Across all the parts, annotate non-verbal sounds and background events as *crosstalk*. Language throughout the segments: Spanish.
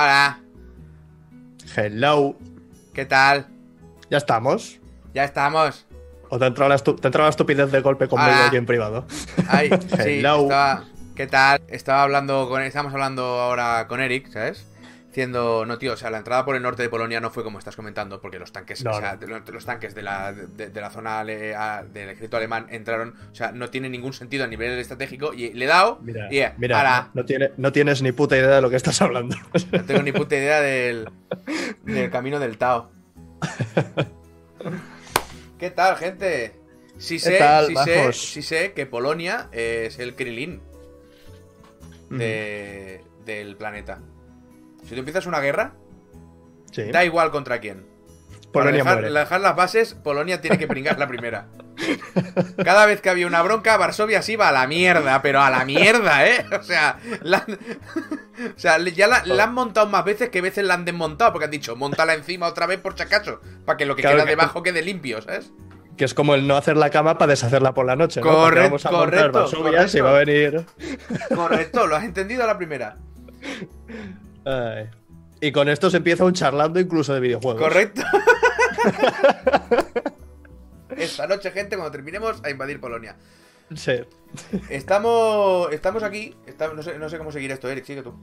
Hola, Hello. ¿qué tal? Ya estamos. Ya estamos. ¿O te ha entrado la, estu- te la estupidez de golpe conmigo aquí en privado? Ay, *laughs* sí, Hello. estaba- ¿Qué tal? Estaba hablando con... Estamos hablando ahora con Eric, ¿sabes? Diciendo, no, tío, o sea, la entrada por el norte de Polonia no fue como estás comentando, porque los tanques, No, o sea, no. de- los, tanques de la, de, de la zona ale- a- del ejército alemán entraron, o sea, no tiene ningún sentido a nivel estratégico, y le he dado, Mira, eh, mira no, tiene, no tienes ni puta idea de lo que estás hablando. no tengo ni puta idea del, del camino del Tao. *laughs* ¿Qué tal, gente? Sí sé, tal, sí, sé, sí sé que Polonia es el Krilin de- del planeta. Si tú empiezas una guerra, Sí. da igual contra quién. Para Polonia dejar, muere. dejar las bases, Polonia tiene que pringar la primera. *laughs* Cada vez que había una bronca, Varsovia se iba a la mierda, pero a la mierda, ¿eh? O sea, la *laughs* o sea ya la, la han montado más veces que veces la han desmontado, porque han dicho, montala encima otra vez por si acaso, para que lo que Claro queda que- debajo quede limpio, ¿sabes? Que es como el no hacer la cama para deshacerla por la noche, ¿no? Porque Correcto, vamos a correcto, si correcto. va a venir... Correcto, lo has entendido a la primera. *laughs* Ay. Y con esto se empieza un charlando incluso de videojuegos. Correcto. *laughs* Esta noche, gente, cuando terminemos, a invadir Polonia. Sí. Estamos, estamos aquí. no, sé, no sé cómo seguir esto, Eric, sigue tú.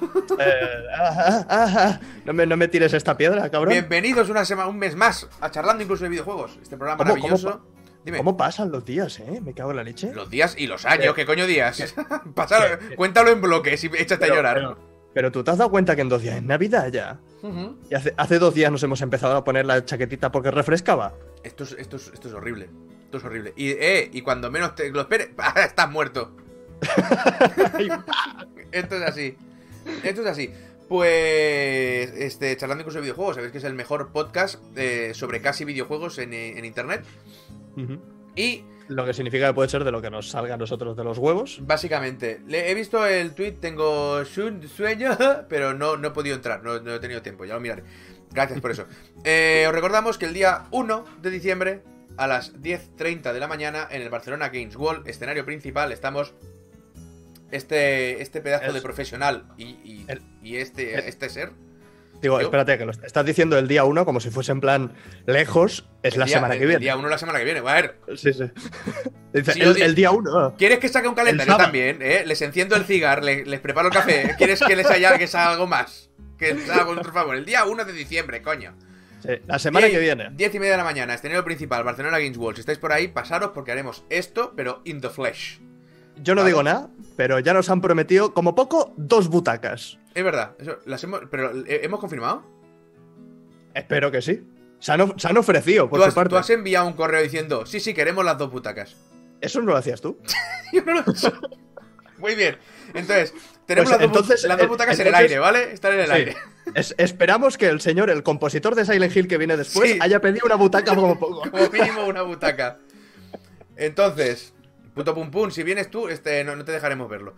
*laughs* Eh, ah, ah, ah. No, me, no me tires esta piedra, cabrón. Bienvenidos una semana, un mes más a charlando incluso de videojuegos. Este programa ¿Cómo- maravilloso. Dime. ¿Cómo pasan los días, eh? Me cago en la leche. Los días y los años, Eh, ¿qué coño días? *laughs* Pásalo- que- que- cuéntalo en bloques y échate a llorar. Pero, pero tú te has dado cuenta que en dos días es Navidad ya. Y hace, hace dos días nos hemos empezado a poner la chaquetita porque refrescaba. esto, es, esto, es, esto es horrible. Esto es horrible. Y, eh, y cuando menos te lo esperes, *laughs* estás muerto. *laughs* Esto es así. Esto es así. Pues, este, charlando incluso de videojuegos, sabéis que es el mejor podcast eh, sobre casi videojuegos en, eh, en internet. Y Lo que significa que puede ser de lo que nos salga a nosotros de los huevos. básicamente, le, he visto el tweet, tengo sueño, *laughs* pero no, no he podido entrar, no, no he tenido tiempo, ya lo miraré. Gracias por eso. *laughs* Eh, os recordamos que el día 1 de diciembre, a las 10.30 de la mañana, en el Barcelona Games World, escenario principal, estamos este, este pedazo Es- de profesional y, y- el- y este, el- este ser. Digo, ¿Yo? espérate, que lo estás diciendo el día uno como si fuese en plan lejos. Es el la día- semana que el viene. día 1 la semana que viene. A ver, Sí, sí. Dice, Sí, el, el día uno. ¿Quieres que saque un calendario también? ¿eh? Les enciendo el cigar, le- les, preparo el café. ¿Quieres que les haya que salga algo más? Que les haga por favor. El día 1 de diciembre, coño. Sí, la semana Diez- que viene. 10 y media de la mañana, escenario principal, Barcelona Games World. Si estáis por ahí, pasaros porque haremos esto, pero in the flesh. Yo no Vale. digo nada, pero ya nos han prometido, como poco, dos butacas. Es verdad, eso, las hemos, pero ¿eh, ¿hemos confirmado? Espero que sí. Se han, se han ofrecido, por ¿Tú su has, parte. tú has enviado un correo diciendo, sí, sí, queremos las dos butacas. Eso no lo hacías tú. *laughs* Yo no lo he. Muy bien. Entonces, tenemos Pues las, dos, entonces, las dos butacas en el aire, ¿vale? Están en el Sí. aire. Es- esperamos que el señor, el compositor de Silent Hill que viene después, Sí. haya pedido una butaca como *laughs* poco. Como mínimo una butaca. Entonces, puto pum pum, si vienes tú, este, no, no te dejaremos verlo.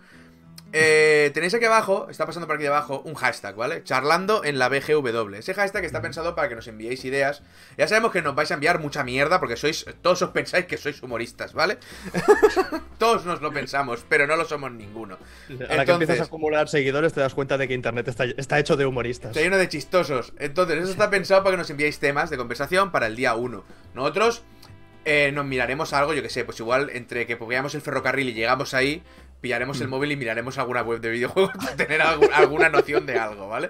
Eh, tenéis aquí abajo, está pasando por aquí abajo, un hashtag, ¿vale? Charlando en la BGW. Ese hashtag está pensado para que nos enviéis ideas. Ya sabemos que nos vais a enviar mucha mierda porque sois, todos os pensáis que sois humoristas, ¿vale? *laughs* todos nos lo pensamos, pero no lo somos ninguno. A la que Entonces- empiezas a acumular seguidores te das cuenta de que internet está, está hecho de humoristas. Está lleno de chistosos. Entonces, eso está pensado para que nos enviéis temas de conversación para el día 1. Nosotros eh, nos miraremos algo, yo que sé, pues igual entre que veamos el ferrocarril y llegamos ahí, pillaremos Mm. el móvil y miraremos alguna web de videojuegos para tener algu- *laughs* alguna noción de algo, ¿vale?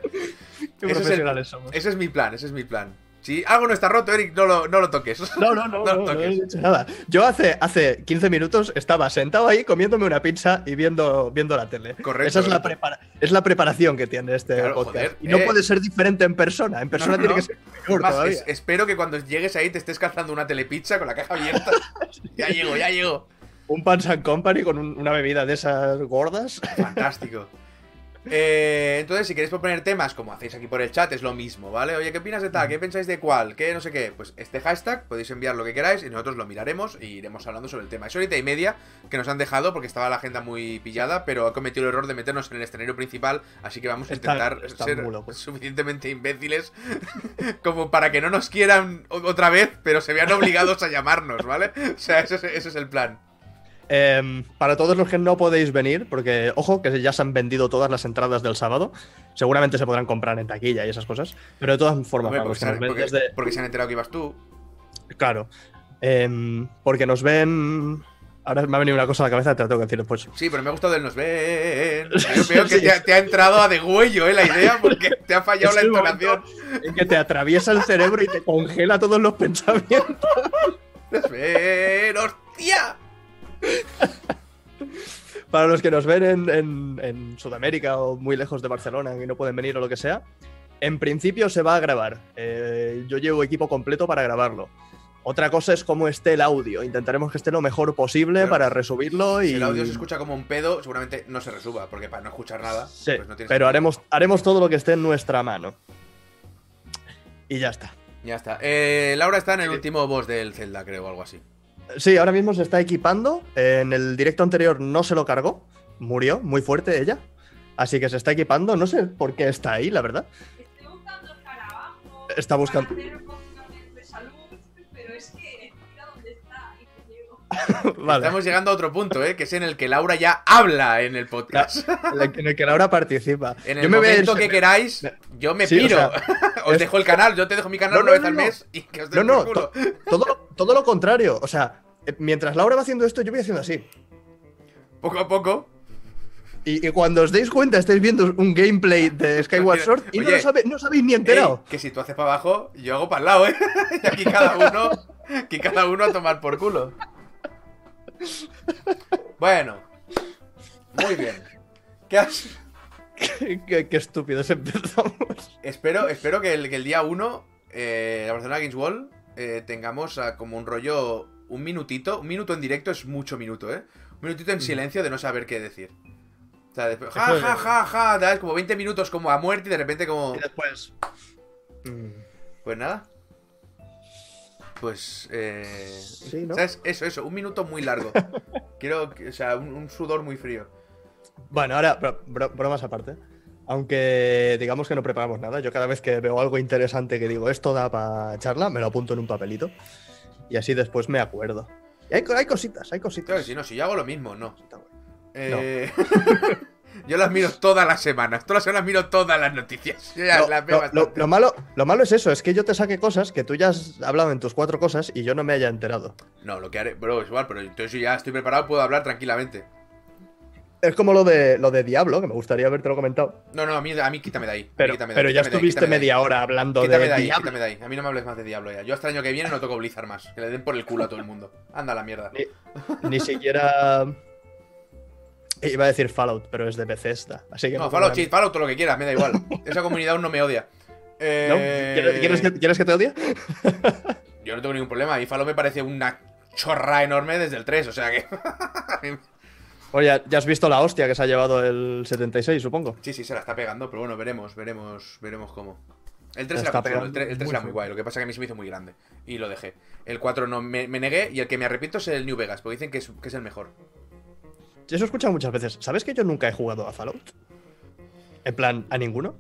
Qué ese es el- somos. Ese es mi plan, ese es mi plan. Si algo no está roto, Eric, no lo, no lo toques. No, no, no, *laughs* No no, no toques. he dicho nada. Yo hace, hace 15 minutos estaba sentado ahí comiéndome una pizza y viendo, viendo la tele. Correcto, Esa es la, prepara- es la preparación que tiene este Claro, podcast. joder, y no eh. puede ser diferente en persona. En persona no, tiene no. que ser peor Más, todavía. es- espero que cuando llegues ahí te estés calzando una telepizza con la caja abierta. *laughs* ya llego, ya llego. Un Pans and Company con un- una bebida de esas gordas. Fantástico. Eh, entonces, si queréis proponer temas, como hacéis aquí por el chat, es lo mismo, ¿vale? Oye, ¿qué opinas de tal? ¿Qué pensáis de cuál? ¿Qué no sé qué? Pues este hashtag podéis enviar lo que queráis y nosotros lo miraremos y iremos hablando sobre el tema. Es horita y media que nos han dejado porque estaba la agenda muy pillada, pero ha cometido el error de meternos en el escenario principal, así que vamos a intentar está ser loco. suficientemente imbéciles *laughs* como para que no nos quieran otra vez, pero se vean obligados a llamarnos, ¿vale? *laughs* O sea, ese es, ese es el plan. Em, para todos los que no podéis venir, porque ojo, que ya se han vendido todas las entradas del sábado, seguramente se podrán comprar en taquilla y esas cosas, pero de todas formas, Hombre, porque, que se nos han, ven porque- desde- porque se han enterado que ibas tú. Claro. Em, porque nos ven. Ahora me ha venido una cosa a la cabeza, te la tengo que decir después. Sí, pero me ha gustado el nos ven. *laughs* Yo veo que Sí. te, ha, te ha entrado a degüello, ¿eh? La idea, porque te ha fallado Es la entonación. En que te atraviesa el cerebro y te congela todos los *laughs* pensamientos. Nos ven, ¡hostia! *laughs* Para los que nos ven en, en- en Sudamérica o muy lejos de Barcelona y no pueden venir o lo que sea, en principio se va a grabar. Eh, yo llevo equipo completo para grabarlo. Otra cosa es cómo esté el audio. Intentaremos que esté lo mejor posible para resubirlo y. Si el audio se escucha como un pedo, seguramente no se resuba, porque para no escuchar nada, Sí, pues no pero sentido. haremos, haremos todo lo que esté en nuestra mano. Y ya está. Ya está. Eh, Laura está en el Sí. último boss del Zelda, creo, o algo así. Sí, ahora mismo se está equipando. En el directo anterior no se lo cargó. Murió muy fuerte ella. Así que se está equipando. No sé por qué está ahí, la verdad. Estoy buscando escarabajo. Está buscando- Para hacer pociones de salud, pero es que mira dónde está y no llego. Vale. Estamos llegando a otro punto, ¿eh? Que es en el que Laura ya habla en el podcast. En el que Laura participa. En el Yo me momento que queráis, yo me Sí, o piro. sea, *laughs* Os es- dejo el canal, yo te dejo mi canal No, una no, vez al mes y que os No, no, to- todo, lo- todo lo contrario. O sea, eh, mientras Laura va haciendo esto, yo voy haciendo así. Poco a poco. Y, y cuando os deis cuenta, estáis viendo un gameplay de *laughs* Skyward Sword y no, lo sabe- no os habéis ni enterado. Ey, que si tú haces para abajo, yo hago para el lado, ¿eh? *laughs* Y aquí cada uno, *laughs* aquí cada uno a tomar por culo. Bueno. Muy bien. ¿Qué has...? *laughs* qué, qué estúpidos empezamos. Espero, espero que, el, que el día 1, eh, la Barcelona Games Wall, eh, tengamos ah, como un rollo, un minutito. Un minuto en directo es mucho minuto, ¿eh? Un minutito en silencio de no saber qué decir. O sea, después, ja, ja, ja, ja, ¿sabes? Como 20 minutos como a muerte y de repente como... Y después. mm, Pues nada. Pues... Eh... Sí, ¿no? ¿Sabes? Eso, eso, un minuto muy largo. *laughs* Quiero, o sea, un, un sudor muy frío. Bueno, ahora, bro- bro- bromas aparte. Aunque digamos que no preparamos nada, yo cada vez que veo algo interesante que digo esto da para charla, me lo apunto en un papelito. Y así después me acuerdo. Y hay, hay cositas, hay cositas. Claro, si no, si yo hago lo mismo, no. Eh, *laughs* yo las miro todas las semanas. Todas las semanas miro todas las noticias. Yo ya Lo, las veo lo- lo- bastante. lo malo, lo malo es eso, es que yo te saque cosas que tú ya has hablado en tus cuatro cosas y yo no me haya enterado. No, lo que haré, bro, es igual, pero entonces yo ya estoy preparado, puedo hablar tranquilamente. Es como lo de lo de Diablo, que me gustaría habértelo comentado. No, no, a mí, a mí quítame de ahí. Pero, quítame de ahí, pero ya quítame de estuviste de ahí. media hora hablando Quítame de, de ahí, Diablo. quítame de ahí. A mí no me hables más de Diablo ya. Yo hasta el año que viene no toco Blizzard más. Que le den por el culo a todo el mundo. Anda la mierda. Ni siquiera. Iba a decir Fallout, pero es de Bethesda. Así que No, me Fallout, sí, Fallout, todo lo que quieras, me da igual. Esa comunidad aún no me odia. ¿No? Eh, ¿Quieres, quieres que, quieres que te odie? Yo no tengo ningún problema. Y Fallout me parece una chorra enorme desde el 3, o sea que. *laughs* Oye, ya has visto la hostia que se ha llevado el 76, supongo. sí, sí, se la está pegando, pero bueno, veremos, veremos, veremos cómo. El 3 Se era, el pegando 3, el 3 muy era muy guay, lo que pasa es que a mí se me hizo muy grande. Y lo dejé. El 4 no me, me negué y el que me arrepiento es el New Vegas, porque dicen que es, que es el mejor. Eso he escuchado muchas veces. ¿Sabes que yo nunca he jugado a Fallout? En plan, ¿a ninguno?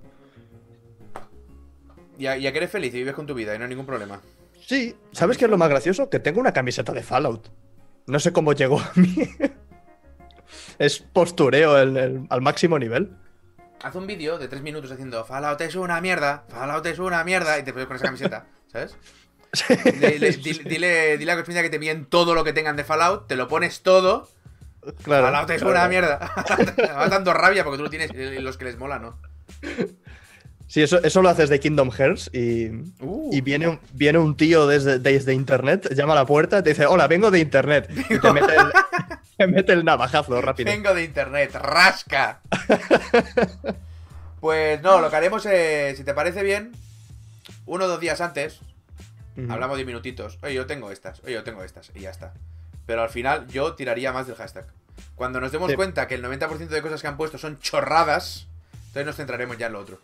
Y a, y a que eres feliz y vives con tu vida y no hay ningún problema. Sí. ¿Sabes qué es lo más gracioso? Que tengo una camiseta de Fallout. No sé cómo llegó a mí. *laughs* es postureo el- el- al máximo nivel. Haz un vídeo de 3 minutos haciendo Fallout es una mierda, Fallout es una mierda, y te pones con esa camiseta, ¿sabes? *laughs* Le- le- di- dile, dile a Cosmidia que te envíen todo lo que tengan de Fallout, te lo pones todo, Claro. Fallout es claro. una mierda. *laughs* *laughs* Va dando rabia porque tú lo tienes y los que les mola, ¿no? Sí, eso, eso lo haces de Kingdom Hearts y, Uh. y viene, un, viene un tío desde, desde internet, llama a la puerta, te dice, hola, vengo de internet. Y te mete el, *laughs* te mete el navajazo rápido. Vengo de internet, rasca. *laughs* Pues no, lo que haremos es, si te parece bien, uno o dos días antes, hablamos 10 minutitos. Oye, yo tengo estas, oye, yo tengo estas, y ya está. Pero al final yo tiraría más del hashtag. Cuando nos demos Sí. cuenta que el 90% de cosas que han puesto son chorradas, entonces nos centraremos ya en lo otro.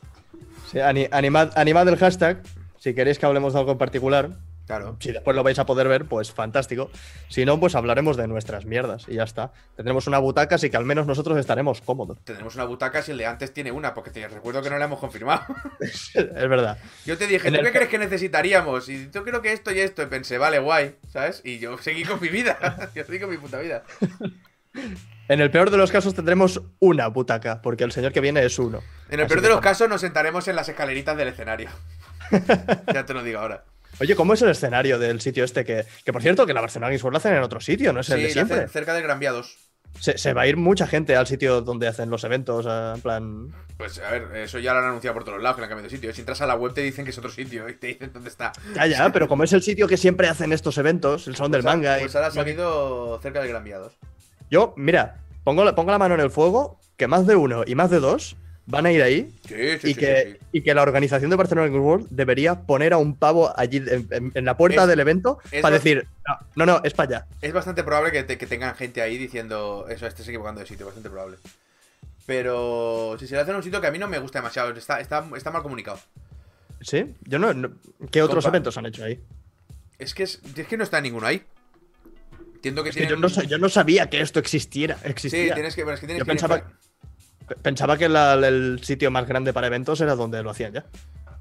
Sí, ani- animad, animad el hashtag, si queréis que hablemos de algo en particular. Claro. Si después lo vais a poder ver, pues fantástico. Si no, pues hablaremos de nuestras mierdas y ya está. Tendremos una butaca, así que al menos nosotros estaremos cómodos. Tenemos una butaca si el de antes tiene una, porque te recuerdo que no la hemos confirmado. *laughs* es verdad. Yo te dije, ¿tú el qué crees que necesitaríamos? Y yo creo que esto y esto. Y pensé, vale, guay, ¿sabes? Y yo seguí con mi vida. *laughs* yo seguí con mi puta vida. En el peor de los casos tendremos una butaca, porque el señor que viene es uno. En el Así peor de los casos nos sentaremos en las escaleritas del escenario. *laughs* ya te lo digo ahora. Oye, ¿cómo es el escenario del sitio este? Que, que por cierto, que la Barcelona Games World lo hacen en otro sitio, no es el Sí, de la siempre. hacen cerca del Gran Vía 2. Se, se va a ir mucha gente al sitio donde hacen los eventos, en plan. Pues a ver, eso ya lo han anunciado por todos lados, que han cambiado de sitio. Si entras a la web te dicen que es otro sitio y te dicen dónde está. Ya, ya, pero como es el sitio que siempre hacen estos eventos, el salón del Pues a- manga. y- Pues ahora ha salido cerca del Gran Vía 2. Yo, mira, pongo la, pongo la mano en el fuego, que más de uno y más de dos van a ir ahí. Sí, sí, y, sí, que, sí, sí. y que la organización de Barcelona Games World debería poner a un pavo allí en, en- en la puerta Es- del evento para lo- decir, no, no, no, es para allá. Es bastante probable que, te- que tengan gente ahí diciendo eso, estés equivocando de sitio, bastante probable. Pero si se le hace en un sitio que a mí no me gusta demasiado, está, está, está mal comunicado. ¿Sí? Yo no. no- ¿Qué otros Compa. eventos han hecho ahí? Es que, es, es que no está ninguno ahí. Entiendo que Es que yo no, yo no sabía que esto existiera. Sí, existía. tienes que, pero es que tienes Yo que pensaba- Pensaba que la- el sitio más grande para eventos era donde lo hacían ya.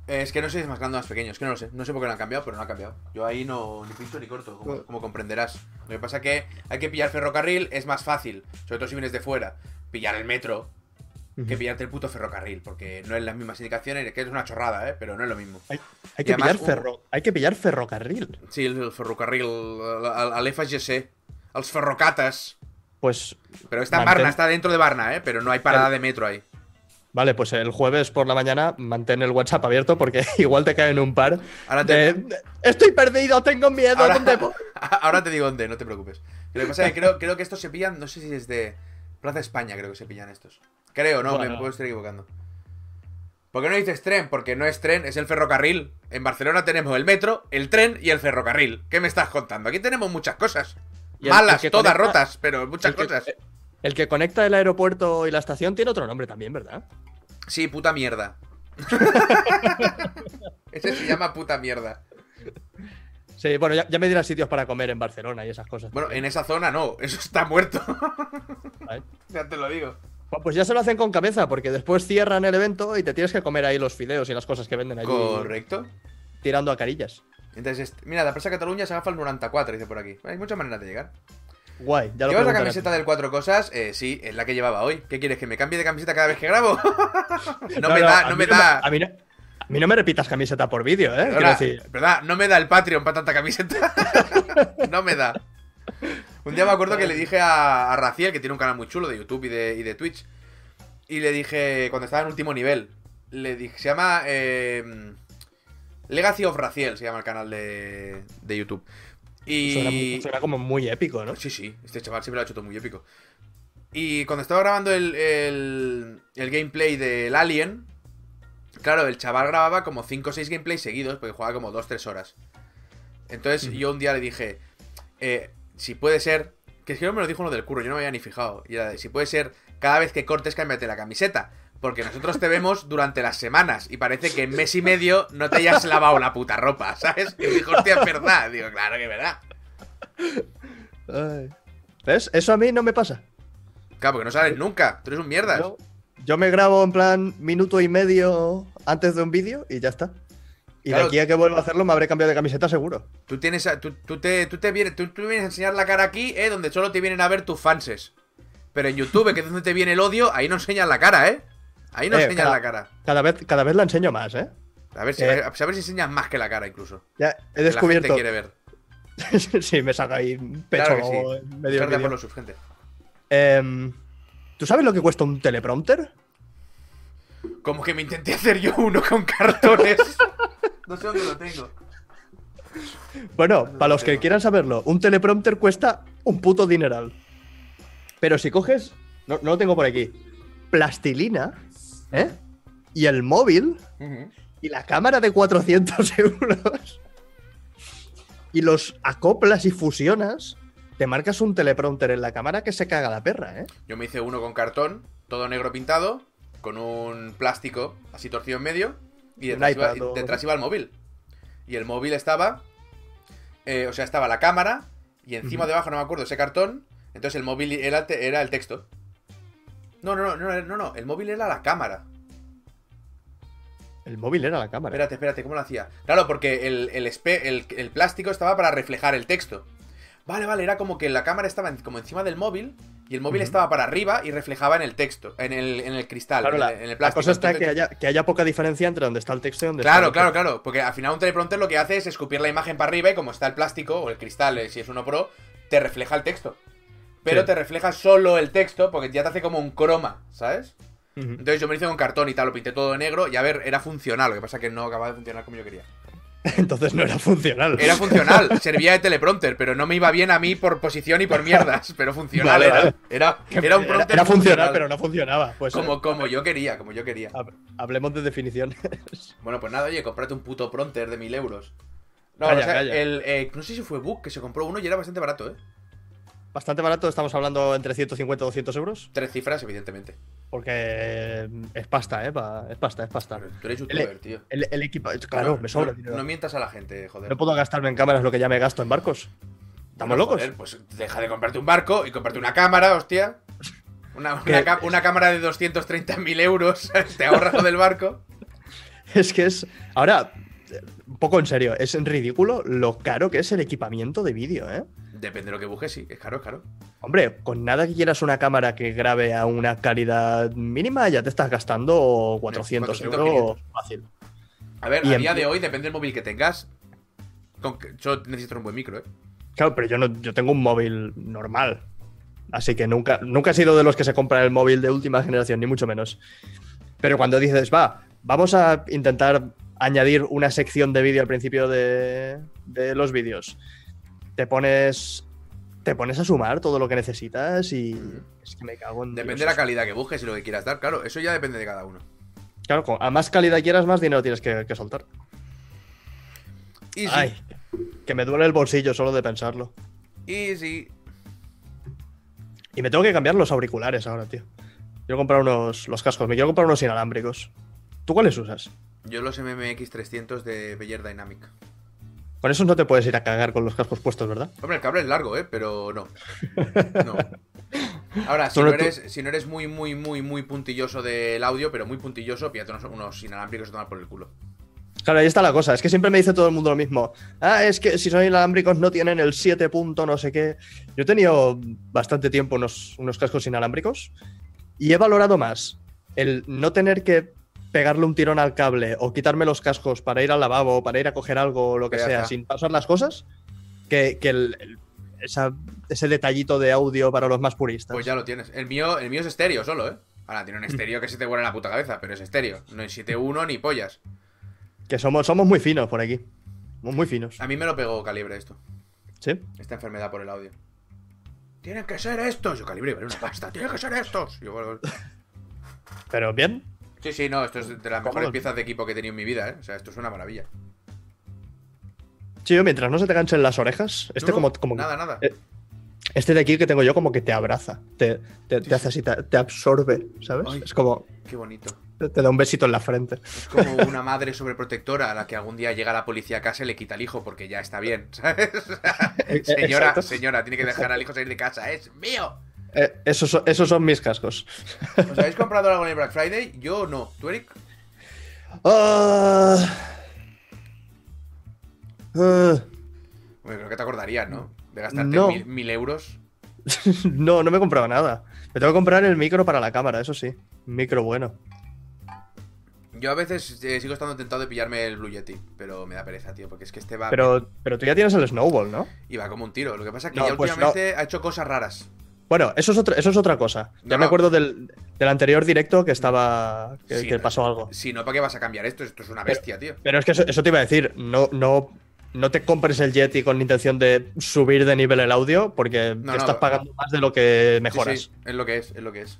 Es que no sé si es más grande o más pequeño, es que no lo sé. No sé por qué lo han cambiado, pero no ha cambiado. Yo ahí no ni pinto ni corto, como, como comprenderás. Lo que pasa es que hay que pillar ferrocarril, es más fácil, sobre todo si vienes de fuera, pillar el metro que pillarte el puto ferrocarril, porque no es las mismas indicaciones, que es una chorrada, ¿eh? Pero no es lo mismo. Hay, que además, pillar ferro, hay que pillar ferrocarril. Sí, el, el ferrocarril, al, al, al FGC, als ferrocatas. Pues Pero está en Mantén- Barna, está dentro de Barna, ¿eh? Pero no hay parada de metro ahí. vale, pues el jueves por la mañana mantén el WhatsApp abierto porque *laughs* igual te caen un par. Ahora te, de, Estoy perdido, tengo miedo. Ahora- ¿dónde voy?". *laughs* Ahora te digo dónde, no te preocupes. Lo que pasa es que creo, creo que estos se pillan, no sé si desde Plaza España creo que se pillan estos. Creo, no, me puedo estar equivocando. ¿Por qué no dices tren? Porque no es tren, es el ferrocarril. En Barcelona tenemos el metro, el tren y el ferrocarril. ¿Qué me estás contando? Aquí tenemos muchas cosas. Malas, que todas conecta- rotas, pero muchas el que- cosas. El que conecta el aeropuerto y la estación tiene otro nombre también, ¿verdad? Sí, puta mierda. *laughs* Ese se llama puta mierda. Sí, bueno, ya, ya me dirás sitios para comer en Barcelona y esas cosas. Bueno, en esa zona no, *laughs* eso está muerto. Vale. ya te lo digo. Bueno, Pues ya se lo hacen con cabeza, porque después cierran el evento y te tienes que comer ahí los fideos y las cosas que venden allí. Correcto. Tirando a carillas. Entonces, est- mira, la presa Cataluña se agafa el 94, dice por aquí. Hay muchas maneras de llegar. Guay, ya lo ¿Llevas la camiseta del Cuatro Cosas? Eh, sí, es la que llevaba hoy. ¿Qué quieres? ¿Que me cambie de camiseta cada vez que grabo? *laughs* no, me da, no me da. A mí no, a mí no me repitas camiseta por vídeo, ¿eh? Perdona, decir, ¿verdad? No me da el Patreon para tanta camiseta. *laughs* no me da. Un día me acuerdo que le dije a, a Raciel, que tiene un canal muy chulo de YouTube y de, y de Twitch, y le dije, cuando estaba en último nivel, le dije, se llama eh, Legacy of Raciel, se llama el canal de, de YouTube. Y... suena, suena como muy épico, ¿no? Sí, sí, este chaval siempre lo ha hecho todo muy épico. Y cuando estaba grabando el, el, el gameplay del Alien, claro, el chaval grababa como 5 o 6 gameplays seguidos, porque jugaba como 2-3 horas. Entonces yo un día le dije, eh, si puede ser, que es que no me lo dijo uno del curro, yo no me había ni fijado. Y era de, si puede ser, cada vez que cortes, cámbiate la camiseta. Porque nosotros te vemos durante las semanas y parece que en mes y medio no te hayas lavado la puta ropa, ¿sabes? Y dijo, hostia, es verdad. Digo, claro que es verdad. Ay. ¿Ves? Eso a mí no me pasa. Claro, porque no sales nunca. Tú eres un mierdas. Yo, yo me grabo en plan minuto y medio antes de un vídeo y ya está. Y Claro. de aquí a que vuelva a hacerlo me habré cambiado de camiseta seguro. Tú tienes a- tú, tú te, tú, te vienes, tú, tú vienes a enseñar la cara aquí, ¿eh? Donde solo te vienen a ver tus fanses. Pero en YouTube, que es donde te viene el odio, ahí no enseñas la cara, ¿eh? Ahí no Eh, enseñas cada- la cara. Cada vez, cada vez la enseño más, ¿eh? A ver, si, Eh. a ver si enseñas más que la cara, incluso. Ya he La descubierto. gente quiere ver. *laughs* sí, me saca ahí un pecho Claro que sí. medio por los subs, gente. Em, ¿Tú sabes lo que cuesta un teleprompter? Como que me intenté hacer yo uno con cartones. *laughs* no sé dónde lo tengo. Bueno, No para lo los que quieran saberlo, un teleprompter cuesta un puto dineral. Pero si coges, no, no lo tengo por aquí, plastilina, ¿eh? Y el móvil y la cámara de 400 *laughs* euros y los acoplas y fusionas, te marcas un teleprompter en la cámara que se caga la perra, ¿eh? Yo me hice uno con cartón, todo negro pintado, con un plástico así torcido en medio, y detrás, iba, iPad o- detrás iba el móvil. Y el móvil estaba eh, o sea, estaba la cámara y encima de abajo, no me acuerdo, ese cartón. Entonces el móvil era el texto. No, no, no, no, no, no, el móvil era la cámara. El móvil era la cámara. Espérate, espérate, ¿cómo lo hacía? Claro, porque el, el, el- el plástico estaba para reflejar el texto. Vale, vale, era como que la cámara estaba en- como encima del móvil y el móvil estaba para arriba y reflejaba en el texto, en el, en el cristal, Claro, en, la, el, en el la plástico. cosa está Entonces- que haya, que haya poca diferencia entre donde está el texto y donde Claro, está el claro, texto. claro. Porque al final un teleprompter lo que hace es escupir la imagen para arriba y como está el plástico o el cristal, eh, si es uno pro, te refleja el texto. Pero Sí. te refleja solo el texto porque ya te hace como un croma, ¿sabes? Entonces yo me lo hice con cartón y tal, lo pinté todo de negro y a ver, era funcional. Lo que pasa es que no acababa de funcionar como yo quería. *laughs* Entonces no era funcional. Era funcional, *laughs* servía de teleprompter, pero no me iba bien a mí por posición y por *laughs* mierdas. Pero funcional Vale, era. vale. Era, un prompter era funcional, pero no funcionaba. Pues, Como, eh, como yo quería, como yo quería. hab- hablemos de definición. Bueno, pues nada, oye, cómprate un puto prompter de mil euros. No, Calla, o sea, calla. el, eh, no sé si fue Book que se compró uno y era bastante barato, ¿eh? Bastante barato, estamos hablando entre 150 y 200 euros. Tres cifras, evidentemente. Porque eh, es pasta, ¿eh? Es pasta, es pasta. Pero tú eres youtuber, tío. El, el equipo. Claro, No, me sobra no, mientas a la gente, joder. No puedo gastarme en cámaras lo que ya me gasto en barcos. ¿Estamos Bueno, locos? joder, pues deja de comprarte un barco y comprarte una cámara, hostia. Una, una, cámara de 230.000 euros, *laughs* te ahorras lo del barco. *laughs* Es que es. Ahora, eh, un poco en serio, es ridículo lo caro que es el equipamiento de vídeo, ¿eh? Depende de lo que busques, sí, es caro, es caro. Hombre, con nada que quieras una cámara que grabe a una calidad mínima, ya te estás gastando 400, 400, euros fácil. A ver, Y a en- día de hoy, depende del móvil que tengas. Con que- yo necesito un buen micro, ¿eh? Claro, pero yo no, yo tengo un móvil normal. Así que nunca, nunca he sido de los que se compran el móvil de última generación, ni mucho menos. Pero cuando dices, va, vamos a intentar añadir una sección de vídeo al principio de, de los vídeos, te pones. Te pones a sumar todo lo que necesitas y. Ujú. Es que me cago en. Depende de la calidad que busques y lo que quieras dar, claro. Eso ya depende de cada uno. Claro, a más calidad quieras, más dinero tienes que, que soltar. Easy. Ay, que me duele el bolsillo solo de pensarlo. Easy. Y me tengo que cambiar los auriculares ahora, tío. Quiero comprar unos. Los cascos, me quiero comprar unos inalámbricos. ¿Tú cuáles usas? Yo los MMX 300 de Beyer Dynamic. Con esos no te puedes ir a cagar con los cascos puestos, ¿verdad? Hombre, el cable es largo, ¿eh? Pero no. *laughs* No. Ahora, si no, eres, si no eres muy, muy, muy, muy puntilloso del audio, pero muy puntilloso, pídate unos, unos inalámbricos a tomar por el culo. Claro, ahí está la cosa. Es que siempre me dice todo el mundo lo mismo. Ah, es que si son inalámbricos no tienen el 7 punto no sé qué. Yo he tenido bastante tiempo unos, unos cascos inalámbricos y he valorado más el no tener que pegarle un tirón al cable o quitarme los cascos para ir al lavabo, para ir a coger algo o lo que sea, está. sin pasar las cosas, que, que el- el- esa- ese detallito de audio para los más puristas. Pues ya lo tienes. El mío, el mío es estéreo solo, ¿eh? Ahora, tiene un estéreo que se te vuela en la puta cabeza, pero es estéreo. No es 7.1 ni pollas. Que somos, somos muy finos por aquí. Somos muy finos. A mí me lo pegó calibre esto. ¿Sí? Esta enfermedad por el audio. Tienen que ser estos. Yo calibre, vale una pasta. Tienen que ser estos. Yo, bueno, *laughs* Pero bien. Sí, sí, no, esto es de las mejores piezas de equipo que he tenido en mi vida, ¿eh? O sea, esto es una maravilla. Chío, mientras no se te canchen las orejas, este No, como, como Nada, nada. Eh, Este de aquí que tengo yo como que te abraza, te, te, te Sí, hace así, te, te absorbe, ¿sabes? Ay. Es como, Qué bonito. te, te da un besito en la frente. Es como una madre sobreprotectora a la que algún día llega la policía a casa y le quita al hijo porque ya está bien, *laughs* ¿sabes? *laughs* señora, Exacto. señora, tiene que dejar al hijo salir de casa. ¡Es mío! Eh, esos, son, esos son mis cascos. ¿Os habéis comprado algo en el Black Friday? Yo no. ¿Tú, Eric? Ah. Ah. Bueno, creo que te acordarías, ¿no? De gastarte No. mil, mil euros. *laughs* no, no me he comprado nada. Me tengo que comprar el micro para la cámara, eso sí. Un micro bueno. Yo a veces eh, sigo estando tentado de pillarme el Blue Yeti, pero me da pereza, tío, porque es que este va Pero, pero tú ya tienes el Snowball, ¿no? y va como un tiro. Lo que pasa es que No, ya pues últimamente ha hecho cosas raras. Bueno, eso es, otra, eso es otra cosa. Ya No, me no. acuerdo del, del anterior directo que estaba. que, Sí, que no, pasó algo. Si no, ¿para qué vas a cambiar esto? Esto es una bestia, tío. Pero es que eso, eso te iba a decir, no, no, no te compres el Yeti con la intención de subir de nivel el audio, porque No, estás pagando más de lo que mejoras. sí, es lo que es, es lo que es.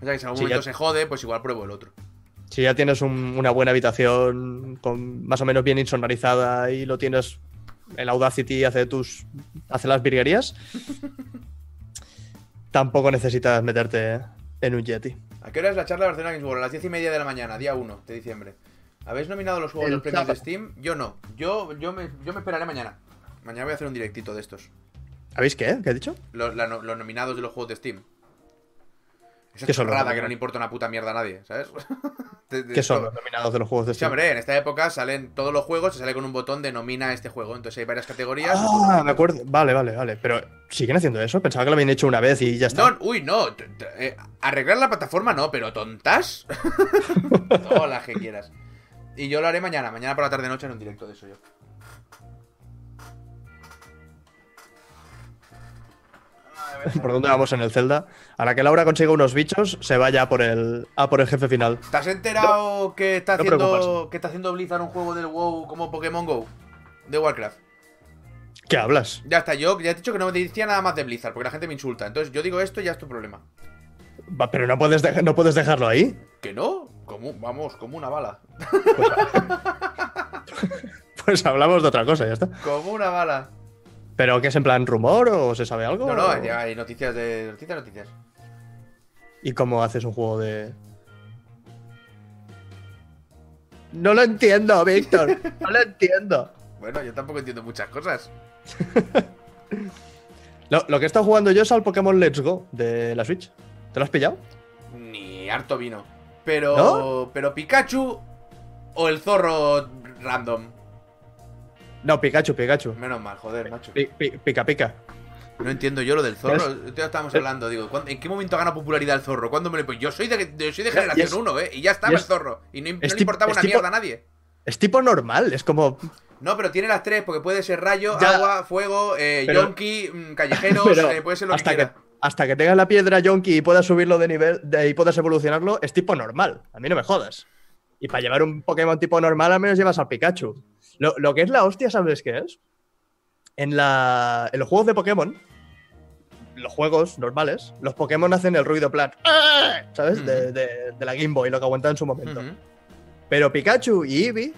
O sea que si en algún momento ya- se jode, pues igual pruebo el otro. Si ya tienes un- una buena habitación con más o menos bien insonorizada y lo tienes, el Audacity hace tus hace las virguerías, *laughs* tampoco necesitas meterte en un Yeti. ¿A qué hora es la charla de Barcelona Games World? A las 10 y media de la mañana, día 1 de diciembre. ¿Habéis nominado los juegos El de los premios de. Steam? Yo no. Yo, yo, me, yo me esperaré mañana. Mañana voy a hacer un directito de estos. ¿Habéis qué? ¿Qué he dicho? Los, la no- los nominados de los juegos de Steam. Esa ¿Qué son los chorrada que no le importa una puta mierda a nadie, ¿sabes? *laughs* ¿Qué son los nominados de los juegos de Sí, Steam? hombre, en esta época salen todos los juegos, se sale con un botón de nomina este juego. Entonces hay varias categorías. Ah, me acuerdo. Vale, vale, vale. Pero siguen haciendo eso. Pensaba que lo habían hecho una vez y ya está. No, uy, no. eh, arreglar la plataforma no, pero tontas. *laughs* Todas las que quieras. Y yo lo haré mañana, mañana por la tarde noche en un directo de eso yo. *laughs* ¿Por dónde vamos en el Zelda? A la que Laura consiga unos bichos, se vaya a por el, a por el jefe final. ¿Te has enterado que, está no haciendo, que está haciendo Blizzard un juego del WoW como Pokémon Go? De Warcraft. ¿Qué hablas? Ya está, yo ya te he dicho que no me decía nada más de Blizzard, porque la gente me insulta. Entonces yo digo esto y ya es tu problema. Va, pero no puedes, dej- no puedes dejarlo ahí. ¿Que no? Como, vamos, como una bala. *laughs* *laughs* Pues hablamos de otra cosa, ya está. Como una bala. ¿Pero qué es en plan rumor o se sabe algo? No, no, o- ya hay noticias de. Noticias, noticias. ¿Y cómo haces un juego de.? No lo entiendo, Víctor. No lo entiendo. *laughs* Bueno, yo tampoco entiendo muchas cosas. *laughs* Lo, lo que he estado jugando yo es al Pokémon Let's Go de la Switch. ¿Te lo has pillado? Ni harto vino. Pero. ¿No? Pero Pikachu o el zorro random. No, Pikachu, Pikachu. Menos mal, joder, macho. Pi- pi- pica, pica. No entiendo yo lo del zorro. Ya estábamos es- hablando, digo, ¿cuándo- ¿en qué momento gana popularidad el zorro? ¿Cuándo me lo.? Pues yo soy de, yo soy de Ya, y generación es- 1, ¿eh? Y ya estaba y el zorro. Y no, no le importaba una tipo- mierda a nadie. Es tipo normal, es como. No, pero tiene las tres, porque puede ser rayo, Ya. agua, fuego, eh, Pero- yonki, mm, callejeros, *laughs* Pero eh, puede ser lo hasta que quiera. hasta que tengas la piedra Yonki y puedas subirlo de nivel de, y puedas evolucionarlo, es tipo normal. A mí no me jodas. Y para llevar un Pokémon tipo normal, al menos llevas al Pikachu. Lo, lo que es la hostia, ¿sabes qué es? En, la, en los juegos de Pokémon, los juegos normales, los Pokémon hacen el ruido plan. "Ah", ¿Sabes? De, Ujú. de- de la Game Boy, lo que aguanta en su momento. Pero Pikachu y Eevee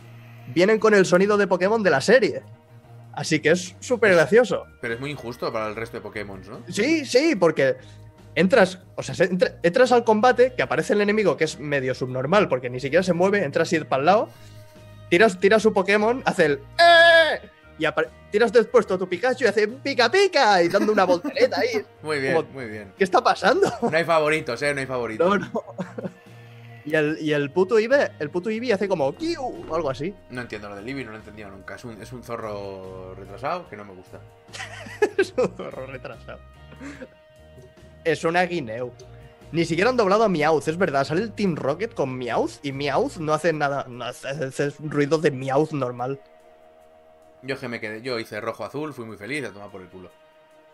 vienen con el sonido de Pokémon de la serie. Así que es súper gracioso. Pero es muy injusto para el resto de Pokémon, ¿no? Sí, sí, porque entras, o sea, se- entra- entras al combate, que aparece el enemigo que es medio subnormal, porque ni siquiera se mueve, entras y para el lado, tiras, tiras su Pokémon, hace el ¡Eh! y tiras después a tu Pikachu y hace pica pica y dando una voltereta ahí. *laughs* Muy bien, Como- muy bien. ¿Qué está pasando? No hay favoritos, ¿eh? No hay favoritos. No, no. *laughs* Y el, y el puto Eevee, el puto Eevee hace como Kiu o algo así. No entiendo lo del Eevee, no lo he entendido nunca. Es un, es un zorro retrasado que no me gusta. *laughs* Es un zorro retrasado. Es una guineo. Ni siquiera han doblado a Meowth, es verdad. Sale el Team Rocket con Meowth y Meowth no hace nada. No hace, hace ruido de Meowth normal. Yo que me quedé, yo hice rojo azul, fui muy feliz, a tomar por el culo.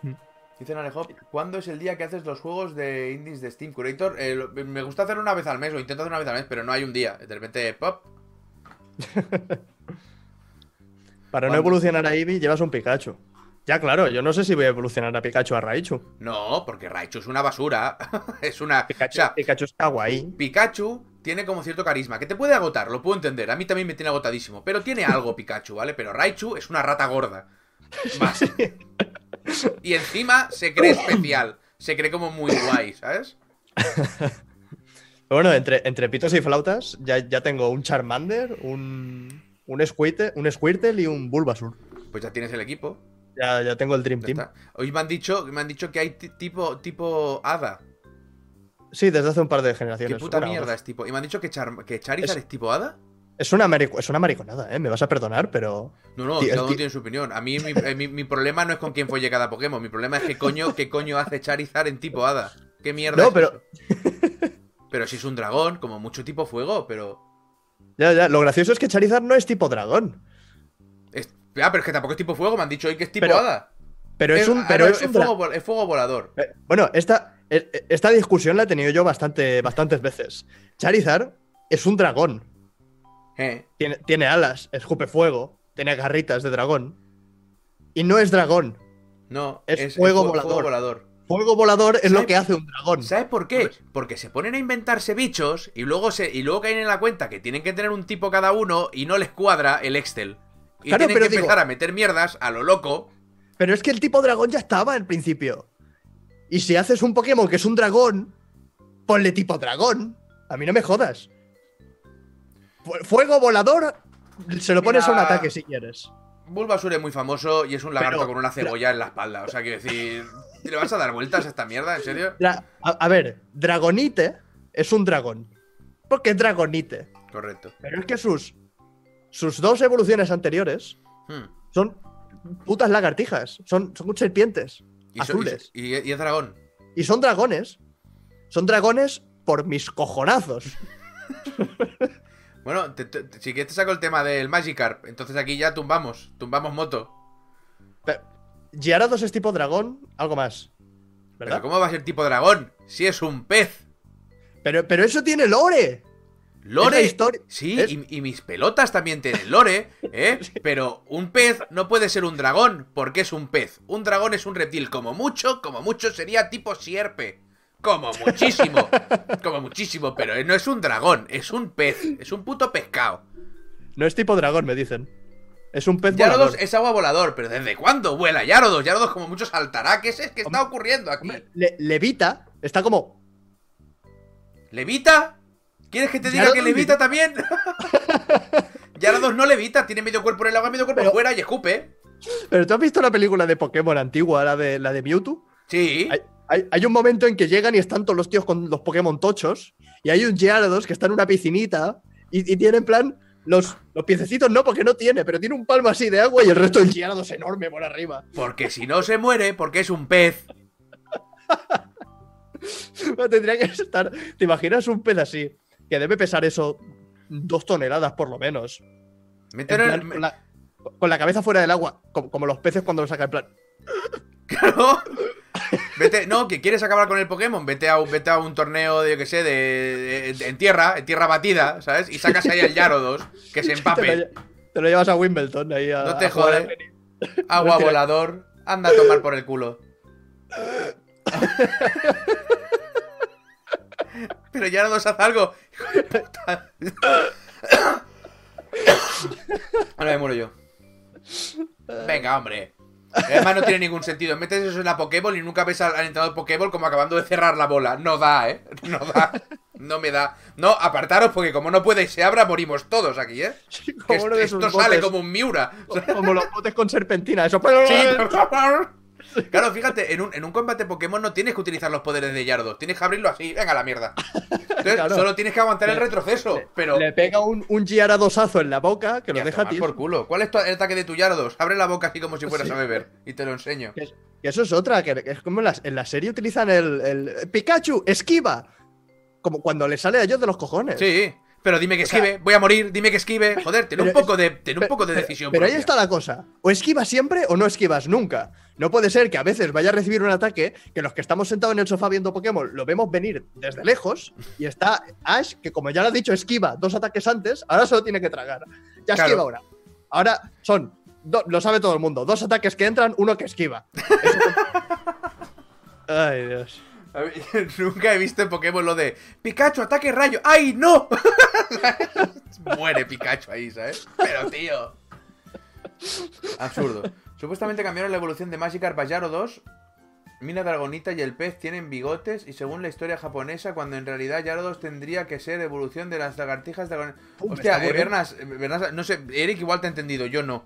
Mm. Dice Narehop, ¿cuándo es el día que haces los juegos de indies de Steam Curator? Eh, lo- me gusta hacerlo una vez al mes, o intento hacer una vez al mes, pero no hay un día. De repente, pop. *laughs* Para no evolucionar a Eevee llevas un Pikachu. Ya, claro, yo no sé si voy a evolucionar a Pikachu a Raichu. No, porque Raichu es una basura. *laughs* es una. Pikachu, O sea, Pikachu es kawaii. Pikachu tiene como cierto carisma, que te puede agotar, lo puedo entender. A mí también me tiene agotadísimo. Pero tiene algo Pikachu, ¿vale? Pero Raichu es una rata gorda. Más. Y encima se cree especial. Se cree como muy guay, ¿sabes? *laughs* Bueno, entre, entre pitos y flautas ya, ya tengo un Charmander, un, un, Squirtle, un Squirtle y un Bulbasur. Pues ya tienes el equipo. Ya, ya tengo el Dream Team. Hoy me han dicho, me han dicho que hay ti- tipo, tipo Hada. Sí, desde hace un par de ¿Qué generaciones. puta Una o mierda es tipo? Y me han dicho que, Char- que Charizard Es- es... tipo Hada. Es una, es una mariconada, ¿eh? Me vas a perdonar, pero... No, no, cada uno tiene su opinión. A mí mi, eh, mi- mi problema no es con quién folle cada Pokémon. Mi problema es que coño, qué coño hace Charizard en tipo Hada. ¿Qué mierda No, es pero- eso? Pero si es un dragón, como mucho tipo fuego, pero... Ya, ya. Lo gracioso es que Charizard no es tipo dragón. Es... Ah, pero es que tampoco es tipo fuego, me han dicho hoy que es tipo Pero- Hada. Pero es un... Pero es un fuego, es fuego volador. Eh, Bueno, esta, eh, esta discusión la he tenido yo bastante, bastantes veces. Charizard es un dragón. Eh. Tiene, tiene alas, escupe fuego, tiene garritas de dragón. Y no es dragón. No, Es fuego fu- volador. volador. Fuego volador es lo ¿Sabe- que hace un dragón. ¿Sabes por qué? Porque se ponen a inventarse bichos y luego se y luego caen en la cuenta que tienen que tener un tipo cada uno y no les cuadra el Excel. Y Claro, tienen pero que digo- empezar a meter mierdas a lo loco. Pero es que el tipo dragón ya estaba al principio. Y si haces un Pokémon que es un dragón, ponle tipo dragón. A mí no me jodas. Fu- Fuego volador, se lo pones a un ataque si quieres. Bulbasur es muy famoso y es un lagarto Pero- con una cebolla en la espalda. O sea, quiero decir, ¿le vas a dar vueltas a esta mierda? ¿En serio? A, a ver, Dragonite es un dragón. Porque es Dragonite. Correcto. Pero es que sus, sus dos evoluciones anteriores Hmm. son putas lagartijas. Son, son serpientes. Y, so- azules. y, y- y es dragón. Y son dragones. Son dragones por mis cojonazos. *laughs* Bueno, te- te- si quieres te saco el tema del Magikarp. Entonces aquí ya tumbamos. Tumbamos moto. Pero, Gyarados es tipo dragón, algo más. Pero ¿Verdad? ¿cómo va a ser tipo dragón? Si es un pez. Pero, pero eso tiene lore. Lore. Sí, es- y, y mis pelotas también tienen lore, ¿eh? *laughs* Pero un pez no puede ser un dragón, porque es un pez. Un dragón es un reptil, como mucho, como mucho sería tipo sierpe. Como muchísimo, *laughs* como muchísimo, pero no es un dragón, es un pez, es un puto pescado. No es tipo dragón, me dicen. Es un pez Yarodos volador. es agua volador, pero ¿desde cuándo vuela Yarodos? Yarodos como mucho saltará, ¿qué es? ¿Qué está ocurriendo aquí? Le- levita, está como. ¿Levita? ¿Quieres que te diga que levita también? *laughs* Yarodos no levita, tiene medio cuerpo en el agua, medio cuerpo Pero- fuera y escupe. Pero tú has visto la película de Pokémon antigua, la de, la de Mewtwo. Sí. Hay, hay- hay un momento en que llegan y están todos los tíos con los Pokémon tochos. Y hay un Gyarados que está en una piscinita y, y tiene en plan. Los, los piececitos no, porque no tiene, pero tiene un palmo así de agua y el resto del Gyarados enorme por arriba. Porque si no se muere, porque es un pez. *laughs* Tendría que estar. ¿Te imaginas un pez así? Que debe pesar eso dos toneladas por lo menos. Con, la, con la cabeza fuera del agua, como, como los peces cuando lo sacan en plan. *laughs* Claro. Vete, no, que quieres acabar con el Pokémon, vete a, un- vete a un torneo de, yo que sé, de, de- en tierra, en tierra batida, ¿sabes? Y sacas ahí al Yarodos, que se *laughs* Te lo, empape. te lo llevas a Wimbledon ahí a. No te a jugar jode. al tenis. Agua volador, anda a tomar por el culo. *laughs* Pero Yarodos haz algo. *coughs* Ahora me muero yo. Venga, hombre. Además no tiene ningún sentido. Metes eso en la Pokéball y nunca ves al, al entrenador Pokéball como acabando de cerrar la bola. No da, ¿eh? No da. No me da. No, apartaros porque como no puede y se abra, morimos todos aquí, ¿eh? Como esto sale como un Miura. Como los botes con serpentina. Eso. Sí, Claro, fíjate, en un, en un combate Pokémon no tienes que utilizar los poderes de Yardos, tienes que abrirlo así, venga a la mierda. Entonces, Claro. solo tienes que aguantar el Le- retroceso, pero... Le pega un, un Gyaradosazo en la boca que lo a deja tío. por culo. ¿Cuál es tu- el ataque de tu Yardos? Abre la boca así como si fueras Sí. a beber y te lo enseño. Que, es- que eso es otra, que, que es como en la, en la serie utilizan el, el- Pikachu, esquiva. Como cuando le sale a ellos de los cojones. Sí, pero dime que sea- esquive, voy a morir, dime que esquive. Joder, ten un poco de, ten un poco de decisión. Pero ahí está la cosa. O esquivas siempre o no esquivas nunca. No puede ser que a veces vaya a recibir un ataque que los que estamos sentados en el sofá viendo Pokémon lo vemos venir desde lejos y está Ash, que como ya lo ha dicho, esquiva dos ataques antes, ahora solo tiene que tragar. Ya Claro. esquiva ahora. Ahora son, do- lo sabe todo el mundo, dos ataques que entran, uno que esquiva. *laughs* Eso- Ay, Dios. *laughs* Nunca he visto en Pokémon lo de Pikachu, ataque rayo. ¡Ay, no! *laughs* Muere Pikachu ahí, ¿sabes? Pero, tío. Absurdo. Supuestamente cambiaron la evolución de Magikarp a Gyarados. Mina Dragonita y el pez tienen bigotes y según la historia japonesa, cuando en realidad Gyarados tendría que ser evolución de las lagartijas dragon... Pum, me Hostia, eh. Bernas, Bernas, no sé, Eric igual te ha entendido, yo no.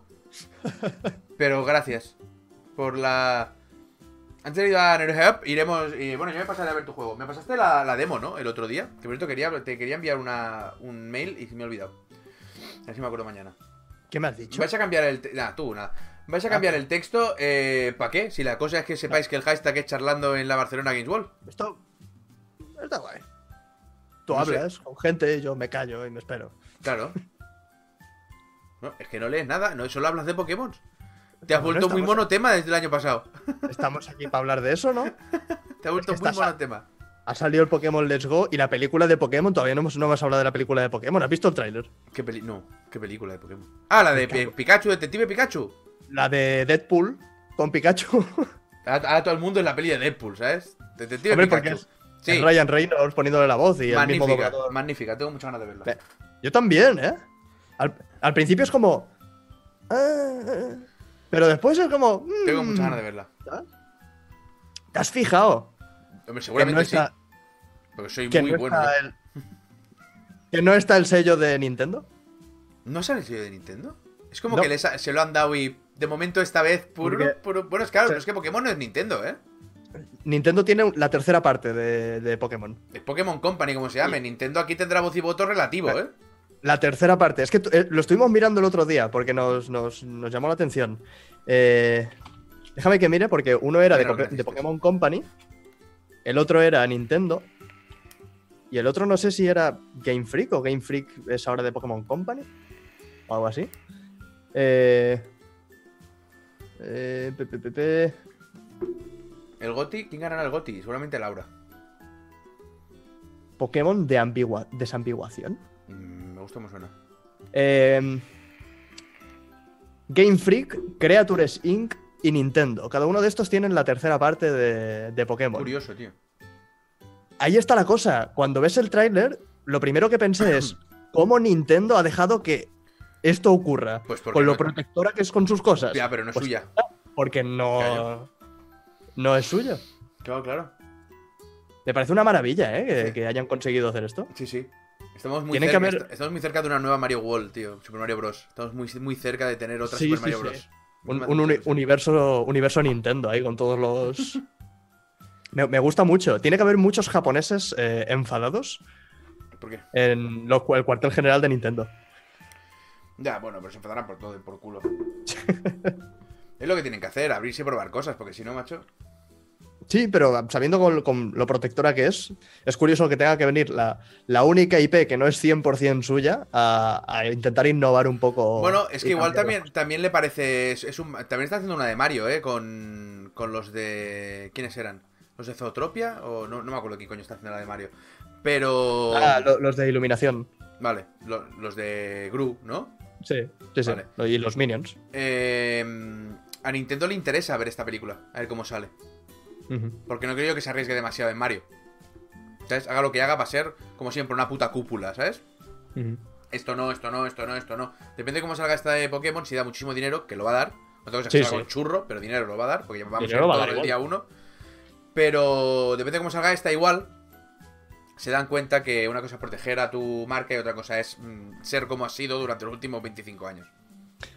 Pero gracias por la... Antes de ir a NerdHub, iremos. Y bueno, yo me pasaré a ver tu juego. Me pasaste la, la demo, ¿no? El otro día. Que por cierto quería, te quería enviar una, un mail y me he olvidado. A ver si me acuerdo mañana. ¿Qué me has dicho? Vais a cambiar el. Nah, tú, nada. Vais a cambiar el texto. Eh, ¿Para qué? Si la cosa es que sepáis que el hashtag es charlando en la Barcelona Games World. Esto está guay. Tú No sé. hablas con gente, yo me callo y me espero. Claro. *laughs* No, es que no lees nada. No, solo hablas de Pokémon. Te has Bueno, vuelto muy monotema desde el año pasado. *laughs* Estamos aquí para hablar de eso, ¿no? Te has vuelto Es que muy a- monotema. Ha salido el Pokémon Let's Go y la película de Pokémon. Todavía no hemos, no hemos hablado de la película de Pokémon. ¿Has visto el tráiler? ¿Qué peli no, ¿qué película de Pokémon? Ah, la de Pi- Pikachu, Detective Pikachu. La de Deadpool con Pikachu. *laughs* Ahora todo el mundo es la peli de Deadpool, ¿sabes? Detective Hombre, Pikachu. porque es, Sí, es Ryan Reynolds poniéndole la voz y el mismo doblador. magnífica. Tengo muchas ganas de verla. Ve- Yo también, ¿eh? Al, al principio es como. "Ah", pero después es como. Tengo "Mm". muchas ganas de verla. ¿Te has fijado? Hombre, Que seguramente no está, sí. Porque soy que muy no bueno. está el, que no está el sello de Nintendo. ¿No sale el sello de Nintendo? Es como No. que les ha- se lo han dado y de momento esta vez puro, Porque- puro- Bueno, es claro, pero es que Pokémon no es Nintendo, ¿eh? Nintendo tiene la tercera parte de, de Pokémon. Es Pokémon Company, como se llame. Nintendo aquí tendrá voz y voto relativo, ¿eh? La tercera parte. Es que eh, lo estuvimos mirando el otro día porque nos, nos- nos llamó la atención. Eh, déjame que mire porque uno era de. Pokémon Company, el otro era Nintendo y el otro no sé si era Game Freak o Game Freak es ahora de Pokémon Company o algo así. Eh, eh, pe, pe, pe, pe. El Goti, ¿quién ganará el Goti? Seguramente Laura. Pokémon de ambigua desambiguación. Mm, gusta cómo suena. Eh, Game Freak, Creatures Inc. y Nintendo. Cada uno de estos tienen la tercera parte de, de Pokémon. Curioso, tío. Ahí está la cosa. Cuando ves el tráiler, lo primero que pensé es *clears throat* cómo Nintendo ha dejado que esto ocurra. Pues con lo no- protectora que es con sus cosas. Ya, pero no es Pues- suya. Porque no, no es suyo. Claro, claro. Me parece una maravilla, ¿eh? Que, Sí. que hayan conseguido hacer esto. Sí, sí. Estamos muy, cerca, haber- est- estamos muy cerca de una nueva Mario World, tío. Super Mario Bros. Estamos muy, muy cerca de tener otra Sí, Super sí, Mario. Bros. Un, uni- universo, universo Nintendo ahí con todos los. *laughs* me, me gusta mucho. Tiene que haber muchos japoneses eh, enfadados ¿Por qué? en lo el cuartel general de Nintendo. Ya, bueno, pero se enfadarán por todo y por culo. *laughs* es lo que tienen que hacer, abrirse y probar cosas, porque si no, macho. Sí, pero sabiendo con, con lo protectora que es, es curioso que tenga que venir la, la única IP que no es 100% suya a, a intentar innovar un poco. Bueno, es que igual también, también le parece. Es, es un, también está haciendo una de Mario, ¿eh? Con, con los de. ¿Quiénes eran? ¿Los de Zootropia? O no, no me acuerdo quién coño está haciendo la de Mario. Pero. Ah, lo- los de iluminación. Vale, lo- los de Gru, ¿no? Sí, sí, sí. Y los Minions. Eh, a Nintendo le interesa ver esta película, a ver cómo sale. Porque no creo yo que se arriesgue demasiado en Mario. ¿Sabes? Haga lo que haga, va a ser, como siempre, una puta cúpula, ¿sabes? Esto no, esto no, esto no, esto no. Depende de cómo salga esta de Pokémon, si da muchísimo dinero, que lo va a dar. Otra cosa es que Sí, sí. churro, pero dinero lo va a dar, porque vamos Dinero a dar todo el igual. día uno. Pero depende de cómo salga esta igual. Se dan cuenta que una cosa es proteger a tu marca y otra cosa es mm, ser como has sido durante los últimos 25 años.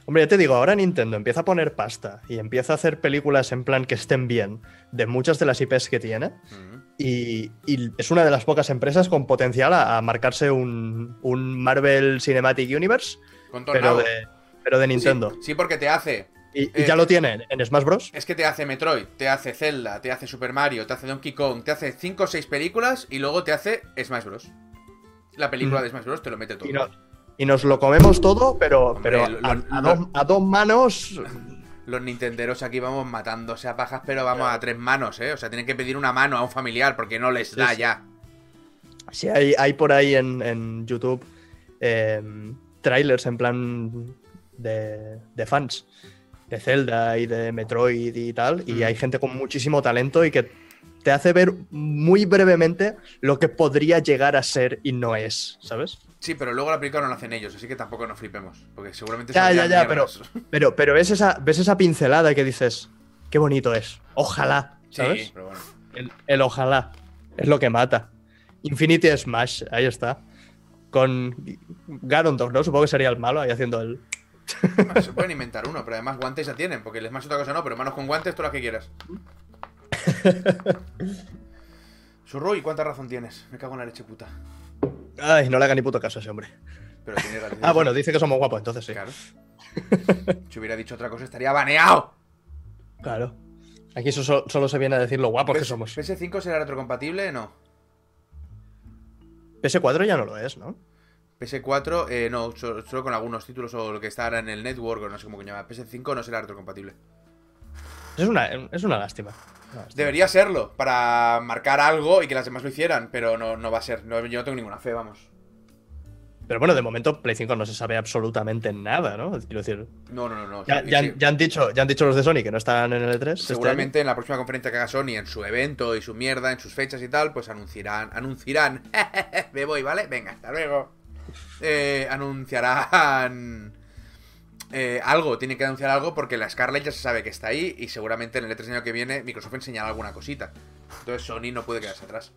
Hombre, ya te digo, ahora Nintendo empieza a poner pasta y empieza a hacer películas en plan que estén bien de muchas de las IPs que tiene. Y, y es una de las pocas empresas con potencial a, a marcarse un, un Marvel Cinematic Universe, pero de, pero de Nintendo. Sí, sí, porque te hace. Y, y eh, ya lo tienen en Smash Bros. Es que te hace Metroid, te hace Zelda, te hace Super Mario, te hace Donkey Kong, te hace 5 o 6 películas y luego te hace Smash Bros. La película de Smash Bros. te lo mete todo. Y, no- y nos lo comemos todo, pero, Hombre, pero lo- a, lo- a lo- dos, a dos manos. Los nintenderos aquí vamos matándose a pajas, pero vamos a tres manos, ¿eh? O sea, tienen que pedir una mano a un familiar porque no les da Sí, ya. Sí, hay, hay por ahí en, en YouTube eh, trailers en plan de, de fans de Zelda y de Metroid y tal. Y Mm. hay gente con muchísimo talento y que te hace ver muy brevemente lo que podría llegar a ser y no es, ¿sabes? Sí, pero luego la película no la hacen ellos, así que tampoco nos flipemos. Porque seguramente Ya, ya, ya, pero-. *laughs* Pero, pero ves, esa, ves esa pincelada que dices, qué bonito es. Ojalá, ¿sabes? Sí, pero bueno. El, el ojalá es lo que mata. Infinity Smash, ahí está. Con Ganondorf, ¿no? Supongo que sería el malo ahí haciendo el. Se *laughs* pueden inventar uno, pero además guantes ya tienen, porque el Smash otra cosa no, pero manos con guantes, todas las que quieras. *laughs* Surroy, ¿cuánta razón tienes? Me cago en la leche puta. Ay, no le haga ni puto caso a ese hombre. Pero tiene razón. Ah, bueno, dice que somos guapos, entonces sí. Claro. *laughs* Si hubiera dicho otra cosa, estaría baneado. Claro. Aquí eso so- solo se viene a decir lo guapos que somos. ¿PS5 será retrocompatible? No. PS4 ya no lo es, ¿no? PS4, eh, no, so- solo, con algunos títulos o lo que está ahora en el network o no sé cómo que llama. PS5 no será retrocompatible. Es una, es una lástima. Debería serlo, para marcar algo y que las demás lo hicieran, pero no, no va a ser. No, yo no tengo ninguna fe, vamos. Pero bueno, de momento Play 5 no se sabe absolutamente nada, ¿no? Quiero decir, No, no, no, no. ya, sí. ya han dicho, ya han dicho los de Sony que no están en el E3. este Seguramente en la próxima conferencia que haga Sony, en su evento y su mierda, en sus fechas y tal, pues anunciarán, anunciarán, *laughs* me voy, ¿vale? Venga, hasta luego. Eh, anunciarán eh, algo, tienen que anunciar algo porque la Scarlett ya se sabe que está ahí y seguramente en el E3 año que viene Microsoft enseñará alguna cosita. Entonces Sony no puede quedarse atrás.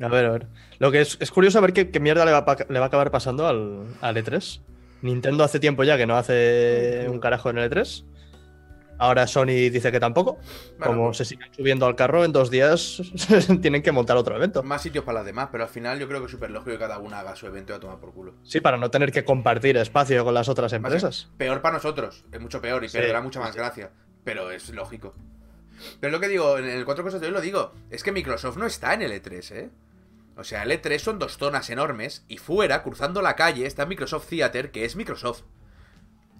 A ver, a ver. Lo que es, es curioso ver qué, mierda le va, a le va a acabar pasando al, al E3. Nintendo hace tiempo ya que no hace un carajo en el E3. Ahora Sony dice que tampoco. Bueno, Como pues- se siguen subiendo al carro, en dos días *laughs* tienen que montar otro evento. Más sitios para las demás, pero al final yo creo que es súper lógico que cada una haga su evento y a tomar por culo. Sí, para no tener que compartir espacio con las otras empresas. Peor para nosotros, es mucho peor y Sí, perderá mucha más sí. gracia. Pero es lógico. Pero es lo que digo, en el cuatro cosas de hoy lo digo, es que Microsoft no está en el E3, ¿eh? O sea, el E3 son dos zonas enormes y fuera, cruzando la calle, está Microsoft Theater, que es Microsoft.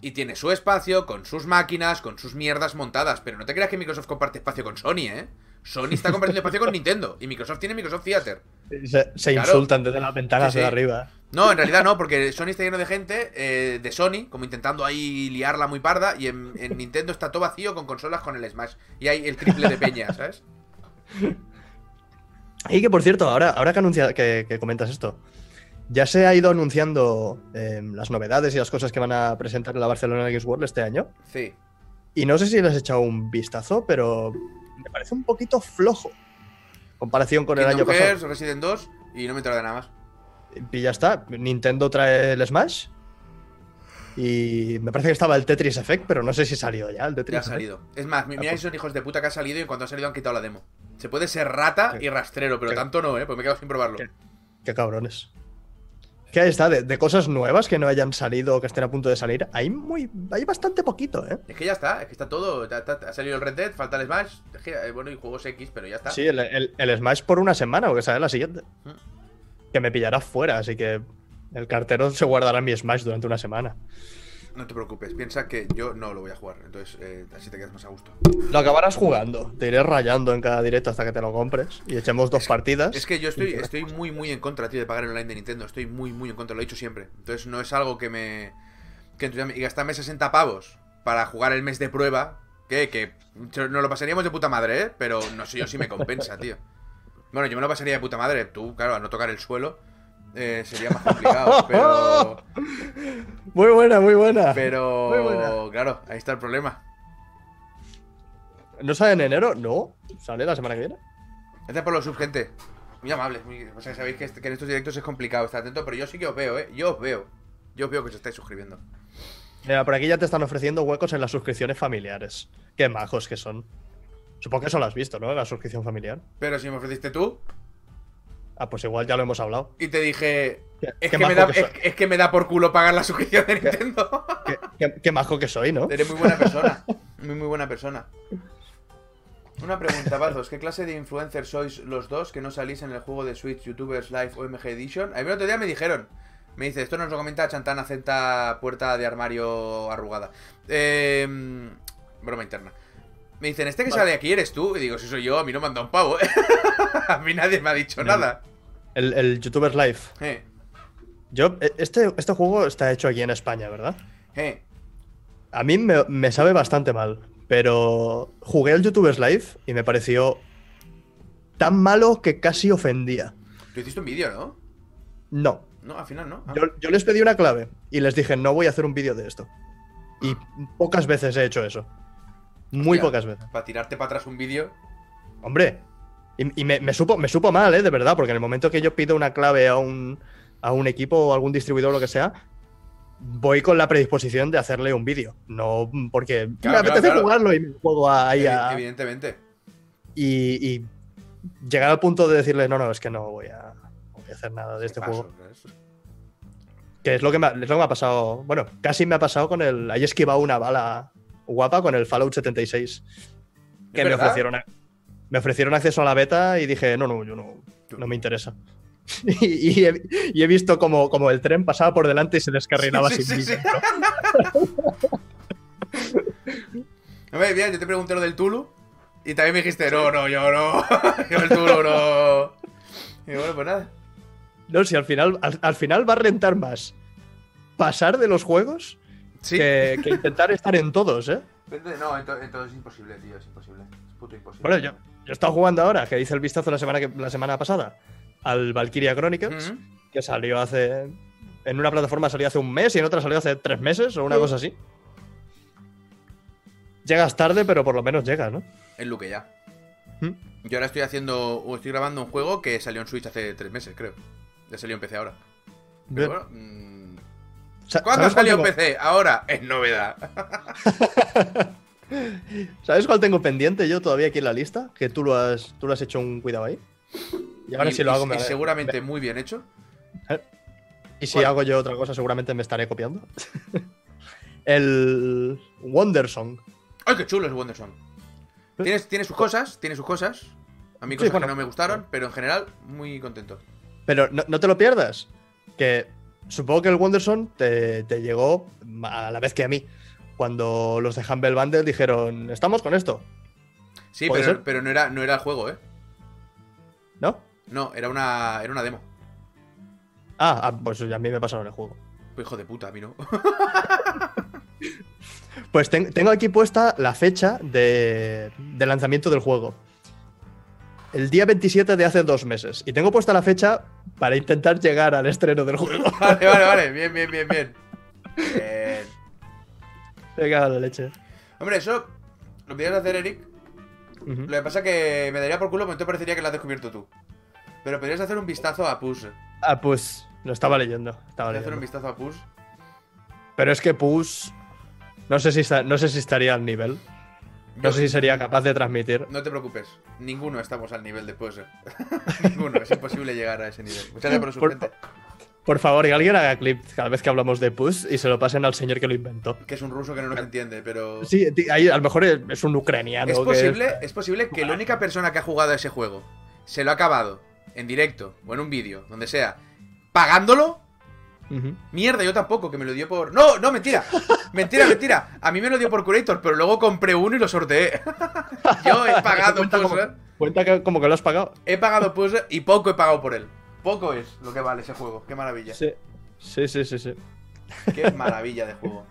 Y tiene su espacio, con sus máquinas, con sus mierdas montadas. Pero no te creas que Microsoft comparte espacio con Sony, ¿eh? Sony está compartiendo espacio con Nintendo. Y Microsoft tiene Microsoft Theater. Se, se Claro. insultan desde las ventanas Sí, de arriba. No, en realidad no, porque Sony está lleno de gente eh, de Sony, como intentando ahí liarla muy parda, y en, en Nintendo está todo vacío con consolas con el Smash. Y hay el triple de peña, ¿sabes? *laughs* Y que por cierto, ahora, ahora que, anuncia, que, que comentas esto, ya se ha ido anunciando eh, las novedades y las cosas que van a presentar en la Barcelona Games World este año. Sí. Y no sé si les he echado un vistazo, pero me parece un poquito flojo. en Comparación con el año pasado. Hearts, Resident 2, y no me entero de nada más. Y ya está. Nintendo trae el Smash. Y me parece que estaba el Tetris Effect, pero no sé si salió ya el Tetris Ya ha Effect. salido. Es más, Ah, mira si son hijos de puta que ha salido y cuando ha salido han quitado la demo. Se puede ser rata Sí. y rastrero, pero Sí. tanto no, ¿eh? Pues me he quedado sin probarlo. ¿Qué? Qué cabrones. Que ahí está, de, de cosas nuevas que no hayan salido o que estén a punto de salir, hay muy. hay bastante poquito, ¿eh? Es que ya está, es que está todo. Ha salido el Red Dead, falta el Smash. Es que, eh, bueno, y juegos X, pero ya está. Sí, el, el- el Smash por una semana, o que sale la siguiente. Mm. Que me pillará fuera, así que el cartero se guardará mi Smash durante una semana. No te preocupes, piensa que yo no lo voy a jugar, entonces eh, así te quedas más a gusto. Lo acabarás jugando, te iré rayando en cada directo hasta que te lo compres y echemos dos partidas. Es que yo estoy, estoy muy, muy en contra, tío, de pagar el online de Nintendo. Estoy muy, muy en contra, lo he dicho siempre. Entonces no es algo que me. que entusiasme. Y gastarme 60 pavos para jugar el mes de prueba, que, que nos lo pasaríamos de puta madre, ¿eh? Pero no sé yo si me compensa, tío. Bueno, yo me lo pasaría de puta madre. Tú, claro, a no tocar el suelo eh, sería más complicado. *laughs* Pero. Muy buena, muy buena. Pero. Muy buena. Claro, ahí está el problema. ¿No sale en enero? No. ¿Sale la semana que viene? Gracias por los subs, gente. Muy amables. Muy... O sea, sabéis que, este- que en estos directos es complicado estar atento, pero yo sí que os veo, ¿eh? Yo os veo. Yo os veo que os estáis suscribiendo. Mira, por aquí ya te están ofreciendo huecos en las suscripciones familiares. Qué majos que son. Supongo que eso lo has visto, ¿no? La suscripción familiar. Pero si me ofreciste tú Ah, pues igual ya lo hemos hablado. y te dije. Es que, me da, que es, que me da por culo pagar la suscripción de Nintendo. Qué- qué- qué majo que soy, ¿no? Eres muy buena persona. Muy, muy buena persona. Una pregunta, Bazos. ¿Qué clase de influencers sois los dos que no salís en el juego de Switch, YouTubers Live OMG Edition? A mí el otro día me dijeron. Me dice, esto nos lo comenta Chantana Centa Puerta de Armario Arrugada. Eh, broma interna. Me dicen, ¿este que Vale. sale aquí eres tú? Y digo, si soy yo, a mí no me han dado un pavo, ¿eh? *laughs* a mí nadie me ha dicho nada. El, el YouTuber Live. Eh, Yo, eh, este, este juego está hecho aquí en España, ¿verdad? eh. A mí me, me sabe bastante mal, pero jugué al YouTubers Live y me pareció tan malo que casi ofendía. Tú hiciste un vídeo, ¿no? No, No, al final no. Ah. yo, yo les pedí una clave y les dije, no voy a hacer un vídeo de esto. Y pocas veces he hecho eso. Muy Hostia. pocas veces. Para tirarte para atrás un vídeo. Hombre, y, y me, me supo, me supo mal, ¿eh? De verdad, porque en el momento que yo pido una clave a un, a un equipo o algún distribuidor o lo que sea, voy con la predisposición de hacerle un vídeo. No porque me Claro, apetece claro, claro. jugarlo y me juego ahí a- Evi- Evidentemente. y, y llegar al punto de decirle, no, no, es que no voy a, no voy a hacer nada de este Paso, juego. Que es lo que, me, ha- es lo que me ha pasado. Bueno, casi me ha pasado con el. Ahí esquivado una bala guapa con el Fallout 76. Que me ofrecieron, a- me ofrecieron acceso a la beta y dije, no, no, yo no, no me interesa. *laughs* y, y he, y he visto como, como el tren pasaba por delante y se descarrilaba Sí, sin sí, vídeo. Hombre, mira, yo te pregunté lo del Tulu y también me dijiste, no, no, yo no. *laughs* yo el Tulu no. Y bueno, pues nada. No, si al final, al, al final va a rentar más pasar de los juegos Sí. que, que intentar estar en todos, ¿eh? No, entonces, es imposible, tío, es imposible. Es puto imposible. Bueno, yo, yo he estado jugando ahora, que hice el vistazo la semana, que, la semana pasada, al Valkyria Chronicles, que salió hace. En una plataforma salió hace un mes y en otra salió hace tres meses o una Sí. cosa así. Llegas tarde, pero por lo menos llegas, ¿no? Es lo que ya. ¿Mm? Yo ahora estoy haciendo, o estoy grabando un juego que salió en Switch hace tres meses, creo. Ya salió en PC ahora. Pero Bien. bueno, mm, ¿Cuándo ¿sabes cuál salió tengo- PC? Ahora, es novedad. *laughs* ¿Sabes cuál tengo pendiente yo todavía aquí en la lista? Que tú lo has, tú lo has hecho un cuidado ahí. Y ahora Y- si lo y- hago me y haré- seguramente muy bien hecho. Y si ¿Cuál? hago yo otra cosa, seguramente me estaré copiando. *laughs* el Wonder Song. ¡Ay, qué chulo es Wonderson! Tiene, tiene sus cosas, tiene sus cosas. A mí Sí, cosas bueno. que no me gustaron, pero en general, muy contento. Pero no, no te lo pierdas. Que supongo que el Wonderson te, te llegó a la vez que a mí. Cuando los de Humble Bundle dijeron, estamos con esto, Sí, ¿Puede pero, pero no, era, no era el juego, ¿eh? ¿no? No, era una, era una demo. Ah, ah, pues a mí me pasaron el juego. Pues hijo de puta, a mí no. *laughs* Pues ten- tengo aquí puesta la fecha de, de lanzamiento del juego. El día 27 de hace dos meses. Y tengo puesta la fecha para intentar llegar al estreno del juego. *laughs* vale, vale, vale. Bien, bien, bien, bien. Bien. Venga, la leche. Hombre, eso lo podrías hacer, Eric. Lo que pasa que me daría por culo, porque entonces parecería que lo has descubierto tú. Pero podrías hacer un vistazo a Push. Ah, pues lo estaba leyendo. Estaba Podrías hacer un leyendo. vistazo a Push. Pero es que Push. No sé, si está- no sé si estaría al nivel. No sé si sería capaz de transmitir. No te preocupes, ninguno estamos al nivel de Push. *laughs* ninguno, es imposible llegar a ese nivel. Muchas gracias por su Por- favor, que alguien haga clip cada vez que hablamos de Push y se lo pasen al señor que lo inventó. Que es un ruso que no nos entiende, pero. Sí, ahí a lo mejor es, es un ucraniano. Es que posible, es posible que la única persona que ha jugado a ese juego se lo ha acabado en directo o en un vídeo, donde sea, pagándolo. Mierda, yo tampoco, que me lo dio por. No, no, mentira. Mentira, mentira. A mí me lo dio por Curator, pero luego compré uno y lo sorteé. *laughs* yo he pagado Cuenta como, cuenta que, como que lo has pagado. He pagado Puzzle y poco he pagado por él. Poco es lo que vale ese juego. Qué maravilla. Sí. Sí, sí, sí, sí. Qué maravilla de juego.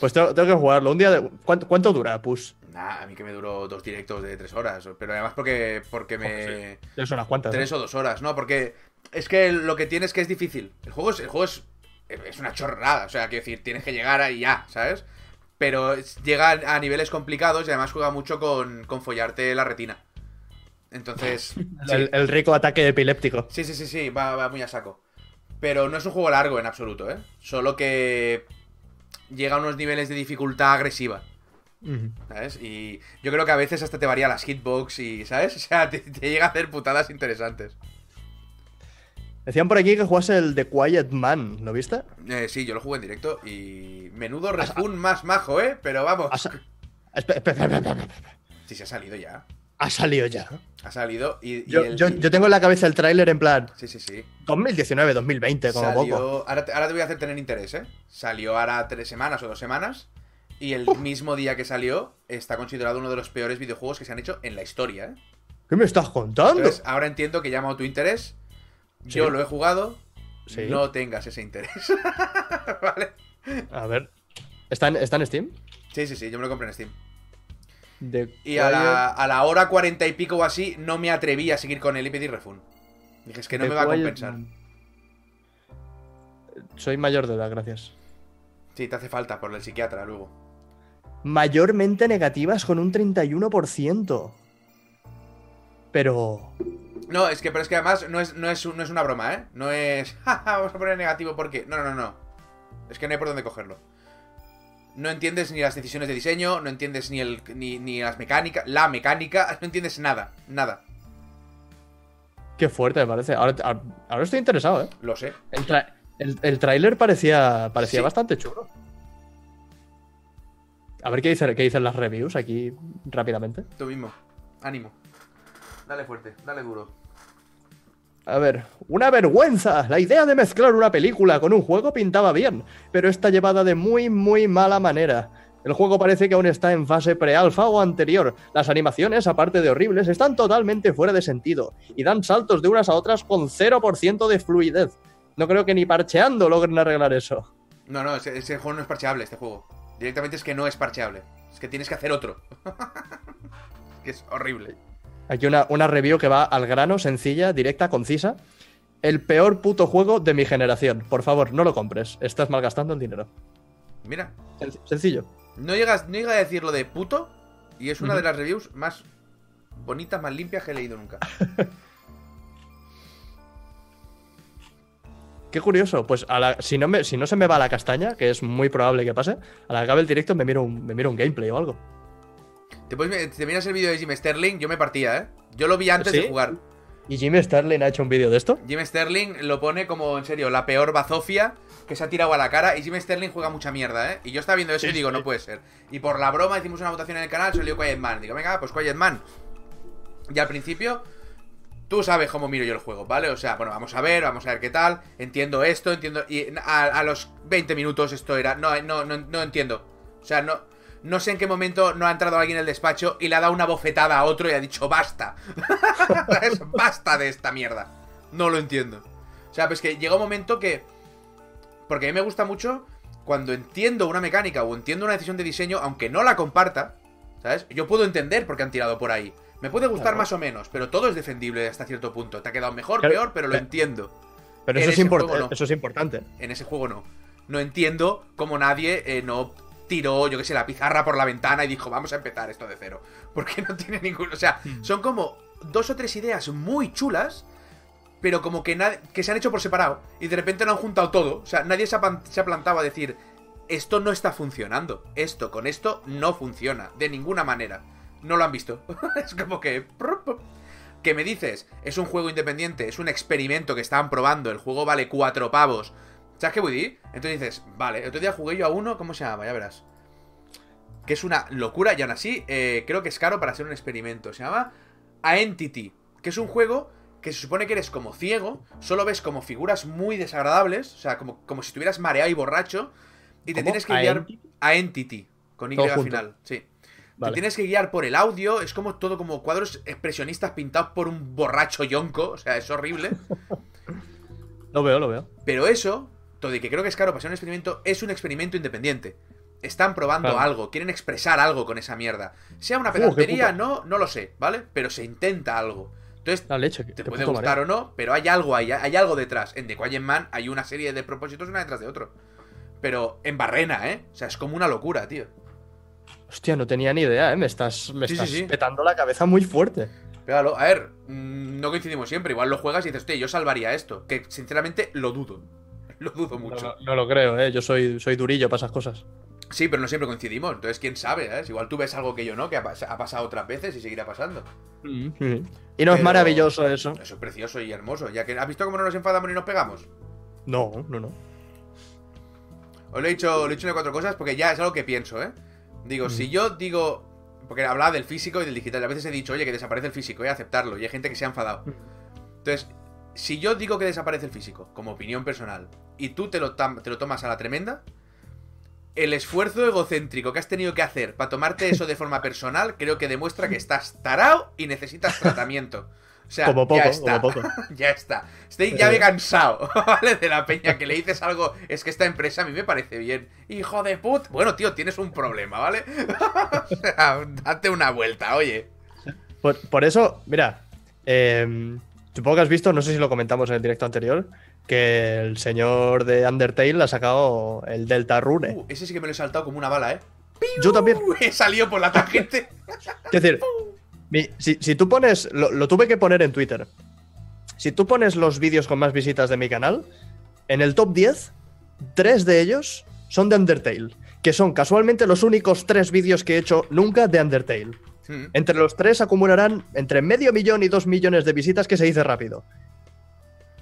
Pues tengo, tengo que jugarlo. Un día de... ¿Cuánto, cuánto dura Push? Nah, a mí que me duró dos directos de tres horas. Pero además porque, porque me. Es unas cuantas. ¿eh? Tres o dos horas, ¿no? Porque es que lo que tienes que es difícil. El juego es, el juego es, es una chorrada. O sea, quiero decir, tienes que llegar ahí ya, ¿sabes? Pero llega a niveles complicados y además juega mucho con, con follarte la retina. Entonces. *laughs* El, sí. el rico ataque epiléptico. Sí, sí, sí, sí, va, va muy a saco. Pero no es un juego largo en absoluto, ¿eh? Solo que llega a unos niveles de dificultad agresiva. ¿sabes? Y yo creo que a veces hasta te varía las hitbox y, ¿sabes? *laughs* O sea, te, te llega a hacer putadas interesantes. Decían por aquí que jugase el The Quiet Man. ¿Lo viste? Eh, sí, yo lo jugué en directo y menudo respawn más majo, ¿eh? Pero vamos. Sa- Sí, se ha salido ya. ha salido ya. Ha salido y, y Yo, el- yo- yo tengo en la cabeza el tráiler en plan Sí, sí, sí. 2019, 2020, como Salió... poco. Ahora, te, ahora te voy a hacer tener interés, ¿eh? Salió ahora tres semanas o dos semanas. Y el mismo día que salió, está considerado uno de los peores videojuegos que se han hecho en la historia, ¿eh? ¿Qué me estás contando? Entonces, ahora entiendo que llama a tu interés. Yo Sí. lo he jugado. Sí. No tengas ese interés. *laughs* ¿Vale? A ver. ¿Está en, está en Steam? Sí, sí, sí, yo me lo compré en Steam. The Y a la, a la hora cuarenta y pico o así, no me atreví a seguir con él y pedir refund. Dije, es que no The me va a compensar. Soy mayor de edad, gracias. Sí, te hace falta por el psiquiatra luego. Mayormente negativas con un 31%. Pero. No, es que, pero es que además no es, no es, no es una broma, ¿eh? No es. *laughs* "Ja, ja, vamos a poner negativo porque. No, no, no, no. Es que no hay por dónde cogerlo. No entiendes ni las decisiones de diseño, no entiendes ni el. ni, ni las mecánicas. La mecánica, *laughs* no entiendes nada. Nada. Qué fuerte me parece. Ahora, estoy interesado, ¿eh? Lo sé. El, tra- el, el tráiler parecía, parecía Sí. bastante chulo. A ver qué, dice, qué dicen las reviews aquí rápidamente. Tú mismo. Ánimo. Dale fuerte, dale duro. A ver, una vergüenza. La idea de mezclar una película con un juego pintaba bien, pero está llevada de muy, muy mala manera. El juego parece que aún está en fase pre-alfa o anterior. Las animaciones, aparte de horribles, están totalmente fuera de sentido y dan saltos de unas a otras con 0% de fluidez. No creo que ni parcheando logren arreglar eso. No, no, ese, ese juego no es parcheable, este juego. Directamente es que no es parcheable. Es que tienes que hacer otro. *laughs* que es horrible. Aquí una, una review que va al grano, sencilla, directa, concisa. El peor puto juego de mi generación. Por favor, no lo compres. Estás malgastando el dinero. Mira, Sen- Sencillo. no llegas, no llega a decir lo de puto. Y es una de las reviews más bonitas, más limpias que he leído nunca. *laughs* Qué curioso. Pues a la- si, no me, si no se me va la castaña, que es muy probable que pase, a la que acabe el directo me miro un, me miro un gameplay o algo. Te, puedes, te miras el vídeo de Jim Sterling, yo me partía, ¿eh? Yo lo vi antes ¿Sí? de jugar. ¿Y Jimmy Sterling ha hecho un vídeo de esto? Jim Sterling lo pone como, en serio, la peor bazofia que se ha tirado a la cara. Y Jim Sterling juega mucha mierda, ¿eh? Y yo estaba viendo eso Sí, y digo, sí. no puede ser. Y por la broma hicimos una votación en el canal, salió Quiet Man. Digo, venga, pues Quiet Man. Y al principio, tú sabes cómo miro yo el juego, ¿vale? O sea, bueno, vamos a ver, vamos a ver qué tal. Entiendo esto, entiendo. Y a, a los 20 minutos esto era. No, no, no, no entiendo. O sea, no. No sé en qué momento no ha entrado alguien en el despacho y le ha dado una bofetada a otro y ha dicho basta. *laughs* Basta de esta mierda. No lo entiendo. O sea, pues que llega un momento que. Porque a mí me gusta mucho cuando entiendo una mecánica o entiendo una decisión de diseño, aunque no la comparta, ¿sabes? Yo puedo entender por qué han tirado por ahí. Me puede gustar Claro. más o menos, pero todo es defendible hasta cierto punto. Te ha quedado mejor, Claro, peor, pero lo pero- entiendo. Pero eso es, no. eso es importante. En ese juego no. No entiendo cómo nadie eh, no tiró, yo que sé, la pizarra por la ventana y dijo, vamos a empezar esto de cero. *laughs* Porque no tiene ningún... O sea, son como dos o tres ideas muy chulas, pero como que, que se han hecho por separado. Y de repente lo han juntado todo. O sea, nadie se ha, se ha plantado a decir, esto no está funcionando. Esto con esto no funciona. De ninguna manera. No lo han visto. *laughs* es como que... Que me dices, es un juego independiente, es un experimento que estaban probando, el juego vale cuatro pavos. ¿Sabes qué voy a decir? Entonces dices, vale, el otro día jugué yo a uno, ¿cómo se llama? Ya verás. Que es una locura y aún así eh, creo que es caro para ser un experimento. Se llama A Entity, que es un juego que se supone que eres como ciego, solo ves como figuras muy desagradables, o sea, como, como si estuvieras mareado y borracho, y te ¿Cómo? tienes que ¿A guiar a Entity, con Y Todo al junto. final, sí. Vale. Te tienes que guiar por el audio, es como todo como cuadros expresionistas pintados por un borracho yonco, o sea, es horrible. *laughs* Lo veo, lo veo. Pero eso, todo y que creo que es caro para ser un experimento, es un experimento independiente. Están probando Claro. algo, quieren expresar algo con esa mierda. Sea una pedantería, no, no lo sé, ¿vale? Pero se intenta algo. Entonces, La leche. te puede gustar o no, pero hay algo ahí, hay algo detrás. En The Quiet Man hay una serie de propósitos una detrás de otro. Pero en barrena, ¿eh? O sea, es como una locura, tío. Hostia, no tenía ni idea, ¿eh? Me estás, me Sí, estás sí. petando la cabeza muy fuerte. Pégalo. A ver, mm, no coincidimos siempre. Igual lo juegas y dices, hostia, yo salvaría esto. Que sinceramente lo dudo. *laughs* Lo dudo No, mucho. no- no lo creo, ¿eh? Yo soy, soy durillo para esas cosas. Sí, pero no siempre coincidimos. Entonces, quién sabe, ¿eh? Igual tú ves algo que yo no, que ha, pas- ha pasado otras veces y seguirá pasando. Mm. Y no es maravilloso eso. Eso es precioso y hermoso. Ya que, ¿has visto cómo no nos enfadamos ni nos pegamos? No, no, no. Os lo he dicho, lo he dicho en cuatro cosas porque ya es algo que pienso, ¿eh? Digo, si yo digo. Porque hablaba del físico y del digital. A veces he dicho, oye, que desaparece el físico, y aceptarlo. Y hay gente que se ha enfadado. Entonces, si yo digo que desaparece el físico, como opinión personal, y tú te lo, te lo tomas a la tremenda, el esfuerzo egocéntrico que has tenido que hacer para tomarte eso de forma personal, creo que demuestra que estás tarao y necesitas tratamiento. O sea, Como poco, ya está. como poco. *laughs* ya está. Estoy ya de cansado, *laughs* ¿vale? De la peña que le dices algo. Es que esta empresa a mí me parece bien. Hijo de put. Bueno, tío, tienes un problema, ¿vale? *laughs* o sea, date una vuelta, oye. Por, por eso, mira, eh, supongo que has visto, no sé si lo comentamos en el directo anterior, que el señor de Undertale ha sacado el Delta Rune. Uh, ese sí que me lo he saltado como una bala, ¿eh? Yo también. *laughs* He salido por la tangente. Es decir, mi- si, si tú pones, lo, lo tuve que poner en Twitter. Si tú pones los vídeos con más visitas de mi canal, en el top 10, tres de ellos son de Undertale, que son casualmente los únicos tres vídeos que he hecho nunca de Undertale. Mm. Entre los tres acumularán entre medio millón y dos millones de visitas, que se dice rápido.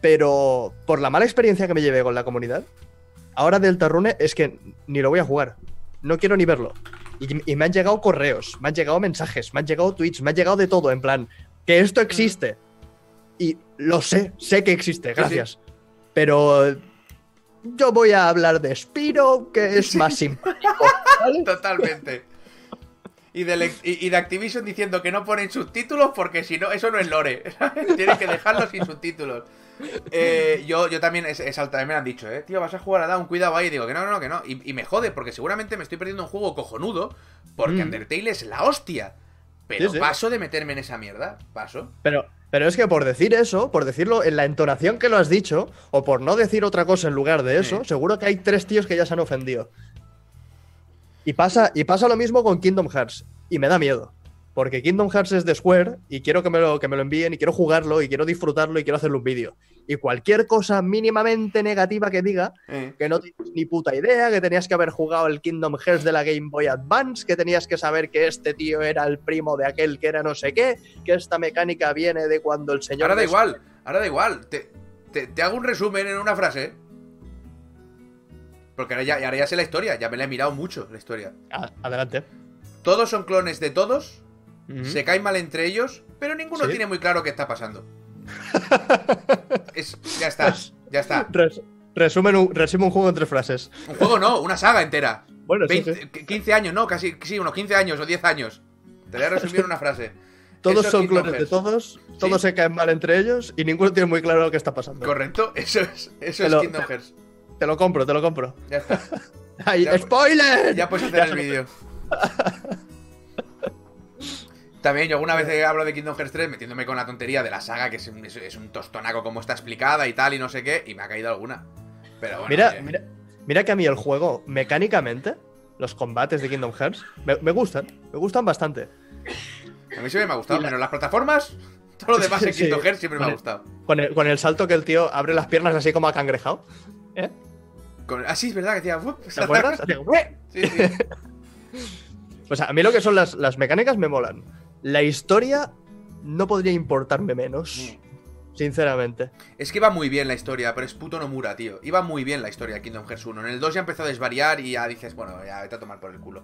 Pero por la mala experiencia que me llevé con la comunidad, ahora Deltarune es que ni lo voy a jugar. No quiero ni verlo. Y, y me han llegado correos, me han llegado mensajes, me han llegado tweets, me han llegado de todo, en plan, que esto existe. Y lo sé, sé que existe, sí. gracias. Pero yo voy a hablar de Spiro, que es más simpático. ¿vale? *laughs* Totalmente. Y de, y de Activision diciendo que no ponen subtítulos porque si no, eso no es lore. *laughs* Tienen que dejarlo sin subtítulos. Eh, yo, yo también es, es alta, me han dicho, eh, tío, vas a jugar a Down, cuidado ahí. Y digo que no, no, no, que no. Y, y me jode porque seguramente me estoy perdiendo un juego cojonudo porque Mm. Undertale es la hostia. Pero Sí, sí. paso de meterme en esa mierda. Paso. Pero, pero es que por decir eso, por decirlo en la entonación que lo has dicho, o por no decir otra cosa en lugar de eso, Sí. seguro que hay tres tíos que ya se han ofendido. Y pasa, y pasa lo mismo con Kingdom Hearts. Y me da miedo. Porque Kingdom Hearts es de Square y quiero que me, lo, que me lo envíen y quiero jugarlo y quiero disfrutarlo y quiero hacerle un vídeo. Y cualquier cosa mínimamente negativa que diga, Eh, que no tienes ni puta idea, que tenías que haber jugado el Kingdom Hearts de la Game Boy Advance, que tenías que saber que este tío era el primo de aquel que era no sé qué, que esta mecánica viene de cuando el señor... Ahora da igual, ahora da igual. Te, te- te hago un resumen en una frase. Porque ahora ya, ahora ya sé la historia, ya me la he mirado mucho la historia. Ah, adelante. Todos son clones de todos, se caen mal entre ellos, pero ninguno Sí. tiene muy claro qué está pasando. Es- ya está, ya está. Res- resumen un, resume un juego en tres frases. Un juego no, una saga entera. Bueno, sí, 20 sí. 15 años, no, casi, sí, unos 15 años o 10 años. Te voy a resumir en una frase. *laughs* Todos Eso son clones de todos, todos se caen mal entre ellos y ninguno tiene muy claro lo que está pasando. Correcto, eso es, eso Te es lo- Kingdom Hearts. Te lo compro, te lo compro. Ya está. *laughs* ¡Ay, Ya- ¡Spoiler! Ya puedes *laughs* hacer Ya el vídeo. También yo alguna vez he hablado de Kingdom Hearts 3 metiéndome con la tontería de la saga, que es un, es- es un tostonaco como está explicada y tal, y no sé qué, y me ha caído alguna. Pero bueno, Mira, oye, mira, mira que a mí el juego, mecánicamente, los combates de Kingdom Hearts, me, me gustan. Me gustan bastante. a mí siempre me ha gustado, la- menos las plataformas, *laughs* todo lo demás en Sí. Kingdom Hearts siempre me ha gustado. Con el, con el salto que el tío abre las piernas así como acangrejado. ¿Eh? Con- ah, sí, es verdad que decía... "Uf", ¿Te acuerdas? *laughs* Sí. Pues *laughs* a mí lo que son las, las mecánicas me molan. La historia no podría importarme menos. Sinceramente. Es que iba muy bien la historia, pero es puto Nomura, tío. Iba muy bien la historia de Kingdom Hearts 1. En el 2 ya empezó a desvariar y ya dices, bueno, ya vete a tomar por el culo.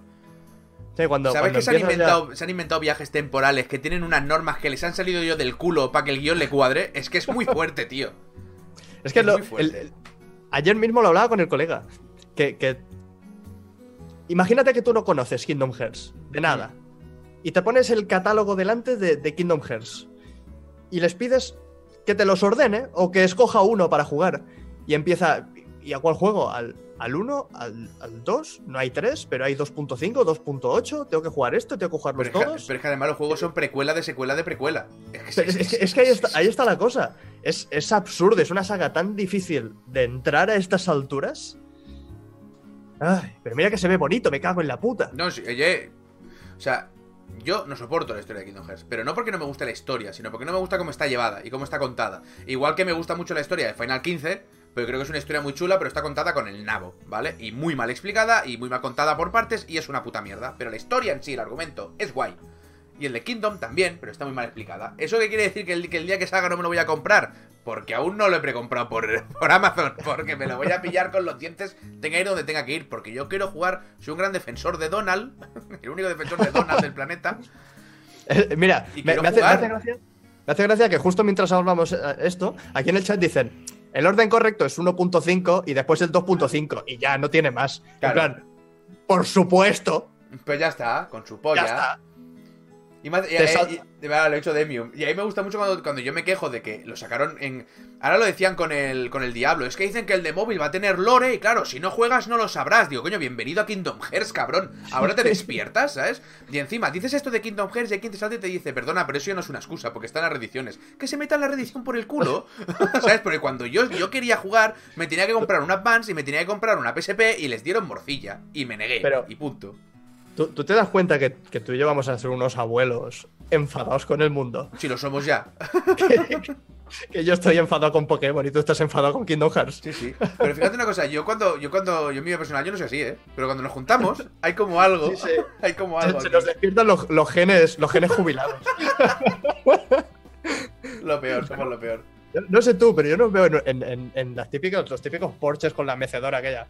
Sí, cuando, ¿Sabes cuando que se han, ya- inventado, se han inventado viajes temporales que tienen unas normas que les han salido yo del culo para que el guion le cuadre? Es que es muy fuerte, tío. Es que Es lo- el- el- ayer mismo lo hablaba con el colega. Que, que- Imagínate que tú no conoces Kingdom Hearts, de nada. Y te pones el catálogo delante de, de Kingdom Hearts. Y les pides que te los ordene o que escoja uno para jugar. Y empieza. ¿Y a cuál juego? ¿Al, al 1? ¿Al, ¿Al 2? No hay 3, pero hay 2.5, 2.8. Tengo que jugar esto, tengo que jugarlos Pero es, que, todos. pero es que además los juegos son precuela de secuela de precuela. Es es, es que, es que ahí, está, ahí está la cosa. Es, es absurdo, es una saga tan difícil de entrar a estas alturas. Ay, pero mira que se ve bonito, me cago en la puta. No, sí, oye. O sea, yo no soporto la historia de Kingdom Hearts. Pero no porque no me guste la historia, sino porque no me gusta cómo está llevada y cómo está contada. Igual que me gusta mucho la historia de Final 15, pero creo que es una historia muy chula, pero está contada con el nabo, ¿vale? Y muy mal explicada y muy mal contada por partes y es una puta mierda. Pero la historia en sí, el argumento, es guay. Y el de Kingdom también, pero está muy mal explicada. ¿Eso qué quiere decir? ¿Que el, que el día que salga no me lo voy a comprar? Porque aún no lo he precomprado por, *laughs* por Amazon. Porque me lo voy a pillar con los dientes, tenga que ir donde tenga que ir. Porque yo quiero jugar, soy un gran defensor de Donald, *laughs* el único defensor de Donald del planeta. Eh, mira, Y me, hace, me jugar. hace gracia, me hace gracia que justo mientras hablamos eh, esto, aquí en el chat dicen, el orden correcto es 1.5 y después el 2.5 y ya no tiene más. En Claro. plan, por supuesto, Pues ya está, con su polla. ya está. Y, más- y- lo he hecho Demium. Y ahí me gusta mucho cuando, cuando yo me quejo de que lo sacaron en. Ahora lo decían con el, con el Diablo. Es que dicen que el de móvil va a tener lore. Y claro, si no juegas, no lo sabrás. Digo, coño, bienvenido a Kingdom Hearts, cabrón. Ahora te *laughs* despiertas, ¿sabes? Y encima, dices esto de Kingdom Hearts y hay quien te salta y te dice, perdona, pero eso ya no es una excusa, porque están las reediciones. Que se meta la reedición por el culo. *laughs* *laughs* ¿Sabes? Porque cuando yo, yo quería jugar, me tenía que comprar un Advance y me tenía que comprar una PSP y les dieron morcilla. Y me negué. Pero- Y punto. ¿Tú, tú te das cuenta que, que tú y yo vamos a ser unos abuelos enfadados con el mundo. Si lo somos ya. *laughs* Que yo estoy enfadado con Pokémon y tú estás enfadado con Kingdom Hearts. Sí, sí. Pero fíjate una cosa, yo cuando, yo cuando, yo en mi vida personal, yo no soy así, ¿eh? Pero cuando nos juntamos, hay como algo. Sí, sí. *laughs* Hay como algo. se nos despiertan los, los genes, los genes jubilados. *laughs* Lo peor, somos lo peor. No sé tú, pero yo nos veo en, en- en- en las típicos, los típicos Porsches con la mecedora aquella.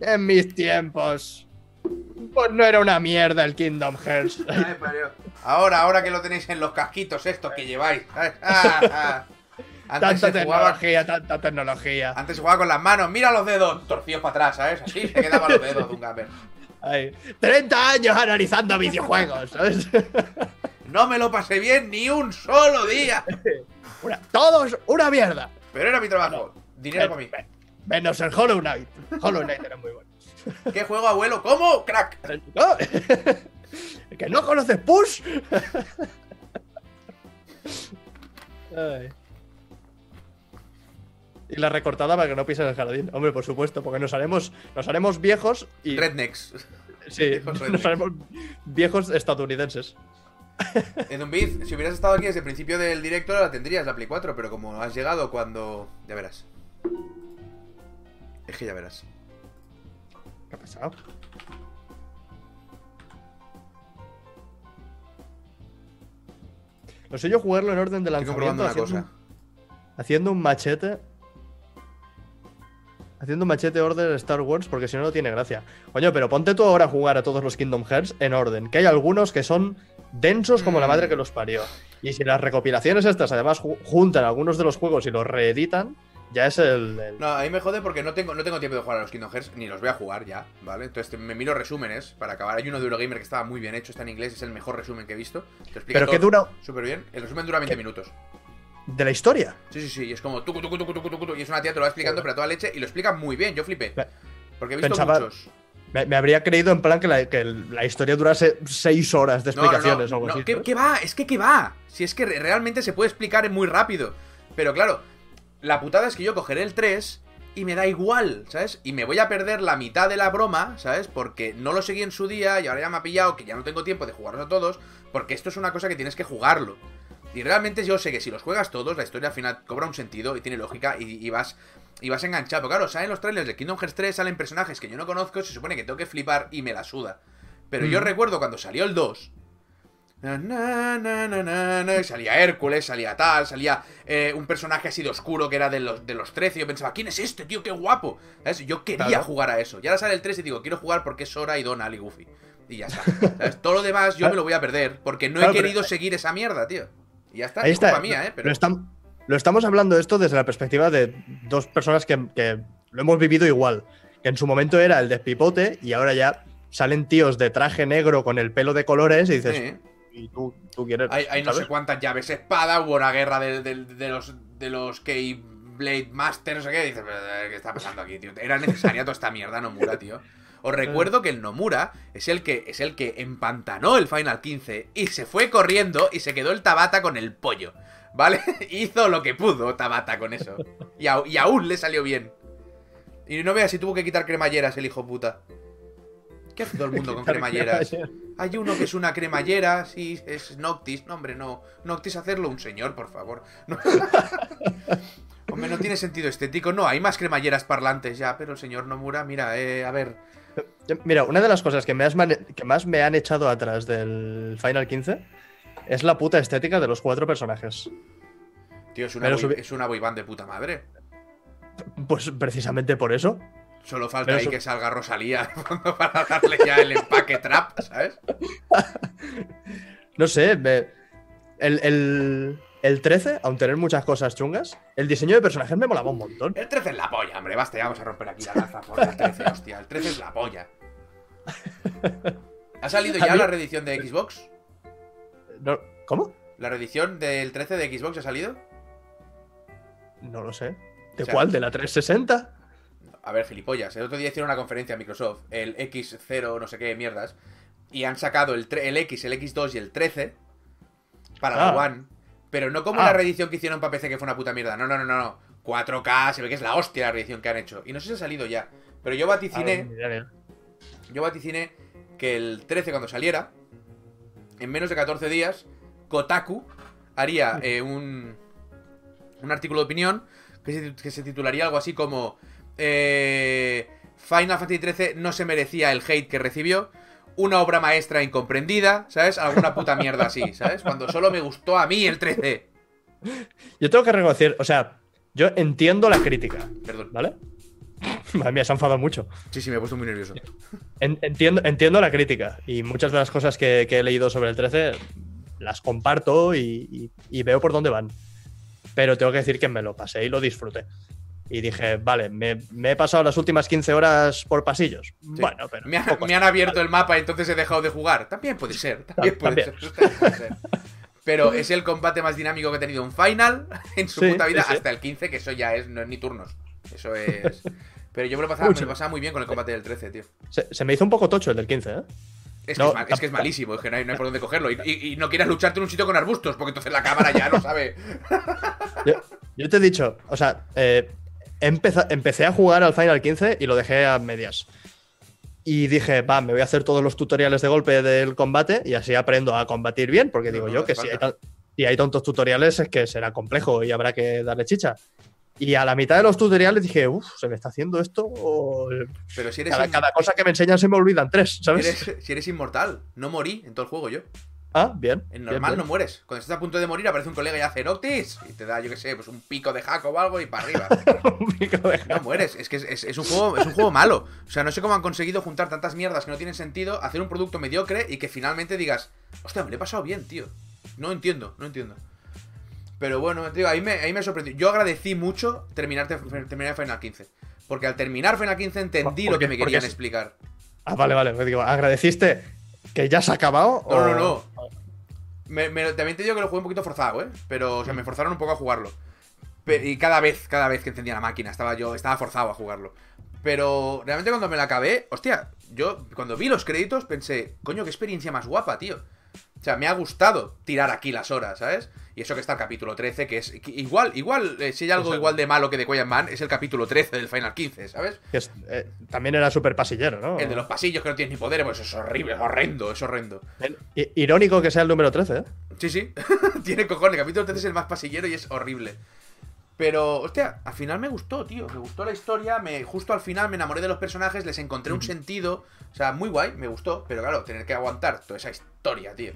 En mis tiempos. Pues no era una mierda el Kingdom Hearts. *laughs* Ay. Ahora, ahora que lo tenéis en los casquitos estos que lleváis. Ah, *laughs* ah. Antes *laughs* Tanta se jugaba. tecnología, tanta tecnología. Antes se jugaba con las manos, mira los dedos, torcidos para atrás, ¿sabes? Así se quedaban los dedos de un gamer. Ay, 30 años analizando videojuegos, ¿sabes? No me lo pasé bien ni un solo día. Una- todos una mierda. Pero era mi trabajo. Dinero para mí. Menos el Hollow Knight. Hollow Knight era muy bueno. ¿Qué juego, abuelo? ¿Cómo? Crack. *laughs* ¿Que no conoces Push? Ay. Y la recortada para que no pises el jardín. Hombre, por supuesto, porque nos haremos, nos haremos viejos y. Rednecks. sí, *laughs* viejos nos haremos viejos estadounidenses. *laughs* En Biz, si hubieras estado aquí desde el principio del directo, la tendrías la Play 4, pero como has llegado cuando. Ya verás. Es que ya verás. ¿Qué ha pasado? No sé yo jugarlo en orden de Estoy lanzamiento una haciendo, cosa. haciendo un machete. Haciendo un machete orden Star Wars porque si no no tiene gracia. Coño, pero ponte tú ahora a jugar a todos los Kingdom Hearts en orden, que hay algunos que son densos como la madre que los parió. Y si las recopilaciones estas además ju- juntan algunos de los juegos y los reeditan, ya es el... el- No, a mí me jode porque no tengo, no tengo tiempo de jugar a los Kingdom Hearts, ni los voy a jugar ya, ¿vale? Entonces me miro resúmenes para acabar. Hay uno de Eurogamer que estaba muy bien hecho, está en inglés, es el mejor resumen que he visto. Te explica Pero que dura súper bien. El resumen dura 20 minutos. de la historia. Sí, sí, sí, y es como tucu, tucu, tucu, y es una tía te lo va explicando, pero a toda leche, y lo explica muy bien, yo flipé. Porque he visto pensaba- muchos. Me, me habría creído en plan que la, que la historia durase seis horas de No, no, no, explicaciones o algo así. ¿qué, qué va? Es que qué va. Si es que re- realmente se puede explicar muy rápido. Pero claro, la putada es que yo cogeré el 3 y me da igual, ¿sabes? Y me voy a perder la mitad de la broma, ¿sabes? Porque no lo seguí en su día y ahora ya me ha pillado que ya no tengo tiempo de jugarlos a todos. Porque esto es una cosa que tienes que jugarlo. Y realmente yo sé que si los juegas todos, la historia al final cobra un sentido y tiene lógica y, y vas. Y vas enganchado. Pero claro, salen los trailers de Kingdom Hearts 3, salen personajes que yo no conozco, se supone que tengo que flipar y me la suda. Pero yo Mm. recuerdo cuando salió el 2. Na, salía Hércules, salía tal, salía eh, un personaje así de oscuro que era de los, de los 13. Yo pensaba, ¿quién es este, tío? ¡Qué guapo! ¿Sabes? Yo quería Claro. jugar a eso. Y ahora sale el 3 y digo, quiero jugar porque es Sora y Donald y Goofy. Y ya está. *laughs* ¿Sabes? Todo lo demás yo me lo voy a perder porque no Claro, he pero- querido seguir esa mierda, tío. Y ya está. Ahí es está. culpa mía, ¿eh? Pero... Lo, estam- lo estamos hablando esto desde la perspectiva de dos personas que, que lo hemos vivido igual. Que en su momento era el despipote y ahora ya salen tíos de traje negro con el pelo de colores y dices, Sí. ¿Y tú, tú quieres? Hay, hay no sé cuántas llaves espada, hubo una guerra de, de- de los de los Blade Master, no sé qué. Dices, "Pero, ¿qué está pasando aquí, tío? Era necesaria toda esta mierda, Nomura, tío. Os recuerdo que el Nomura es el que es el que empantanó el Final 15 y se fue corriendo y se quedó el Tabata con el pollo. ¿Vale? *laughs* Hizo lo que pudo Tabata con eso. Y, y aún le salió bien. Y no veas si tuvo que quitar cremalleras el hijo puta. ¿Qué hace todo el mundo *laughs* con cremalleras? Hay uno que es una cremallera, sí, es Noctis. No, hombre, no. Noctis, hacerlo un señor, por favor. No. *laughs* hombre, no tiene sentido estético. No, hay más cremalleras parlantes ya, pero el señor Nomura, mira, eh, a ver. Mira, una de las cosas que, me has que más me han echado atrás del Final 15 es la puta estética de los cuatro personajes. Tío, es una, boy, es una boy band de puta madre. Pues precisamente por eso. Solo falta Pero ahí que salga Rosalía *laughs* para darle ya el empaque trap, ¿sabes? No sé, me- el, el, el 13, aun tener muchas cosas chungas, el diseño de personajes me molaba un montón. El 13 es la polla, hombre. Basta, ya vamos a romper aquí la lanza por el 13, hostia. El 13 es la polla. *laughs* ¿Ha salido ya mí- la reedición de Xbox? No- ¿Cómo? ¿La reedición del 13 de Xbox ha salido? No lo sé. ¿De O sea- cuál? ¿De la 360? A ver, gilipollas. El otro día hicieron una conferencia a Microsoft, el X0, no sé qué mierdas, y han sacado el, el X, el X2 y el 13 para la Ah. One, pero no como Ah. la reedición que hicieron para PC que fue una puta mierda. No, no, no, no, no. 4K, se ve que es la hostia la reedición que han hecho. Y no sé si ha salido ya, pero yo vaticiné, yo vaticiné que el 13 cuando saliera, en menos de 14 días, Kotaku haría eh, un, un artículo de opinión que se, que se titularía algo así como eh, Final Fantasy XIII no se merecía el hate que recibió, una obra maestra incomprendida, ¿sabes? Alguna puta mierda así, *laughs* ¿sabes? Cuando solo me gustó a mí el 13. Yo tengo que reconocer, o sea, yo entiendo la crítica, Perdón. ¿vale? *laughs* Madre mía, se ha enfadado mucho. Sí, sí, me he puesto muy nervioso. En- entiendo, entiendo la crítica y muchas de las cosas que, que he leído sobre el 13 las comparto y, y- y veo por dónde van. Pero tengo que decir que me lo pasé y lo disfruté. Y dije, vale, me, me he pasado las últimas 15 horas por pasillos. Bueno, pero. Me, me han abierto el mapa y entonces he dejado de jugar. También puede ser, también puede ser. puede. Pero es el combate más dinámico que he tenido un final *laughs* en su Sí, puta vida sí, hasta el 15, que eso ya es, no es ni turnos. Eso es. Pero yo me lo, pasaba, me Mucho. lo pasaba muy bien con el combate del 13, tío. Se, se me hizo un poco tocho el del 15, ¿eh? Es que, No, es, mal- es que es malísimo, es que no hay, no hay por dónde cogerlo. Y, y- y no quieras lucharte en un sitio con arbustos, porque entonces la cámara ya no sabe. *laughs* Yo, yo te he dicho, o sea, eh, empeza- empecé a jugar al Final 15 y lo dejé a medias. Y dije, va, me voy a hacer todos los tutoriales de golpe del combate y así aprendo a combatir bien, porque digo no, yo que si hay, si hay tontos tutoriales es que será complejo y habrá que darle chicha. Y a la mitad de los tutoriales dije, uff, ¿se me está haciendo esto? O Pero si eres, cada, cada cosa que me enseñan se me olvidan tres, ¿sabes? eres- si eres inmortal, no morí en todo el juego yo. Ah, bien. En normal bien. no mueres. Cuando estás a punto de morir aparece un colega y hace Noctis y te da, yo qué sé, pues un pico de hack o algo y para arriba. *laughs* Un pico de- No mueres, es que es, es- es un juego, es un juego malo. O sea, no sé cómo han conseguido juntar tantas mierdas que no tienen sentido, hacer un producto mediocre y que finalmente digas, hostia, me lo he pasado bien, tío. No entiendo, no entiendo. Pero bueno, tío, ahí me, ahí me sorprendió. Yo agradecí mucho terminar, terminar Final 15. Porque al terminar Final 15 entendí ¿Por lo que me querían explicar. Ah, vale, vale. me digo, ¿agradeciste que ya se ha acabado? No, no, no. Me, me- también te digo que lo jugué un poquito forzado, ¿eh? Pero, o sea, me forzaron un poco a jugarlo. Pe- y cada vez, cada vez que encendía la máquina, estaba yo, estaba forzado a jugarlo. Pero realmente cuando me la acabé, hostia, yo cuando vi los créditos pensé, coño, qué experiencia más guapa, tío. O sea, me ha gustado tirar aquí las horas, ¿sabes? Y eso que está el capítulo 13, que es que igual, igual, eh, si hay algo O sea- igual de malo que de Quiet Man, es el capítulo 13 del Final 15, ¿sabes? que es- eh, también era súper pasillero, ¿no? El de los pasillos que no tienes ni poder, pues es horrible, es horrendo, es horrendo. Irónico que sea el número 13, ¿eh? Sí, sí. *laughs* Tiene cojones. El capítulo 13 es el más pasillero y es horrible. Pero, hostia, al final me gustó, tío. Me gustó la historia. Me, justo al final me enamoré de los personajes. Les encontré un sentido. O sea, muy guay, me gustó. Pero claro, tener que aguantar toda esa historia, tío.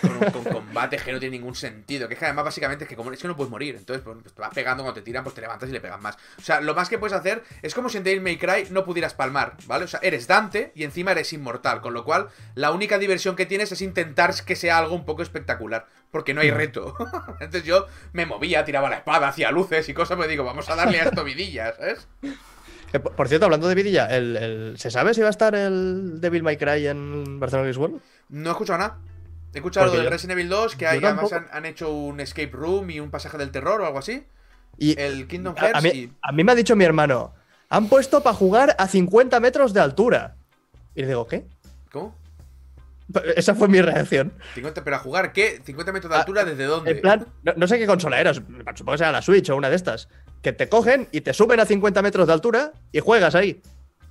Con, con combates que no tiene ningún sentido. Que es que además, básicamente, es que como es que no puedes morir. Entonces, pues, te vas pegando cuando te tiran, pues te levantas y le pegas más. O sea, lo más que puedes hacer es como si en Devil May Cry no pudieras palmar, ¿vale? O sea, eres Dante y encima eres inmortal. Con lo cual, la única diversión que tienes es intentar que sea algo un poco espectacular. Porque no hay reto. *laughs* Entonces yo me movía, tiraba la espada, hacía luces y cosas, pues digo, vamos a darle a esto vidillas, ¿sabes? Que, por por cierto, hablando de vidilla, el, el- ¿se sabe si va a estar el Devil May Cry en Barcelona Games World? No he escuchado nada. He escuchado lo Porque del yo- Resident Evil 2, que hay, además han, han hecho un escape room y un pasaje del terror o algo así. Y El Kingdom Hearts a mí, y... a mí me ha dicho mi hermano, han puesto para jugar a 50 metros de altura. Y le digo, ¿qué? ¿Cómo? Esa fue mi reacción. 50, ¿Pero a jugar qué? ¿50 metros de Ah, altura desde dónde? En plan, no, no sé qué consola era, supongo que sea la Switch o una de estas. Que te cogen y te suben a 50 metros de altura y juegas ahí.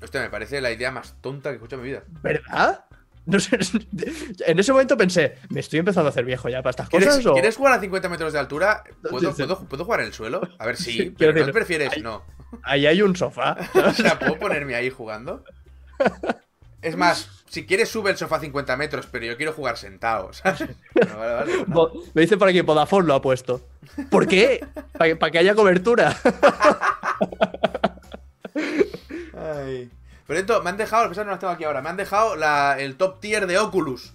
Hostia, me parece la idea más tonta que he escuchado en mi vida. ¿Verdad? No sé, *laughs* en ese momento pensé, me estoy empezando a hacer viejo ya para estas ¿Quieres, cosas. o- ¿quieres jugar a 50 metros de altura? ¿Puedo, Sí, sí. puedo, puedo jugar en el suelo? A ver, *laughs* sí, Sí, pero quiero ¿no decir, prefieres? No. Ahí hay un sofá. *laughs* O sea, ¿puedo ponerme ahí jugando? Es más, si quieres sube el sofá 50 metros, pero yo quiero jugar sentado, Me dice por aquí, Vodafone lo ha puesto. ¿Por qué? Para que haya cobertura. Ay. Pero esto, me han dejado, a pesar no las tengo aquí ahora, me han dejado la- el top tier de Oculus.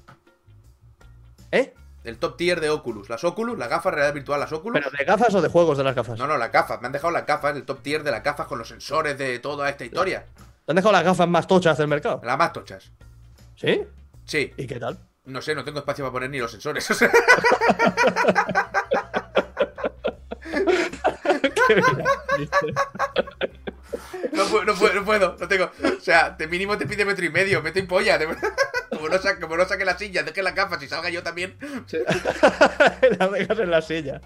¿Eh? El top tier de Oculus. Las Oculus, las gafas realidad virtual, las Oculus. ¿Pero de gafas o de juegos de las gafas? No, no, las gafas. Me han dejado las gafas, el top tier de las gafas con los sensores de toda esta historia. ¿Te han dejado las gafas más tochas del mercado? Las más tochas. ¿Sí? Sí. ¿Y qué tal? No sé, no tengo espacio para poner ni los sensores. O *laughs* sea, *laughs* Qué bien, ¿viste? No, puedo, no puedo, no puedo, no tengo. O sea, de mínimo te pide metro y medio, metro y polla. de- *laughs* Como no, saque, como no saque la silla, deje las gafas y salga yo también. las *laughs* dejas en la silla.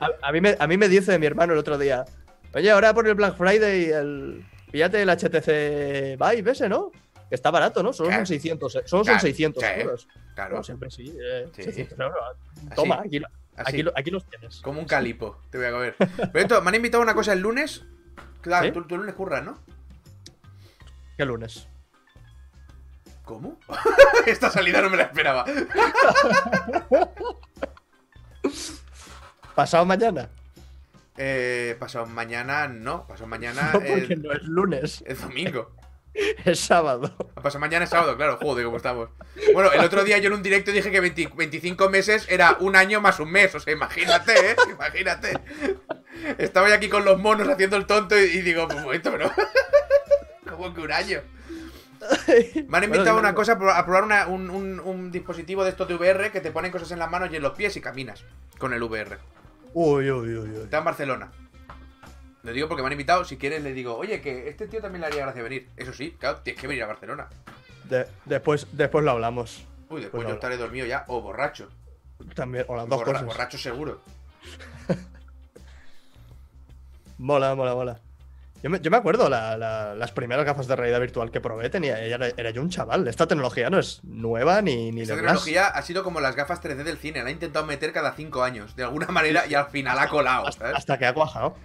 A, a mí me, a mí me dice mi hermano el otro día, oye, ahora por el Black Friday, el... píllate el HTC Vive ese, ¿no? Que está barato, ¿no? Solo son Claro. 600, eh, solo son Claro, 600 sí. euros. Claro, No, siempre sí, eh, Sí. 600 euros. Así, Toma, aquí, así. aquí, aquí los tienes. Como un calipo, te voy a comer. Pero esto, me han invitado a una cosa el lunes. Claro, ¿Sí? tú, tú el lunes curras, ¿no? ¿Qué lunes? ¿Cómo? *laughs* Esta salida no me la esperaba. *laughs* ¿Pasado mañana? Eh, pasado mañana, no. Pasado mañana *laughs* No, porque es, no es lunes, es domingo. es sábado. Pasado mañana es sábado, claro, joder, cómo estamos. Bueno, el otro día yo en un directo dije que 20 25 meses era un año más un mes. O sea, imagínate, ¿eh? Imagínate. Estaba yo aquí con los monos haciendo el tonto y, y digo, pues un momento, pero. *laughs* ¿Cómo que un año? *laughs* Me han invitado a Bueno, una cosa, a probar- una- un, un- un dispositivo de estos de VR que te ponen cosas en las manos y en los pies y caminas con el VR. Uy, uy, uy, uy. Está en Barcelona. Lo digo porque me han invitado. Si quieres, le digo, oye, que este tío también le haría gracia venir. Eso sí, claro, tienes que venir a Barcelona. De- después, después lo hablamos. Uy, después Pues yo estaré dormido ya o borracho. También, o las dos Borra- cosas. borracho seguro. Mola, mola, mola. Yo me, yo me acuerdo, la- la- las primeras gafas de realidad virtual que probé tenía, era, era yo un chaval. Esta tecnología no es nueva ni, ni Esta de tecnología ha sido como las gafas 3D del cine. La ha intentado meter cada 5 años, de alguna manera, y al final ha colado, hasta, ¿sabes? hasta que ha cuajado.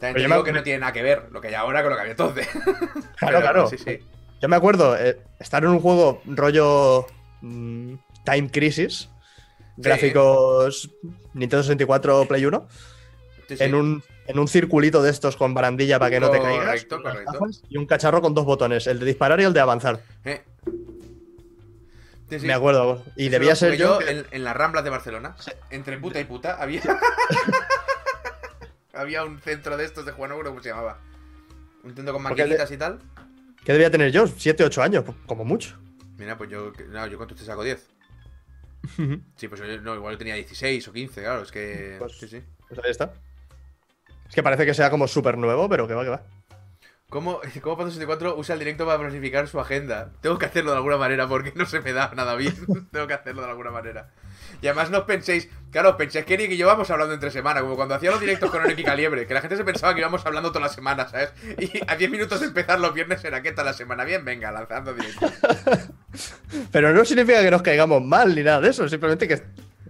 También te me digo que no tiene nada que ver lo que hay ahora con lo que había entonces. *laughs* Claro, Pero, claro. Sí, sí. Yo me acuerdo eh, estar en un juego rollo mm, Time Crisis, gráficos Nintendo 64 Play 1, Sí, sí. En, un, en un circulito de estos con barandilla para que no te caigas. Correcto, correcto. Y un cacharro con dos botones, el de disparar y el de avanzar. Eh. Sí, sí. Me acuerdo. Y Eso debía ser yo. en, en las Ramblas de Barcelona. Entre puta y puta había. *laughs* había un centro de estos de no recuerdo cómo se llamaba. Un centro con de- maquinitas y tal. ¿Qué debía tener yo? 7, 8 años, como mucho. Mira, pues yo. No, yo cuánto te saco 10. Sí, pues yo, no, igual yo tenía 16 o 15, claro, es que. Pues- Sí, sí. Pues ahí está. Es que parece que sea como súper nuevo, pero que va, que va. ¿Cómo, *laughs* ¿Cómo Pato 64 usa el directo para planificar su agenda? Tengo que hacerlo de alguna manera porque no se me da nada bien. *laughs* Tengo que hacerlo de alguna manera. Y además no os penséis, claro, penséis que Eric y yo vamos hablando entre semana, como cuando hacía los directos con Eric y Caliebre, que la gente se pensaba que íbamos hablando toda la semana, ¿sabes? Y a 10 minutos de empezar los viernes era ¿qué tal la semana? Bien, venga, lanzando directo. *laughs* Pero no significa que nos caigamos mal ni nada de eso, simplemente que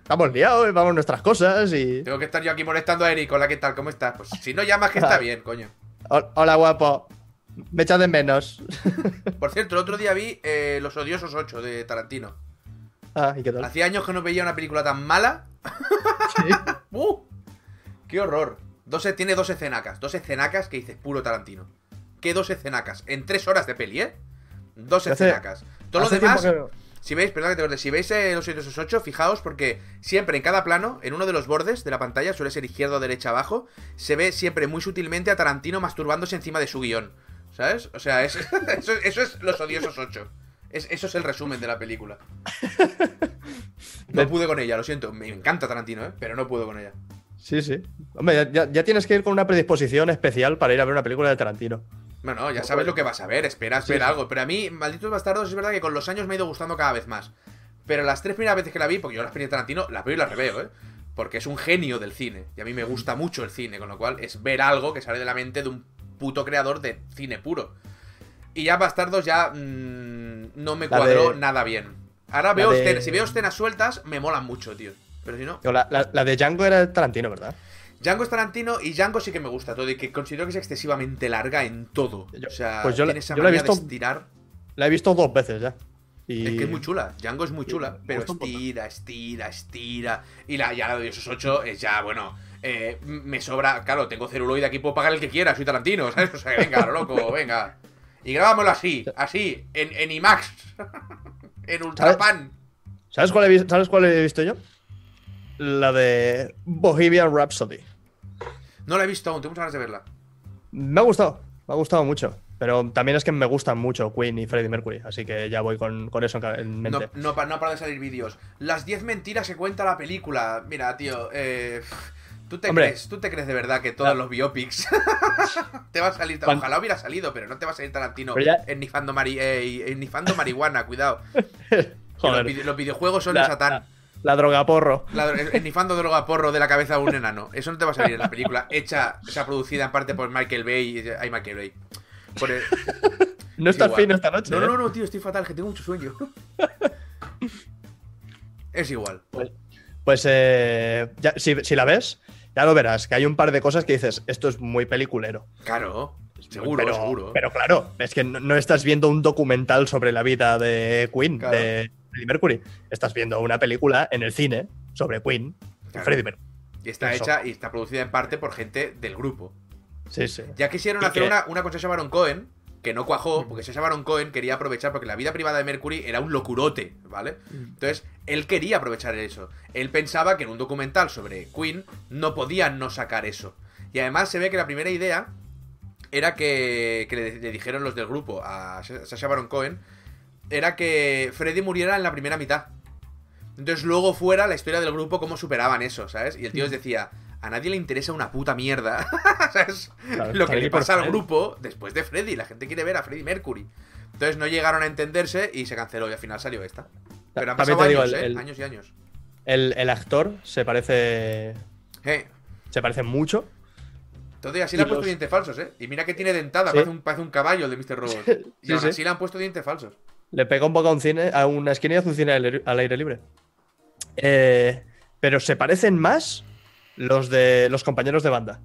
estamos liados y vamos nuestras cosas y. Tengo que estar yo aquí molestando a Eric, hola, ¿qué tal? ¿Cómo estás? Pues si no llamas que está bien, coño. Ho- Hola, guapo. Me echas de menos. *laughs* Por cierto, el otro día vi eh, Los Odiosos 8 de Tarantino. ah, ¿y qué tal? Hacía años que no veía una película tan mala Sí. *laughs* ¡Uh! ¡Qué horror! Dos, tiene dos escenacas. Dos escenacas que dices puro Tarantino. ¿Qué dos escenacas? En tres horas de peli, ¿eh? Dos escenacas. Todo lo demás, que- si veis, perdón que te corte, si veis eh, los 8, fijaos porque siempre en cada plano, en uno de los bordes de la pantalla, suele ser izquierda o derecha abajo, se ve siempre muy sutilmente a Tarantino masturbándose encima de su guion. ¿Sabes? O sea, es, *laughs* eso, eso es los odiosos 8. Es, eso es el resumen de la película. No pude con ella, lo siento. Me encanta Tarantino, ¿eh? Pero no puedo con ella. Sí, sí. Hombre, ya- ya tienes que ir con una predisposición especial para ir a ver una película de Tarantino. Bueno, ya sabes lo que vas a ver, esperas Sí, ver sí. algo. Pero a mí, Malditos Bastardos, es verdad que con los años me ha ido gustando cada vez más. Pero las tres primeras veces que la vi, porque yo las de Tarantino las veo y las reveo, ¿eh? Porque es un genio del cine. Y a mí me gusta mucho el cine, con lo cual es ver algo que sale de la mente de un puto creador de cine puro. Y ya Bastardos ya mm, no me cuadró de- nada bien. Ahora veo de- escenas, si veo escenas sueltas, me molan mucho, tío. Pero si no, La, la- la de Django era de Tarantino, ¿verdad? Django es Tarantino y Django sí que me gusta todo y que considero que es excesivamente larga en todo. Yo- o sea, pues yo tiene esa yo la he manía de visto- estirar. La he visto dos veces ya. Y... Es que es muy chula. Django es muy chula, pero estira, estira, estira. Y la, ya la de esos 8 es ya, bueno, eh, me sobra. Claro, tengo celuloide aquí, puedo pagar el que quiera, soy Tarantino, *laughs* ¿sabes? O sea, venga, lo loco, venga. Y grábamelo así, así, en, en IMAX, *laughs* en Ultrapan. ¿Sabes cuál, he visto, ¿Sabes cuál he visto yo? La de Bohemian Rhapsody. No la he visto aún, tengo muchas ganas de verla. Me ha gustado, me ha gustado mucho. Pero también es que me gustan mucho Queen y Freddie Mercury, así que ya voy con, con eso en No, mente. no, no para de salir vídeos. Las 10 mentiras que cuenta la película. Mira, tío, eh, ¿tú, te Hombre. crees, ¿tú te crees de verdad que todos los biopics *laughs* te va a salir? Cuan- Ojalá hubiera salido, pero no te va a salir Tarantino ya- ennifando, mari- eh, ennifando marihuana, cuidado. *laughs* Joder, Los, vide- los videojuegos son la, de Satán. la- la droga porro. La ennifando droga porro de la cabeza de un enano. Eso no te va a salir en la película. Hecha, o sea, producida en parte por Michael Bay. y- Ay, Michael Bay. Por el- *laughs* No es estás fino esta noche. No, ¿eh? no, no, tío, estoy fatal, que tengo mucho sueño. *laughs* Es igual. Pues eh, ya- si, si la ves, ya lo verás, que hay un par de cosas que dices, esto es muy peliculero. Claro, seguro, pero, seguro. Pero claro, es que no, no estás viendo un documental sobre la vida de Queen, Claro. de Freddie Mercury. Estás viendo una película en el cine sobre Queen, Claro. Freddie Mercury. y está eso. hecha y está producida en parte por gente del grupo. Sí, sí. Ya quisieron ¿Y hacer una, una con Sacha Baron Cohen, que no cuajó, porque Sacha Baron Cohen quería aprovechar, porque la vida privada de Mercury era un locurote, ¿vale? Entonces, él quería aprovechar eso. Él pensaba que en un documental sobre Queen no podían no sacar eso. Y además se ve que la primera idea era que, que le, le dijeron los del grupo a Sa- Sacha Baron Cohen, era que Freddy muriera en la primera mitad. Entonces luego fuera la historia del grupo cómo superaban eso, ¿sabes? Y el tío les decía, a nadie le interesa una puta mierda, *laughs* ¿sabes? Claro, Lo que le pasa al grupo después de Freddy, la gente quiere ver a Freddy Mercury. Entonces no llegaron a entenderse y se canceló y al final salió esta. Pero han pasado digo, años, el- ¿eh? el- Años y años. El, el actor se parece. Eh, Se parece mucho. Y así le han puesto los- dientes falsos, ¿eh? Y mira que tiene dentada, Sí. parece, un, parece un caballo el de Mr. Robot. *laughs* Y Sí, aún sí. así le han puesto dientes falsos. Le pega un poco a un cine, a una esquina y hace un cine al aire, al aire libre. Eh, pero se parecen más los de los compañeros de banda.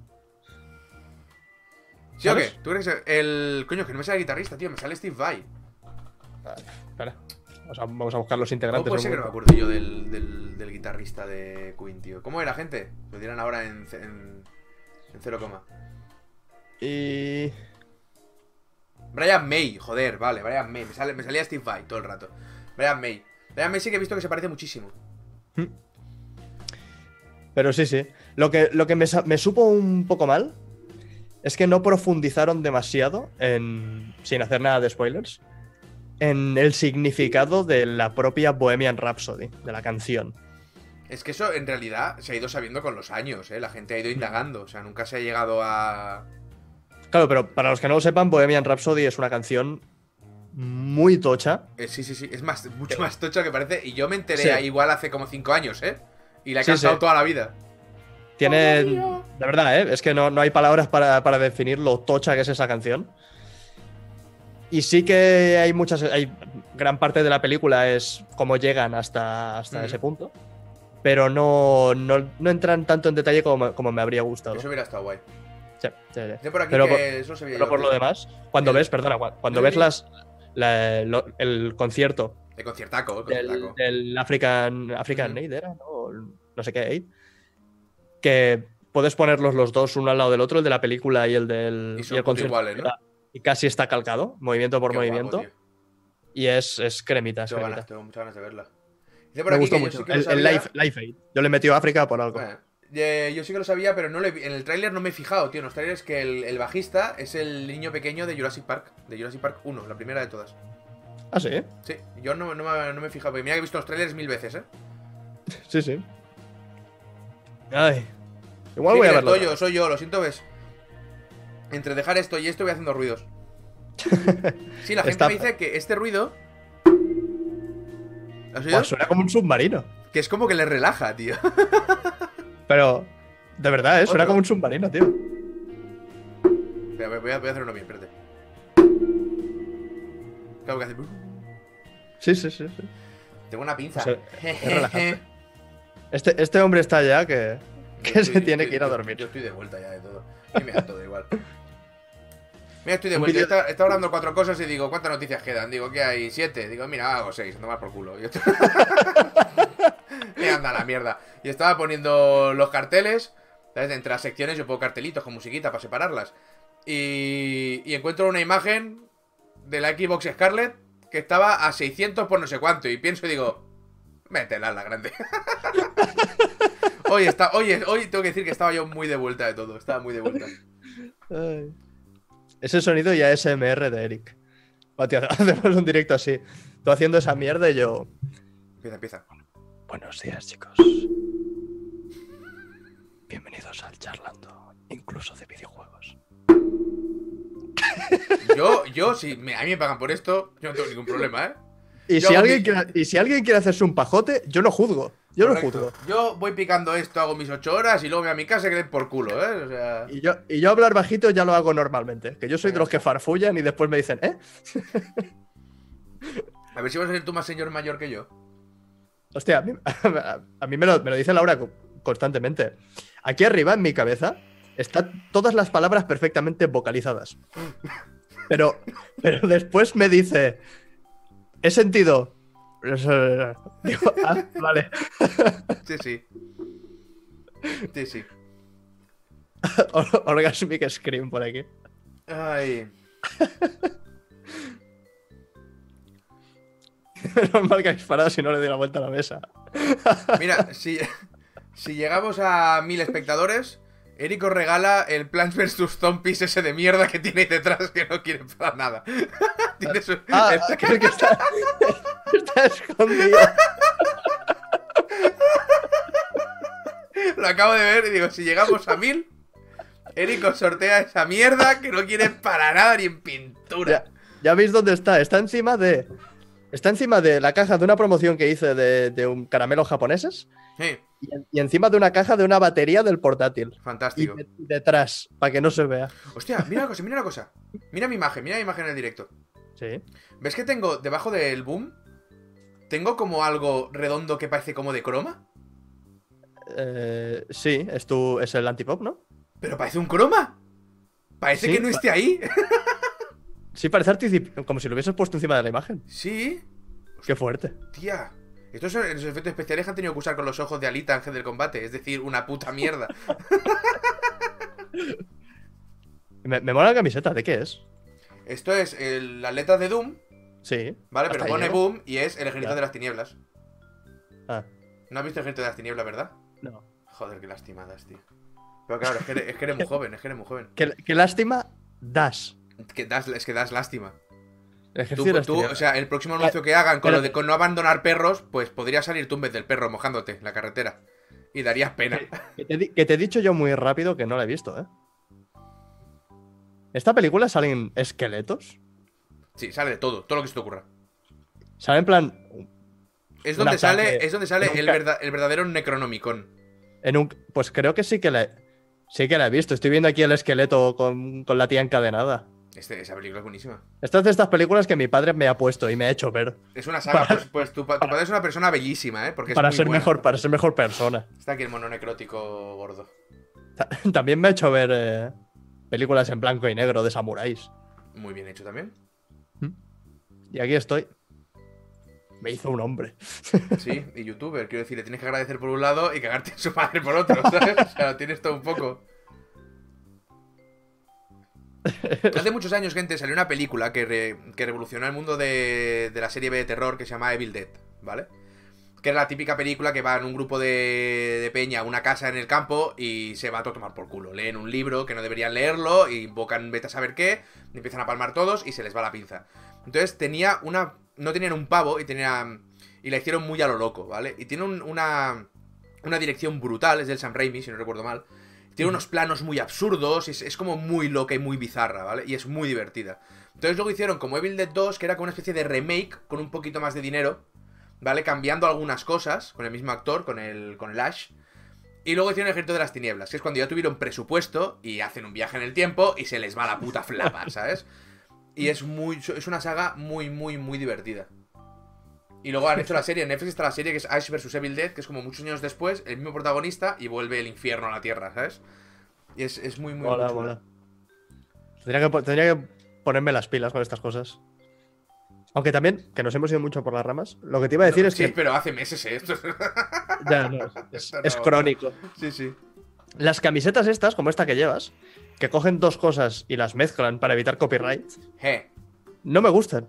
¿Sí o qué? ¿Tú crees que el. Coño, que no me sale guitarrista, tío, me sale Steve Vai. Espera. Vamos a, vamos a buscar los ¿Cómo integrantes. puede un ser que no me acuerdo yo del, del, del guitarrista de Queen, tío? ¿Cómo era, gente? Lo dirán ahora en, en, en cero coma. Y. Brian May, joder, vale, Brian May. Me, sale, me salía Steve Vai todo el rato. Brian May. Brian May sí que he visto que se parece muchísimo. Pero sí, sí. Lo que, lo que me, me supo un poco mal es que no profundizaron demasiado en. sin hacer nada de spoilers. En el significado de la propia Bohemian Rhapsody, de la canción. Es que eso en realidad se ha ido sabiendo con los años, ¿eh? La gente ha ido indagando. O sea, nunca se ha llegado a. Claro, pero para los que no lo sepan, Bohemian Rhapsody es una canción muy tocha. Eh, sí, sí, sí. Es más, mucho más tocho que parece. Y yo me enteré Sí. igual hace como 5 años, ¿eh? Y la he Sí, cantado sí. toda la vida. Tiene. De verdad, ¿eh? Es que no, no hay palabras para, para definir lo tocha que es esa canción. Y sí que hay muchas. Hay gran parte de la película es cómo llegan hasta, hasta Mm. ese punto. Pero no, no, no entran tanto en detalle como, como me habría gustado. Eso hubiera estado guay. Sí, sí, sí. Dice por aquí Pero que por- eso lo sabía Pero yo, por lo tío. demás, cuando El- ves, perdona, cua- cuando ves las, la- lo- el concierto conciertaco, el conciertaco. del African, African. Aid, ¿era? ¿no? no sé qué Aid, que puedes ponerlos los dos uno al lado del otro, el de la película y el del Y el concierto, iguales, ¿no? y casi está calcado, movimiento por Qué movimiento, y es, es cremita, es Tengo cremita. ganas, tengo muchas ganas de verla. Por Me aquí gustó que yo mucho. sí que el, Life, Life Aid. Yo le he metido a África por algo. Bueno, eh, yo sí que lo sabía, pero no le vi- en el tráiler no me he fijado, tío. En los trailers que el, el bajista es el niño pequeño de Jurassic Park, de Jurassic Park 1, la primera de todas. Ah, sí, Sí, yo no, no, me, no me he fijado, porque mira que he visto los trailers mil veces, ¿eh? *laughs* sí, sí. Ay. Igual Sí, voy a verlo. soy yo, soy yo, lo siento, ves. Entre dejar esto y esto voy haciendo ruidos. *laughs* Sí, la gente Está- me dice que este ruido. ¿Has oído? Buah, suena como un submarino. Que es como que le relaja, tío. *laughs* Pero, de verdad, ¿eh? suena como un submarino, tío. Espera, voy a, voy a hacer uno bien, espérate. Claro que hace. Sí, sí, sí. sí. Tengo una pinza. O sea, es relajante. *laughs* Este, este hombre está ya que, que se tiene que ir a yo- dormir. Yo estoy de vuelta ya de todo. Y me da todo igual. *laughs* Mira, estoy de vuelta. Estaba, estaba hablando cuatro cosas y digo, ¿cuántas noticias quedan? Digo, que hay siete. Digo, mira, hago seis, no más por culo. Y esto- *laughs* Me anda la mierda. Y estaba poniendo los carteles. ¿Sabes? Entre las secciones yo pongo cartelitos con musiquita para separarlas. Y, y encuentro una imagen de la Xbox Scarlet que estaba a 600 por no sé cuánto. Y pienso y digo, métela la grande. *laughs* Hoy está, oye, hoy tengo que decir que estaba yo muy de vuelta de todo. Estaba muy de vuelta. Ay. Ese sonido ya es SMR de Eric. Tío, *laughs* hacemos un directo así. Tú haciendo esa mierda y yo. Empieza, empieza. Buenos días, chicos. Bienvenidos al charlando, incluso de videojuegos. Yo, yo, si me- a mí me pagan por esto, yo no tengo ningún problema, ¿eh? Y Yo si, alguien quiere, y si alguien quiere hacerse un pajote, yo no juzgo. Yo Correcto. juzgo. Yo voy picando esto, hago mis ocho horas y luego voy a mi casa y que den por culo, ¿eh? O sea. Y yo, y yo hablar bajito ya lo hago normalmente. Que yo soy de los que farfullan y después me dicen, ¿eh? A ver si vas a ser tú más señor mayor que yo. Hostia, a mí, *laughs* a mí me, lo, me lo dice Laura co- constantemente. Aquí arriba, en mi cabeza, están todas las palabras perfectamente vocalizadas. Pero, pero después me dice, he sentido... *laughs* Digo, ah, vale. *laughs* Sí, sí. Sí, sí. *laughs* Or- Orgasmic Scream por aquí. Ay. Normal que habéis parado si no le doy la vuelta a la mesa. Mira, si, si llegamos a mil espectadores, Eric os regala el Plants vs Zombies ese de mierda que tiene ahí detrás que no quiere para nada. *laughs* Tiene su- Ah, el- creo que está, *laughs* *laughs* está escondido. Lo acabo de ver y digo, si llegamos a mil, Eric os sortea esa mierda que no quiere para nada ni en pintura. Ya, ya veis dónde está. Está encima de. Está encima de la caja de una promoción que hice de, de un caramelos japoneses. Sí, y, en- y encima de una caja de una batería del portátil. Y, fantástico. de- y detrás, para que no se vea. Hostia, mira una cosa, mira una cosa. Mira mi imagen, mira mi imagen en el directo. Sí. ¿Ves que tengo debajo del boom? Tengo como algo redondo que parece como de croma. Eh, sí, es, tu, es el antipop, ¿no? Pero parece un croma. Parece Sí, que no esté ahí. Sí, parece como si lo hubieses puesto encima de la imagen. Sí, Qué fuerte. tía. Estos son los efectos especiales que han tenido que usar con los ojos de Alita Ángel del Combate. Es decir, una puta mierda. *laughs* Me, me mola la camiseta, ¿de qué es? Esto es el- las letras de Doom, Sí. ¿vale? Pero pone llego. Boom y es el ejército Ya. de las tinieblas. Ah, ¿No has visto el ejército de las tinieblas, verdad? no. Joder, qué lastimadas, tío. Pero claro, es que eres, es que eres muy *laughs* joven, es que eres muy joven. Qué, qué lástima, das. Que das, es que das lástima. El Tú, o sea, el próximo anuncio que hagan con pero- lo de con no abandonar perros, pues podría salir tú en vez del perro mojándote en la carretera. Y darías pena. Que te, di- que te he dicho yo muy rápido que no la he visto, ¿eh? ¿Esta película salen esqueletos? Sí, sale de todo, todo lo que se te ocurra. Sale en plan. Es donde sale, es donde sale el, Nunca- verda- el verdadero Necronomicon. En un, pues creo que sí que la, sí que la he visto. Estoy viendo aquí el esqueleto con, con la tía encadenada. Este, esa película es buenísima. Esta es de estas películas que mi padre me ha puesto y me ha hecho ver. Es una saga, Para- pues, pues tu, pa- tu padre es una persona bellísima, ¿eh? Porque es Para muy ser buena. mejor, para ser mejor persona. Está aquí el mono necrótico gordo. Ta- *laughs* También me ha hecho ver eh, películas en blanco y negro de samuráis. Muy bien hecho también. Y aquí estoy. Me hizo un hombre. *laughs* Sí, y youtuber, quiero decir, le tienes que agradecer por un lado y cagarte en su madre por otro, ¿sabes? O sea, lo tienes todo un poco. Hace muchos años, gente, salió una película que, que revolucionó el mundo de, de la serie B de terror que se llama Evil Dead, ¿vale? Que era la típica película que va en un grupo de, de peña a una casa en el campo y se va a todo tomar por culo. Leen un libro que no deberían leerlo, y invocan vete a saber qué, y empiezan a palmar todos y se les va la pinza. Entonces tenía una... No tenían un pavo y tenía... Y la hicieron muy a lo loco, ¿vale? Y tiene un- una... Una dirección brutal, es del Sam Raimi, si no recuerdo mal. Tiene unos planos muy absurdos, es, es como muy loca y muy bizarra, ¿vale? Y es muy divertida. Entonces luego hicieron como Evil Dead 2, que era como una especie de remake con un poquito más de dinero, ¿vale? Cambiando algunas cosas con el mismo actor, con el, con el Ash. Y luego hicieron el Ejército de las Tinieblas, que es cuando ya tuvieron presupuesto y hacen un viaje en el tiempo y se les va la puta flapa, *laughs* ¿sabes? Y es muy es una saga muy, muy, muy divertida. Y luego han hecho la serie, en Netflix está la serie que es Ash vs Evil Dead, que es como muchos años después, el mismo protagonista y vuelve el infierno a la tierra, ¿sabes? Y es, es muy, muy, chula. mola. Tendría que, tendría que ponerme las pilas con estas cosas. Aunque también, que nos hemos ido mucho por las ramas, lo que te iba a decir es Sí, que. pero hace meses, ¿eh? Esto es- *laughs* Ya, no, es, *laughs* crónico. sí, sí. Las camisetas estas, como esta que llevas, que cogen dos cosas y las mezclan para evitar copyright, no me gustan.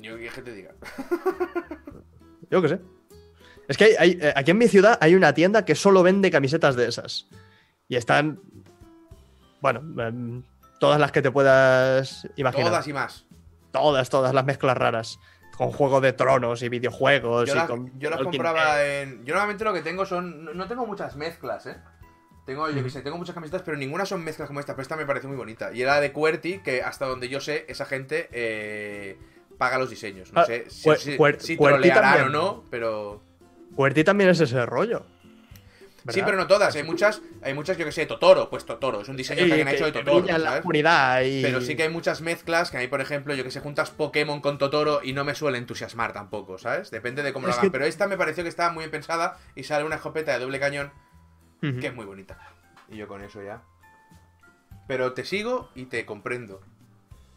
Yo qué que te diga. *laughs* Yo qué sé. Es que hay- hay- eh, aquí en mi ciudad hay una tienda que solo vende camisetas de esas. Y están. Bueno, em, todas las que te puedas imaginar. Todas y más. Todas, todas las mezclas raras. Con Juego de Tronos y videojuegos. Yo, y las- con yo las compraba en. Yo normalmente lo que tengo son. No, no tengo muchas mezclas, ¿eh? Tengo, yo que sé, tengo muchas camisetas, pero ninguna son mezclas como esta. Pero esta me parece muy bonita. Y era de QWERTY, que hasta donde yo sé, esa gente eh, paga los diseños. No Ah, sé si, Cuer- si, si trolearán o no, pero. QWERTY también es ese rollo. Sí, pero no todas. Hay muchas, hay muchas, yo que sé, Totoro. Pues Totoro. Es un diseño Sí, que han hecho de Totoro. la ¿sabes? y... Pero sí que hay muchas mezclas que hay, por ejemplo, yo que sé, juntas Pokémon con Totoro y no me suele entusiasmar tampoco, ¿sabes? Depende de cómo lo hagan. que- Pero esta me pareció que estaba muy bien pensada y sale una escopeta de doble cañón que es muy bonita. Y yo con eso ya. Pero te sigo y te comprendo.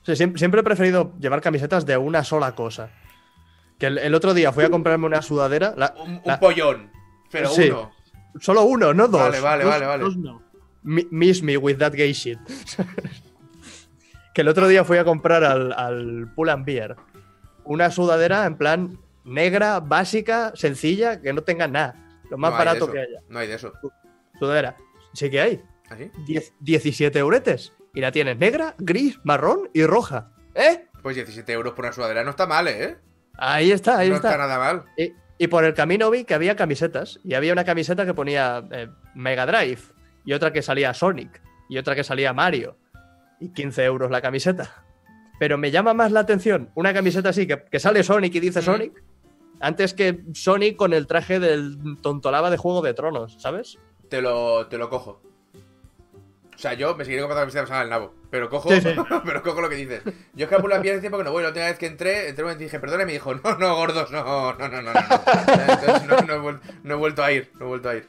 Sí, siem- siempre he preferido llevar camisetas de una sola cosa. Que el, el otro día fui a comprarme una sudadera. la- Un, un la- pollón. Pero Sí. uno. solo uno, no dos. Vale, vale, Dos- vale, vale. dos no. Mi- Miss me with that gay shit. *laughs* que el otro día fui a comprar al, al Pull and Beer una sudadera en plan negra, básica, sencilla, que no tenga nada. Lo más No barato que haya. No hay de eso. Sudadera. Sí que hay. ¿Así? 10 17 euretes. Y la tienes negra, gris, marrón y roja. ¿Eh? Pues 17 euros por una sudadera no está mal, ¿eh? Ahí está, ahí no está. está nada mal. Y, y por el camino vi que había camisetas. Y había una camiseta que ponía eh, Mega Drive. Y otra que salía Sonic. Y otra que salía Mario. Y 15 euros la camiseta. Pero me llama más la atención una camiseta así que, que sale Sonic y dice Mm. Sonic. antes que Sonic con el traje del tontolaba de Juego de Tronos, ¿sabes? Te lo, te lo cojo. O sea, yo me seguiré comprando la camiseta pasada del nabo. Pero cojo, Sí, sí. *laughs* pero cojo lo que dices. Yo es que a hace tiempo que no voy. La última vez que entré, entré y dije, perdona, y me dijo, no, no, gordos, no, no, no, no, no. no. Entonces no, no he vuel- no he vuelto a ir, no he vuelto a ir.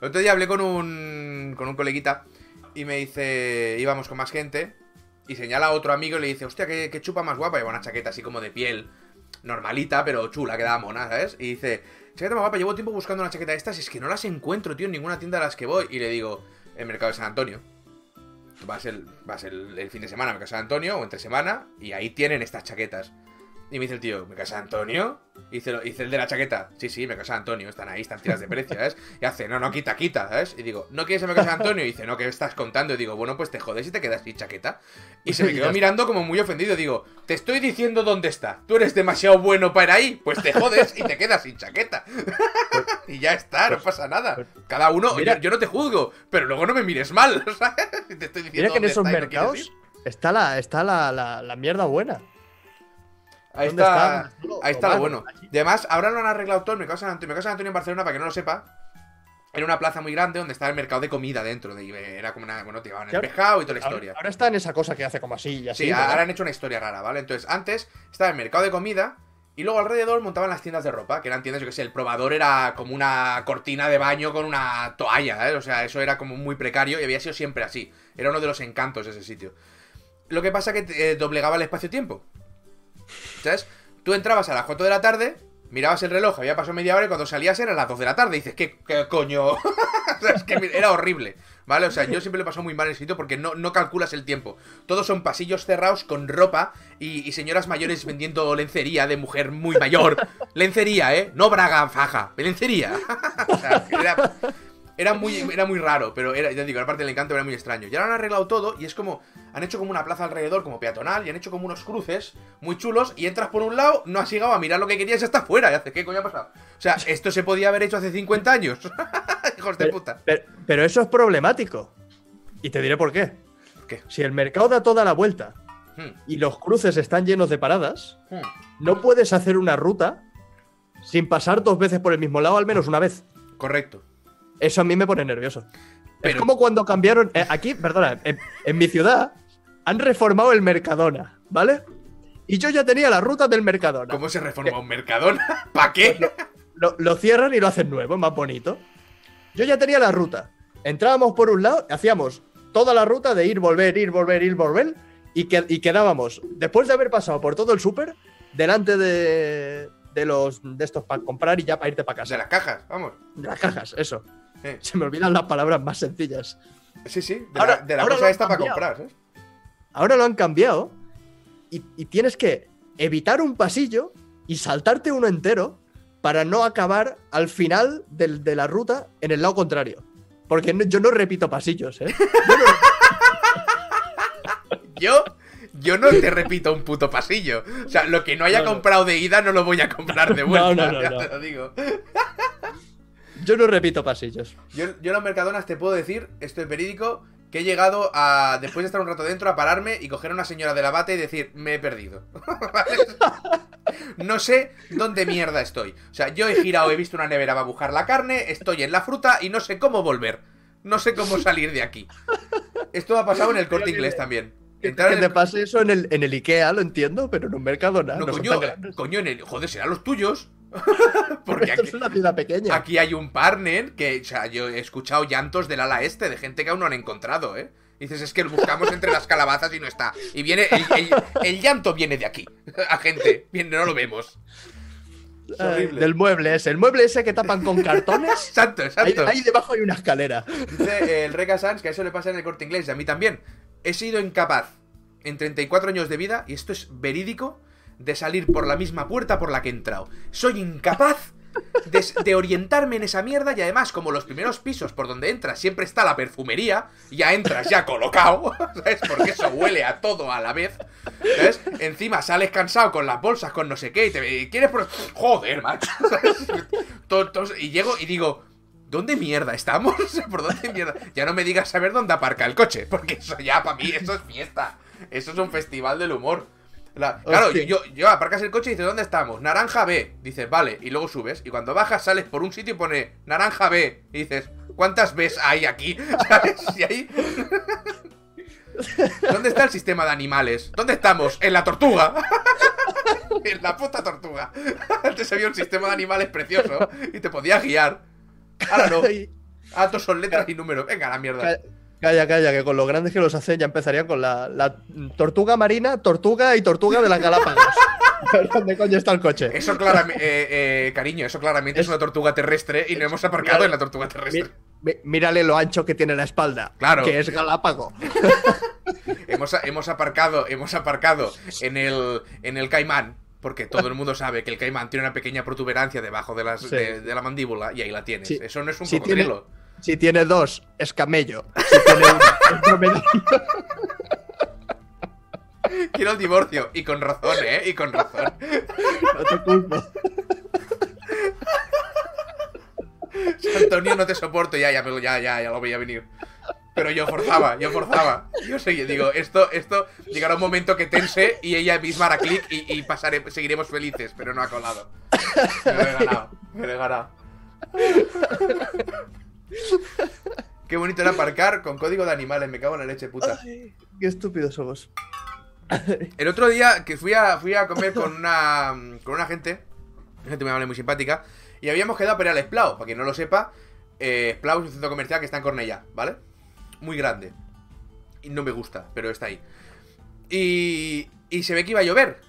El otro día hablé con un, con un coleguita y me dice, íbamos con más gente y señala a otro amigo y le dice, hostia, qué, qué chupa más guapa. Lleva una chaqueta así como de piel, normalita, pero chula, quedaba mona, ¿sabes? Y dice, chaqueta más guapa, llevo tiempo buscando una chaqueta de estas y es que no las encuentro, tío, en ninguna tienda a las que voy. Y le digo, el mercado de San Antonio. Vas el, vas el, el fin de semana San Antonio o entre semana y ahí tienen estas chaquetas. Y me dice el tío, ¿Mercado de San Antonio? Y dice, dice el de la chaqueta, sí, sí, Mercado de San Antonio, están ahí, están tiras de precio, ¿sabes? Y hace, no, no, quita, quita, ¿sabes? Y digo, ¿no quieres Mercado de San Antonio? Y dice, no, ¿qué estás contando? Y digo, bueno, pues te jodes y te quedas sin chaqueta. Y se me *laughs* quedó mirando como muy ofendido. Digo, te estoy diciendo dónde está. Tú eres demasiado bueno para ir ahí, pues te jodes y te quedas sin chaqueta. *laughs* y ya está, no pasa nada. Cada uno, Pues, Mira- yo, yo no te juzgo, pero luego no me mires mal, *laughs* ¿sabes? Te estoy diciendo Mira que en esos mercados está la, está la, la, la mierda buena. Ahí ¿Dónde está, ahí está lo bueno. Además, ahora lo han arreglado todo. El mercado de San Antonio, San Antonio en Barcelona, para que no lo sepa, era una plaza muy grande donde estaba el mercado de comida dentro. De, era como una. Bueno, te llevaban el pescado y toda la Ahora, historia. ahora está en esa cosa que hace como así y así. Sí, ¿verdad? ahora han hecho una historia rara, ¿vale? Entonces, antes estaba el mercado de comida y luego alrededor montaban las tiendas de ropa, que eran tiendas, yo que sé, el probador era como una cortina de baño con una toalla, ¿eh? O sea, eso era como muy precario y había sido siempre así. Era uno de los encantos de ese sitio. Lo que pasa que eh, doblegaba el espacio-tiempo. Tú entrabas a las 4 de la tarde, mirabas el reloj, había pasado media hora y cuando salías eran las 2 de la tarde. Y dices, ¿qué, qué coño? *laughs* es que era horrible, ¿vale? O sea, yo siempre le pasó muy mal en el sitio porque no, no calculas el tiempo. Todos son pasillos cerrados con ropa y, y señoras mayores vendiendo lencería de mujer muy mayor. Lencería, ¿eh? No braga faja, lencería. *laughs* o sea, era, era muy, era muy raro, pero era, ya digo, la parte del encanto era muy extraño. Y ahora han arreglado todo y es como. Han hecho como una plaza alrededor, como peatonal, y han hecho como unos cruces muy chulos. Y entras por un lado, no has llegado a mirar lo que querías, ya está fuera. Y haces, ¿qué coño ha pasado? O sea, esto se podía haber hecho hace 50 años. *laughs* Hijos de Pero, puta. pero- pero eso es problemático. Y te diré por qué. ¿Qué? Si el mercado da toda la vuelta Hmm, y los cruces están llenos de paradas, hmm. no puedes hacer una ruta sin pasar dos veces por el mismo lado al menos una vez. Correcto. Eso a mí me pone nervioso. Pero- Es como cuando cambiaron. eh, aquí, perdona, en, en mi ciudad han reformado el Mercadona, ¿vale? Y yo ya tenía la ruta del Mercadona. ¿Cómo se reforma un Mercadona? *laughs* ¿Para qué? Lo, lo cierran y lo hacen nuevo, más bonito. Yo ya tenía la ruta. Entrábamos por un lado, hacíamos toda la ruta de ir, volver, ir, volver, ir, volver. Y, que, y quedábamos, después de haber pasado por todo el súper, delante de, de los de estos para comprar y ya para irte para De casa. las cajas, vamos. De las cajas, eso. Eh, Se me olvidan las palabras más sencillas. Sí, sí, de Ahora- la, de la ahora cosa esta para comprar, ¿sabes? Ahora lo han cambiado y, y tienes que evitar un pasillo y saltarte uno entero para no acabar al final del- de la ruta en el lado contrario. Porque no- yo no repito pasillos, ¿eh? Yo no- *laughs* Yo, yo no te repito un puto pasillo. O sea, lo que no haya No, comprado de ida no lo voy a comprar de *laughs* vuelta. No, no, no. te lo digo. Yo no repito pasillos. Yo, yo en los Mercadonas te puedo decir, esto es verídico, que he llegado a, después de estar un rato dentro, a pararme y coger a una señora de la bata y decir, me he perdido. *laughs* No sé dónde mierda estoy. O sea, yo he girado, he visto una nevera para buscar la carne, estoy en la fruta y no sé cómo volver. No sé cómo salir de aquí. Esto ha pasado en el corte inglés también. Que, Entrar que te el- pase eso en el, en el Ikea, lo entiendo, pero en un Mercadona No, coño, en el- joder, serán los tuyos. *laughs* Porque Esto aquí, es una ciudad pequeña. Aquí hay un partner que, o sea, yo he escuchado llantos del ala este de gente que aún no han encontrado, ¿eh? Dices, es que lo buscamos entre las calabazas y no está. Y viene, el, el- el llanto viene de aquí. A gente, viene, no lo vemos. Ay, horrible. del mueble ese. El mueble ese que tapan con cartones. *laughs* Exacto, ahí, exacto. ahí debajo hay una escalera. Dice el Reca Sans que a eso le pasa en el corte inglés y a mí también. He sido incapaz en 34 años de vida, y esto es verídico, de salir por la misma puerta por la que he entrado. Soy incapaz de, orientarme en esa mierda y además como los primeros pisos por donde entras siempre está la perfumería, ya entras ya colocado, *laughs* ¿sabes? Porque eso huele a todo a la vez, ¿sabes? Encima sales cansado con las bolsas, con no sé qué, y te quieres... Por... Joder, macho, *laughs* ¿sabes? Y llego y digo... ¿Dónde mierda estamos? *laughs* ¿Por dónde mierda? Ya no me digas saber dónde aparca el coche, porque eso ya para mí eso es fiesta. Eso es un festival del humor. La- claro, Hostia. yo, yo aparcas el coche y dices, ¿dónde estamos? Naranja B. Dices, vale, y luego subes. Y cuando bajas, sales por un sitio y pone Naranja B. Y dices, ¿cuántas Bs hay aquí? *laughs* ¿Sabes? Y ahí. *laughs* ¿Dónde está el sistema de animales? ¿Dónde estamos? En la tortuga. *laughs* en la puta tortuga. Antes había un sistema de animales precioso y te podías guiar. Ahora no. Ahora son letras y números. Venga, la mierda. Ca- Calla, calla, que con lo grandes que los hacen ya empezarían con la, la tortuga marina, tortuga y tortuga de las Galápagos. *laughs* ¿Dónde coño está el coche? Eso claramente, eh, eh, cariño, eso claramente es, Es- una tortuga terrestre y no hemos aparcado en la tortuga terrestre. Mírale lo ancho que tiene la espalda. Claro. Que es Galápago. *laughs* Hemos, hemos aparcado, hemos aparcado en el, en el caimán, porque todo el mundo sabe que el caimán tiene una pequeña protuberancia debajo de, las, Sí. de, de la mandíbula y ahí la tienes. Sí. Eso no es un tiene- cocodrilo. Si tiene dos, es camello. Si tiene uno, es dromedario. *laughs* Quiero el divorcio. Y con razón, ¿eh? Y con razón. No te culpo. Antonio, no te soporto. Ya, ya, ya, ya, ya lo veía venir. Pero yo forzaba, yo forzaba. Yo seguía, digo, esto, esto llegará un momento que tense y ella misma hará clic y, y pasare- seguiremos felices, pero no ha colado. Me lo he ganado, me lo he ganado. *laughs* Qué bonito era aparcar con código de animales, me cago en la leche, puta. Ay, qué estúpidos somos. *laughs* El otro día que fui a, fui a comer con una, con una gente, una gente muy amable, muy simpática, y habíamos quedado para ir al Splau. Para quien no lo sepa, eh, Splau es un centro comercial que está en Cornellá, ¿vale? Muy grande. Y no me gusta, pero está ahí. Y, y se ve que iba a llover.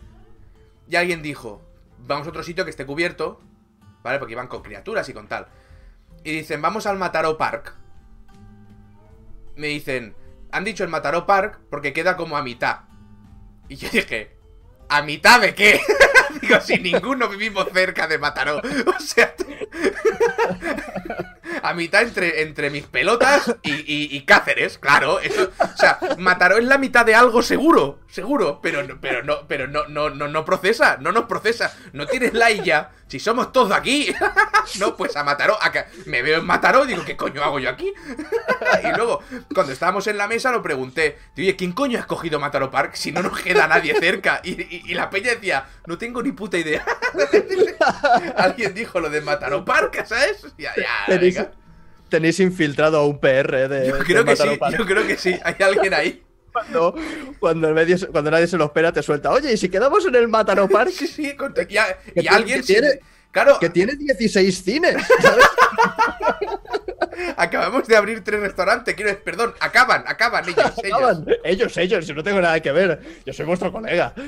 Y alguien dijo, vamos a otro sitio que esté cubierto, ¿vale? Porque iban con criaturas y con tal. Y dicen, vamos al Mataró Park. Me dicen, han dicho el Mataró Park porque queda como a mitad. Y yo dije, ¿a mitad de qué? *laughs* Digo, si ninguno vivimos cerca de Mataró. *laughs* O sea, *laughs* a mitad entre, entre mis pelotas y, y- Cáceres, claro. Eso, o sea, Mataró es la mitad de algo seguro, seguro, pero, no- pero no, pero no, no, no, no procesa, no nos procesa. No tienes la ya si somos todos aquí. *laughs* no, pues a Mataró, acá, me veo en Mataró y digo, ¿qué coño hago yo aquí? *laughs* y luego, cuando estábamos en la mesa, lo pregunté, oye, ¿quién coño ha escogido Mataró Park si no nos queda nadie cerca? Y, y- y la peña decía, no tengo ni puta idea. *laughs* Alguien dijo lo de Mataró Park, ¿sabes? Ya, ya, Tenéis, venga. tenéis infiltrado a un PR de. Yo de creo que Mataró sí, Park. yo creo que sí. Hay alguien ahí. Cuando, cuando, el medio cuando nadie se lo espera, te suelta. Oye, ¿y si quedamos en el Mataró Park? Sí, sí, con- y, a- y tiene- alguien que tiene- Claro, Que tiene 16 cines. ¿sabes? *laughs* acabamos de abrir tres restaurantes. Quiero, perdón, acaban, acaban ellos, *laughs* ellos. Ellos, ellos, yo no tengo nada que ver. Yo soy vuestro colega. *laughs*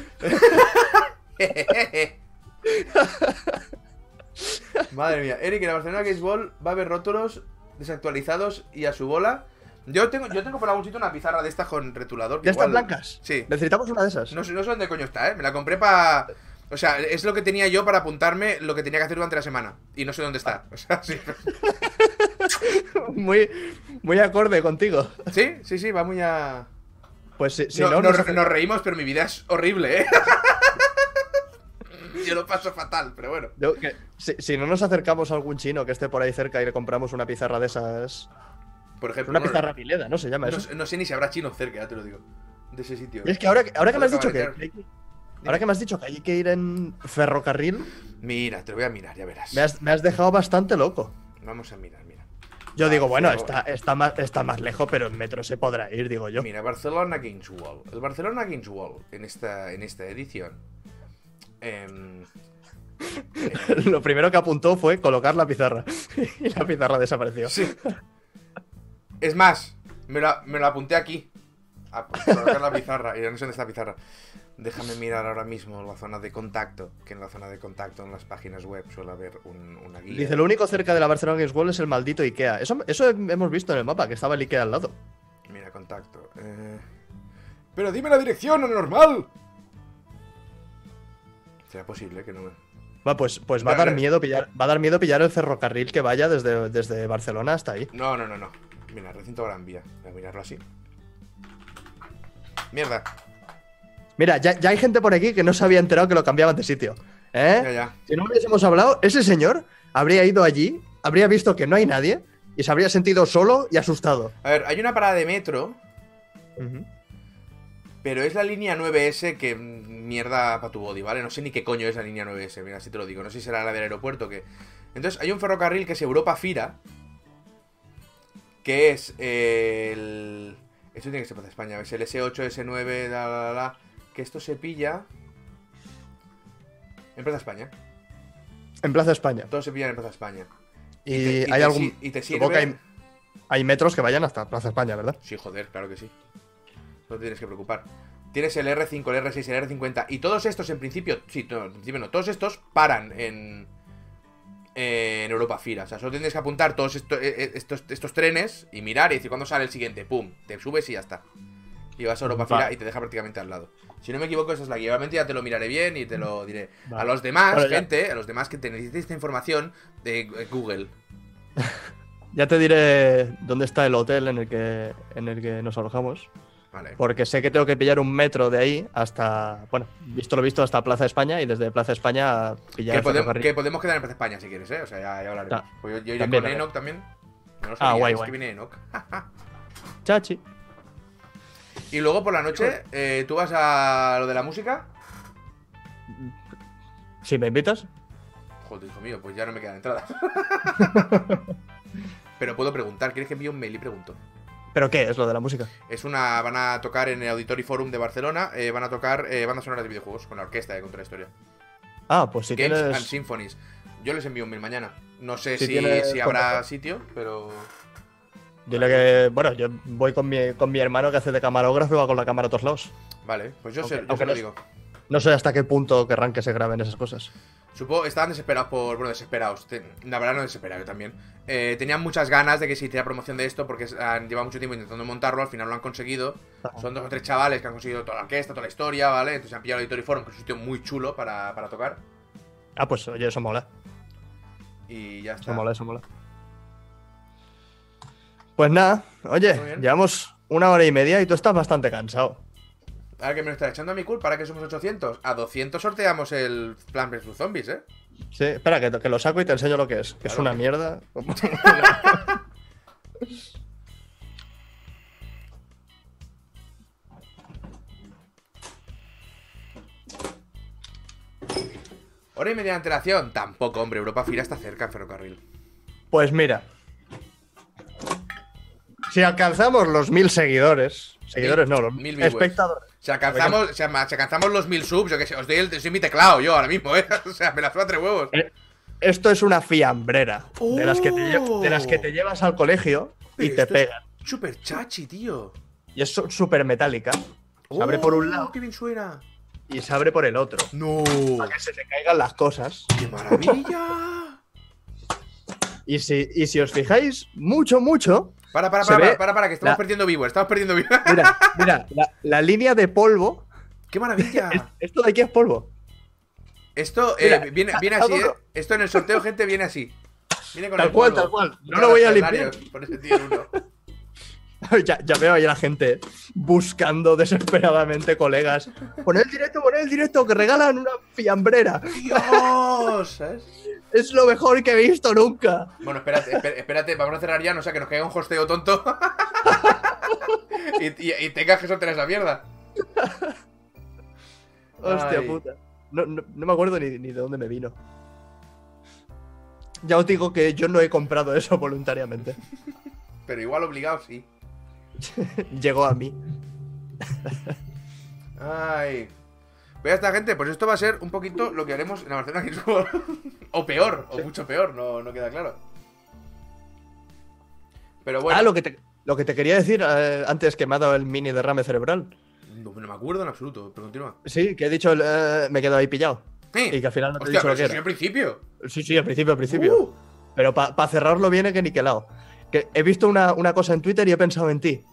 Madre mía, Eric, en la Barcelona Games Ball va a haber rótulos desactualizados y a su bola. Yo tengo, yo tengo por algún sitio una pizarra de estas con retulador. que ¿De estas igual- blancas? Sí. Necesitamos una de esas. No sé, no sé dónde coño está, ¿eh? Me la compré para... O sea, es lo que tenía yo para apuntarme lo que tenía que hacer durante la semana. Y no sé dónde está. *laughs* O sea, sí. Muy, muy acorde contigo. Sí, sí, sí, va muy a... Pues si, si no, no, nos, reímos, pero mi vida es horrible, ¿eh? *laughs* yo lo paso fatal, pero bueno. yo- si, si no nos acercamos a algún chino que esté por ahí cerca y le compramos una pizarra de esas. Por ejemplo, Una no- pizarra ¿no se llama no, eso? no sé ni si habrá chinos cerca, ya te lo digo. De ese sitio. Y es que ahora, ahora que me has dicho que, ahora que me has dicho que hay que ir en ferrocarril, Mira, te lo voy a mirar, ya verás. me has, me has dejado bastante loco. Vamos a mirar, mira. Yo Ah, digo, bueno, está, está, más, está más lejos, pero en metro se podrá ir, digo yo. Mira, Barcelona Games Wall. El Barcelona Games Wall en esta, en esta edición. em, *laughs* Lo primero que apuntó fue colocar la pizarra. *laughs* y la pizarra desapareció. sí. *laughs* Es más, me lo, me lo apunté aquí. A colocar la pizarra. Y no sé dónde está la pizarra. Déjame mirar ahora mismo la zona de contacto. Que en la zona de contacto en las páginas web suele haber un- una guía. Dice, lo único cerca de la Barcelona Games World es el maldito Ikea. Eso, eso hemos visto en el mapa, que estaba el Ikea al lado. Mira, contacto. eh. Pero dime la dirección, normal. ¿Será posible que no me.? Va, pues, pues va a dar miedo pillar, va a dar miedo pillar el ferrocarril que vaya desde, desde Barcelona hasta ahí. No, no, no, no. Mira, recinto Gran Vía. Voy a mirarlo así. Mierda. Mira, ya, ya hay gente por aquí que no se había enterado que lo cambiaban de sitio. ¿Eh? Ya, ya. Si no hubiésemos hablado, ese señor habría ido allí, habría visto que no hay nadie y se habría sentido solo y asustado. A ver, hay una parada de metro Pero es la línea 9S que mm, mierda para tu body, ¿vale? No sé ni qué coño es la línea 9S, mira, así te lo digo. No sé si será la del aeropuerto o qué. Entonces, hay un ferrocarril que es Europa Fira. Que es el. Esto tiene que ser para España, es el S8, S9, la, la, la, la, Que esto se pilla. En Plaza España. En Plaza España. Todo se pilla en Plaza España. Y, te- y hay te algún. y te supongo que sirve- hay, hay metros que vayan hasta Plaza España, ¿verdad? Sí, joder, claro que sí. No te tienes que preocupar. Tienes el R5, el R6, el R50 y todos estos en principio, sí, no, en principio no, todos estos paran en en Europa Fira. O sea, solo tienes que apuntar todos esto- eh, eh, estos, estos trenes y mirar y decir cuándo sale el siguiente. Pum, te subes y ya está. Y vas a Europa Vale. Fira y te deja prácticamente al lado. Si no me equivoco, esa es la guía. Obviamente ya te lo miraré bien y te lo diré. Vale. A los demás, gente, a los demás que te necesiten esta información de eh, Google. *laughs* Ya te diré dónde está el hotel en el que, en el que nos alojamos. Vale. Porque sé que tengo que pillar un metro de ahí hasta. Bueno, visto lo visto, hasta Plaza España y desde Plaza España pillar Que, podemos, ferrocarril. que podemos quedar en Plaza España si quieres, ¿eh? O sea, ya, ya hablaremos. Ta- Pues yo, yo iré también, con. Enoch también. No lo Ah, sabía, guay, es guay. que viene Enoch. *laughs* Chachi. y luego por la noche, eh, ¿tú vas a lo de la música? Si me invitas. Joder, hijo mío, pues ya no me quedan entradas. *laughs* Pero puedo preguntar, ¿quieres que envíe un mail y pregunto? ¿Pero qué es lo de la música? Es una. Van a tocar en el Auditory Forum de Barcelona. eh, van a tocar eh, bandas sonoras de videojuegos con la orquesta de Contra Historia. Ah, pues si Games and. Symphonies. Yo les envío un mail mañana. No sé Si si, tienes si habrá sitio, pero. Dile que. Bueno, yo voy con mi, con mi hermano que hace de camarógrafo y va con la cámara a todos lados. Vale, pues yo, Aunque- se, yo aunque se lo no- digo. No sé hasta qué punto querrán que se graben esas cosas. Supongo, estaban desesperados por. Bueno, desesperados. la verdad, no desesperado yo también. Eh, tenían muchas ganas de que se hiciera promoción de esto porque han llevado mucho tiempo intentando montarlo. Al final lo han conseguido. Ajá. Son dos o tres chavales que han conseguido toda la orquesta, toda la historia, ¿vale? Entonces han pillado el Auditory Forum, que es un sitio muy chulo para, para tocar. Ah, pues oye, eso mola. Y ya Eso está. mola, eso mola. Pues nada, oye, llevamos una hora y media y tú estás bastante cansado. Ahora que me lo está echando a mi culpa, para que somos 800. A 200 sorteamos el Plan vs Zombies, ¿eh? Sí, espera, que, que lo saco y te enseño lo que es. Que es una mierda. *laughs* Hora y media de antelación. Tampoco, hombre. Europa Fira está cerca en ferrocarril. Pues mira. Si alcanzamos los mil seguidores. Seguidores no, los mil espectadores. Si alcanzamos, si alcanzamos los 1000 subs, yo que sé, os doy, el, os doy mi teclado yo ahora mismo, ¿eh? *laughs* O sea, me la suena tres huevos. Eh, Esto es una fiambrera. De, las que te, Oh. de las que te llevas al colegio y Pero te pegan. Súper chachi, tío. Y es súper metálica. Se abre por un Oh, lado ¡Qué bien suena! y se abre por el otro. ¡No! Para que se te caigan las cosas. ¡Qué maravilla! Y si, y si os fijáis mucho, mucho, Para, para, para, para, para, para, que estamos la- perdiendo viewers, estamos perdiendo viewers. *laughs* mira, mira, la, la línea de polvo, ¡Qué maravilla! *laughs* es- esto de aquí es polvo. Esto eh, Mira, viene, viene así, ¿eh? Esto en el sorteo, gente, viene así. Viene con Tal el cual, polvo. tal cual. No Con lo voy a limpiar. escenarios, Por ese tío en uno. *laughs* ya, ya veo ahí a la gente buscando desesperadamente colegas. Pon el directo, pon el directo, que regalan una fiambrera. ¡Dios! ¿Sabes? Es lo mejor que he visto nunca. Bueno, espérate, espérate, espérate, vamos a cerrar ya, no sea que nos caiga un hosteo tonto. *laughs* y, y, y tengas que soltar esa mierda. Hostia Ay. puta. No, no- no me acuerdo ni, ni de dónde me vino. Ya os digo que yo no he comprado eso *laughs* voluntariamente. Pero igual obligado, sí. *laughs* Llegó a mí. Ay. Ya está, gente. Pues esto va a ser un poquito lo que haremos en la Barcelona Games World. o peor, o mucho peor, no, no queda claro. Pero bueno, Ah, lo que te, lo que te quería decir eh, antes que me ha dado el mini derrame cerebral. no, no me acuerdo en absoluto, pero continúa. Sí, que he dicho, eh, me he quedado ahí pillado. Sí. Y que al final no te he Hostia, dicho pero lo que eso sí era. al principio. Sí, sí, al principio, al principio. Uh, Pero para cerrarlo viene que niquelado. Que he visto una, una cosa en Twitter y he pensado en ti.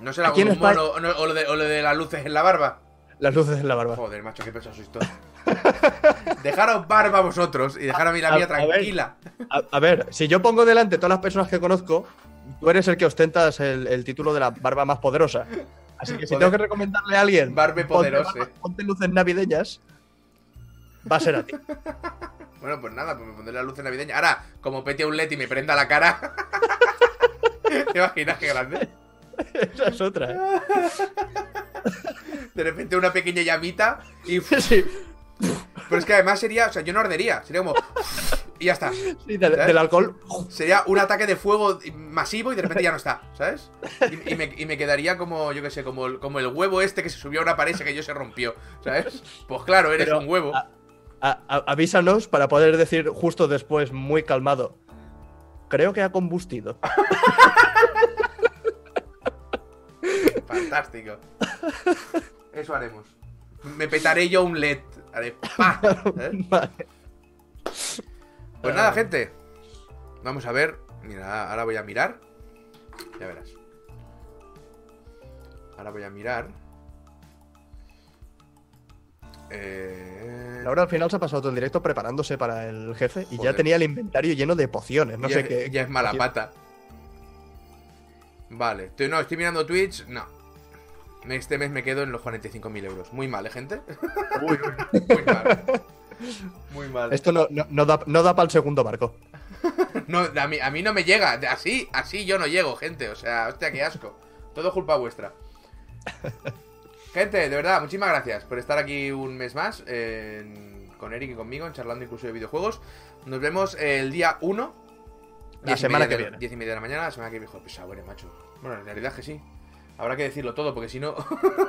no será un mono o, no- o lo de, o lo de las luces en la barba. Las luces en la barba. Joder, macho, qué pesados sois todos. *laughs* Dejaros barba vosotros y dejar a mí la A- mía a ver. tranquila. A, a ver, si yo pongo delante todas las personas que conozco, tú eres el que ostentas el, el título de la barba más poderosa. Así que si tengo que recomendarle a alguien, Barbe ponte, barba- ponte luces navideñas, va a ser a ti. *laughs* Bueno, pues nada, pues me pondré la luz navideña. Ahora, como pete un LED y me prenda la cara. *laughs* ¿Te imaginas qué grande? Esa es otra. ¿eh? *laughs* De repente una pequeña llamita y... *laughs* Sí, Pero es que además sería, o sea, yo no ardería, sería como... Y ya está. sí, del alcohol. Sería un ataque de fuego masivo y de repente ya no está, ¿sabes? Y, y me, y me quedaría como, yo qué sé, como, el- como el huevo este que se subió a una pared y que yo se rompió, ¿sabes? Pues claro, eres Pero, un huevo. a- a- a- avísanos para poder decir justo después, muy calmado. Creo que ha combustido. *laughs* Fantástico. Eso haremos. Me petaré yo un LED. Haré ¡pa! *laughs* Vale. Pues nada, gente. Vamos a ver. Mira, ahora voy a mirar. Ya verás. Ahora voy a mirar. Eh... Laura al final se ha pasado todo el directo preparándose para el jefe y Joder. ya tenía el inventario lleno de pociones. No ya, sé qué. ya es mala pata. Vale, estoy, no, estoy mirando Twitch. No. Este mes me quedo en los 45.000 euros. Muy mal, ¿eh, gente? *laughs* Uy, uy. Muy mal. Muy mal. Esto no, no, no da, no da para el segundo barco. No, a mí, a mí no me llega. Así, así yo no llego, gente. O sea, hostia, qué asco. Todo culpa vuestra. *laughs* Gente, de verdad, muchísimas gracias por estar aquí un mes más en- con Eric y conmigo, en charlando incluso de videojuegos. Nos vemos el día 1. La semana que viene. diez y media de la mañana, la semana que viene. Joder, pesado, eres, macho. Bueno, en realidad que sí. Habrá que decirlo todo, porque si no.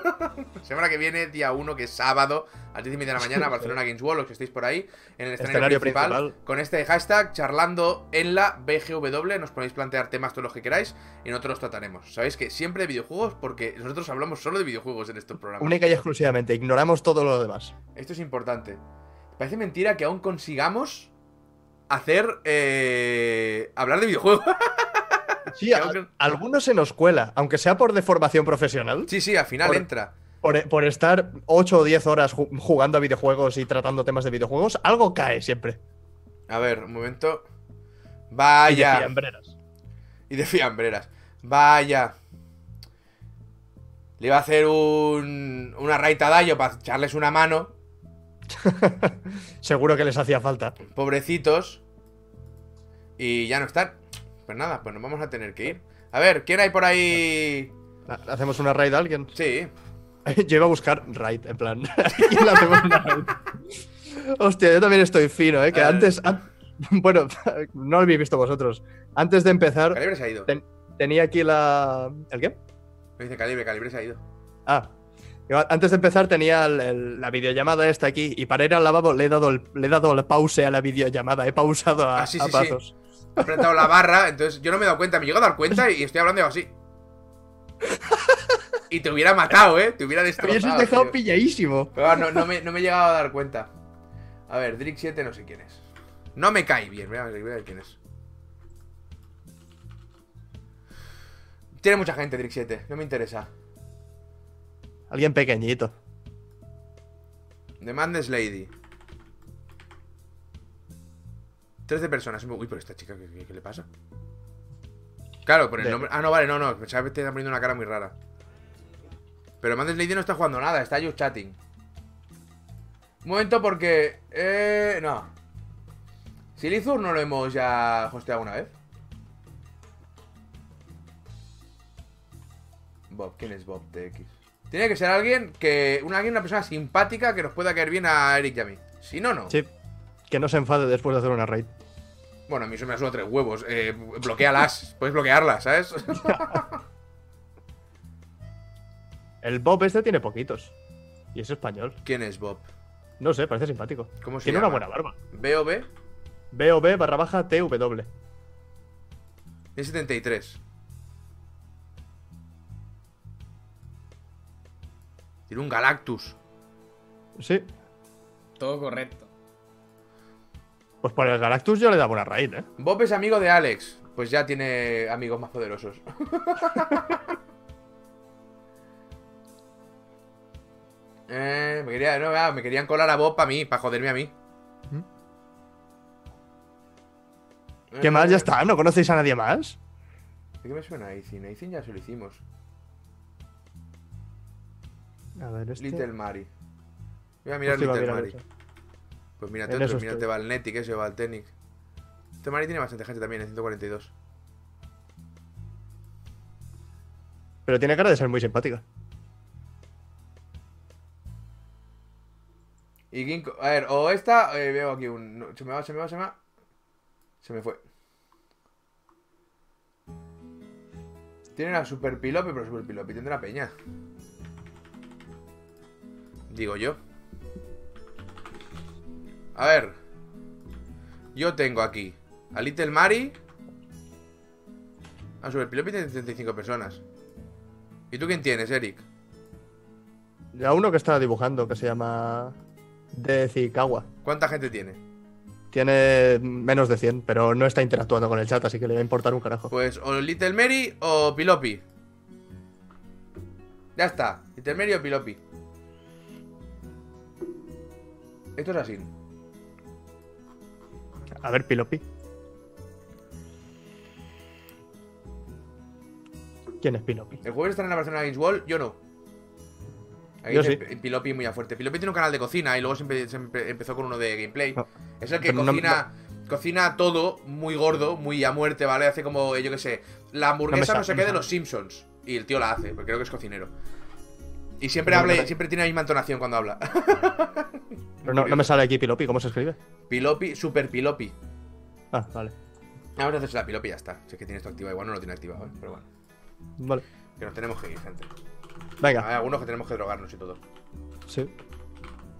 *laughs* semana que viene, día 1, que es sábado, a las 10 y media de la mañana, *laughs* Barcelona Games World, los que estéis por ahí, en el escenario, Escenario principal, principal. con este hashtag, charlando en la BGW. Nos podéis plantear temas todos los que queráis y nosotros los trataremos. Sabéis que siempre de videojuegos, porque nosotros hablamos solo de videojuegos en estos programas. Única y exclusivamente. Ignoramos todo lo demás. Esto es importante. Parece mentira que aún consigamos hacer. Eh, hablar de videojuegos. *laughs* Sí, a- que- algunos se nos cuela, aunque sea por deformación profesional, sí, sí, al final Por- entra. por, por estar 8 o 10 horas ju- jugando a videojuegos y tratando temas de videojuegos, algo cae siempre. A ver, un momento. Y de Vaya. fiambreras. Y de fiambreras. Vaya. Le iba a hacer un, una raid a Dayo para echarles una mano. *laughs* Seguro que les hacía falta. Pobrecitos. Y ya no están. Pues nada, pues nos vamos a tener que ir. A ver, ¿quién hay por ahí? Ha- ¿Hacemos una raid a alguien? Sí. *laughs* Yo iba a buscar raid, en plan. ¿a quién le hacemos una raid? Hostia, yo también estoy fino, ¿eh? Que antes. an- *laughs* Bueno, *laughs* no lo habéis visto vosotros. Antes de empezar, Calibre se ha ido. Ten- tenía aquí la. ¿El qué? Me dice Calibre, Calibre se ha ido. Ah. Antes de empezar tenía el- el- la videollamada esta aquí y para ir al lavabo le he dado el, le he dado el pause a la videollamada. He pausado a, Ah, sí, a sí, sí. He apretado la barra, entonces yo no me he dado cuenta. Me llego a dar cuenta y estoy hablando así. Y te hubiera matado, ¿eh? Te hubiera destrozado. hubieses dejado tío. pilladísimo. Pero no, no me, no me he llegado a dar cuenta. A ver, Drick 7 no sé quién es. No me cae bien, voy a ver, voy a ver quién es. Tiene mucha gente, Drick 7, no me interesa. Alguien pequeñito. The Madness Lady. 13 personas. Uy, pero esta chica, ¿qué, qué- qué le pasa? Claro, por el De- nombre. Ah, no, vale, no, no. Pensaba que te estaba poniendo una cara muy rara. Pero Madness Lady no está jugando nada, está just chatting. Un momento porque. Eh. No. Silizur no lo hemos ya hosteado una vez. Bob, ¿quién es Bob TX? Tiene que ser alguien que. Una, alguien, una persona simpática que nos pueda caer bien a Eric y a mí. Si no, no. Sí. Que no se enfade después de hacer una raid. Bueno, a mí eso me solo tres huevos. Eh, bloquealas. *laughs* Puedes bloquearlas, ¿sabes? *laughs* El Bob este tiene poquitos. Y es español. ¿Quién es Bob? No sé, parece simpático. ¿Cómo se Tiene llama? una buena barba. BOB BOB barra baja TW. es 73. Tiene un Galactus. Sí. Todo correcto. Pues por el Galactus yo le daba una raid, ¿eh? Bob es amigo de Alex. Pues ya tiene amigos más poderosos. *laughs* eh, me, quería- no, ah, me querían colar a Bob para mí, para joderme a mí. ¿Qué más? Ya Eh, está. ¿No conocéis a nadie más? ¿De qué me suena Aizen? Aizen ya se lo hicimos. A ver, este. Little Mari. Voy a mirar Hostia, iba a Little mirar Mari. eso. Pues mírate en otro, mírate Valnetic, ese Valtenic. Este Mari tiene bastante gente también, ¿eh? en 142. Pero tiene cara de ser muy simpática. Y Ginkgo, a ver, o esta, eh, veo aquí un... Se me va, se me va, se me va. Se me fue. Tiene una super pilope, pero super pilope tiene una peña. Digo yo. A ver. Yo tengo aquí a Little Mari. A Super Pilopi tiene 35 personas. ¿Y tú quién tienes, Eric? A uno que estaba dibujando que se llama Decikawa. ¿Cuánta gente tiene? Tiene menos de 100, pero no está interactuando con el chat, así que le va a importar un carajo. Pues o Little Mary o Pilopi. Ya está. Little Mary o Pilopi. Esto es así. A ver, Pilopi. ¿Quién es Pilopi? El jueves estará en la Barcelona Games Wall, yo no. Ahí Yo sí. Pilopi muy a fuerte. Pilopi tiene un canal de cocina y luego siempre, siempre empezó con uno de gameplay. No. Es el que Pero no- cocina, cocina todo muy gordo, muy a muerte, ¿vale? Hace como, yo qué sé, la hamburguesa sa- no, sé no qué de los Simpsons. Y el tío la hace, porque creo que es cocinero. Y siempre No habla, sabe. siempre tiene la misma entonación cuando habla. *laughs* Pero no, no me sale aquí Pilopi, ¿cómo se escribe? Pilopi, super Pilopi. Ah, vale. Vamos a hacerse la Pilopi y ya está. Si es que tiene esto activado, igual no lo tiene activado, ¿eh? Pero bueno, Vale. que nos tenemos que ir, gente. Venga, Hay algunos que tenemos que drogarnos y todo. sí.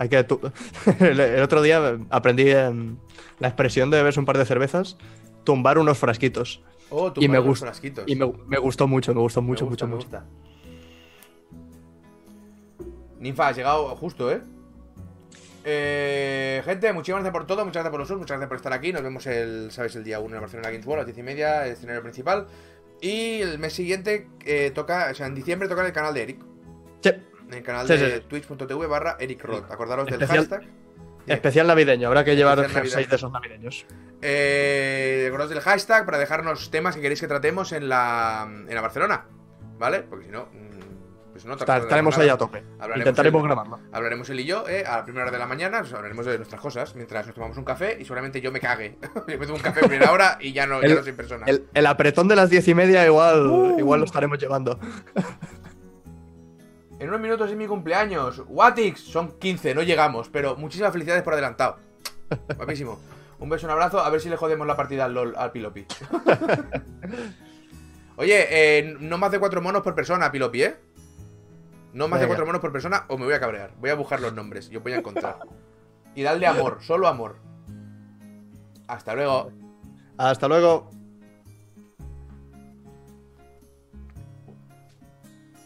Hay que. tu- *laughs* el, otro día aprendí la expresión de beberse un par de cervezas, tumbar unos frasquitos. Oh, tú Y me gusta- frasquitos. Y me, me gustó mucho, me gustó Me mucho, gusta, mucho, me mucho. gusta. Ninfa, has llegado justo, ¿eh? Eh, gente, muchísimas gracias por todo, muchas gracias por los subs, muchas gracias por estar aquí. Nos vemos el, ¿sabes? El día 1 en la Barcelona Games World, a las 10 y media, el escenario principal. Y el mes siguiente eh, toca, o sea, en diciembre toca en el canal de Eric. Sí, En el canal Sí, de sí, twitch.tv barra Eric Roth. Acordaros del Especial- hashtag. especial navideño, habrá que llevar navideño. de esos navideños. Eh, acordaos del hashtag para dejarnos temas que queréis que tratemos en la, en la Barcelona. ¿Vale? Porque si no, pues no Está- estaremos ahí a tope. Hablaremos Intentaremos grabarlo. Hablaremos él y yo eh, a la primera hora de la mañana, hablaremos de nuestras cosas mientras nos tomamos un café y seguramente yo me cague. *laughs* yo me tomo un café a primera hora y ya no, ya El- no soy persona. El, el apretón de las diez y media igual, Uh. igual lo estaremos llevando. En unos minutos es mi cumpleaños. Watix, son 15, no llegamos, pero muchísimas felicidades por adelantado. *laughs* Guapísimo. Un beso, un abrazo, a ver si le jodemos la partida al LOL al Pilopi. *laughs* Oye, eh, no más de cuatro monos por persona, Pilopi, ¿eh? No más de cuatro monos por persona o me voy a cabrear. Voy a buscar los nombres y os voy a encontrar. Y dadle amor, solo amor. Hasta luego. Hasta luego.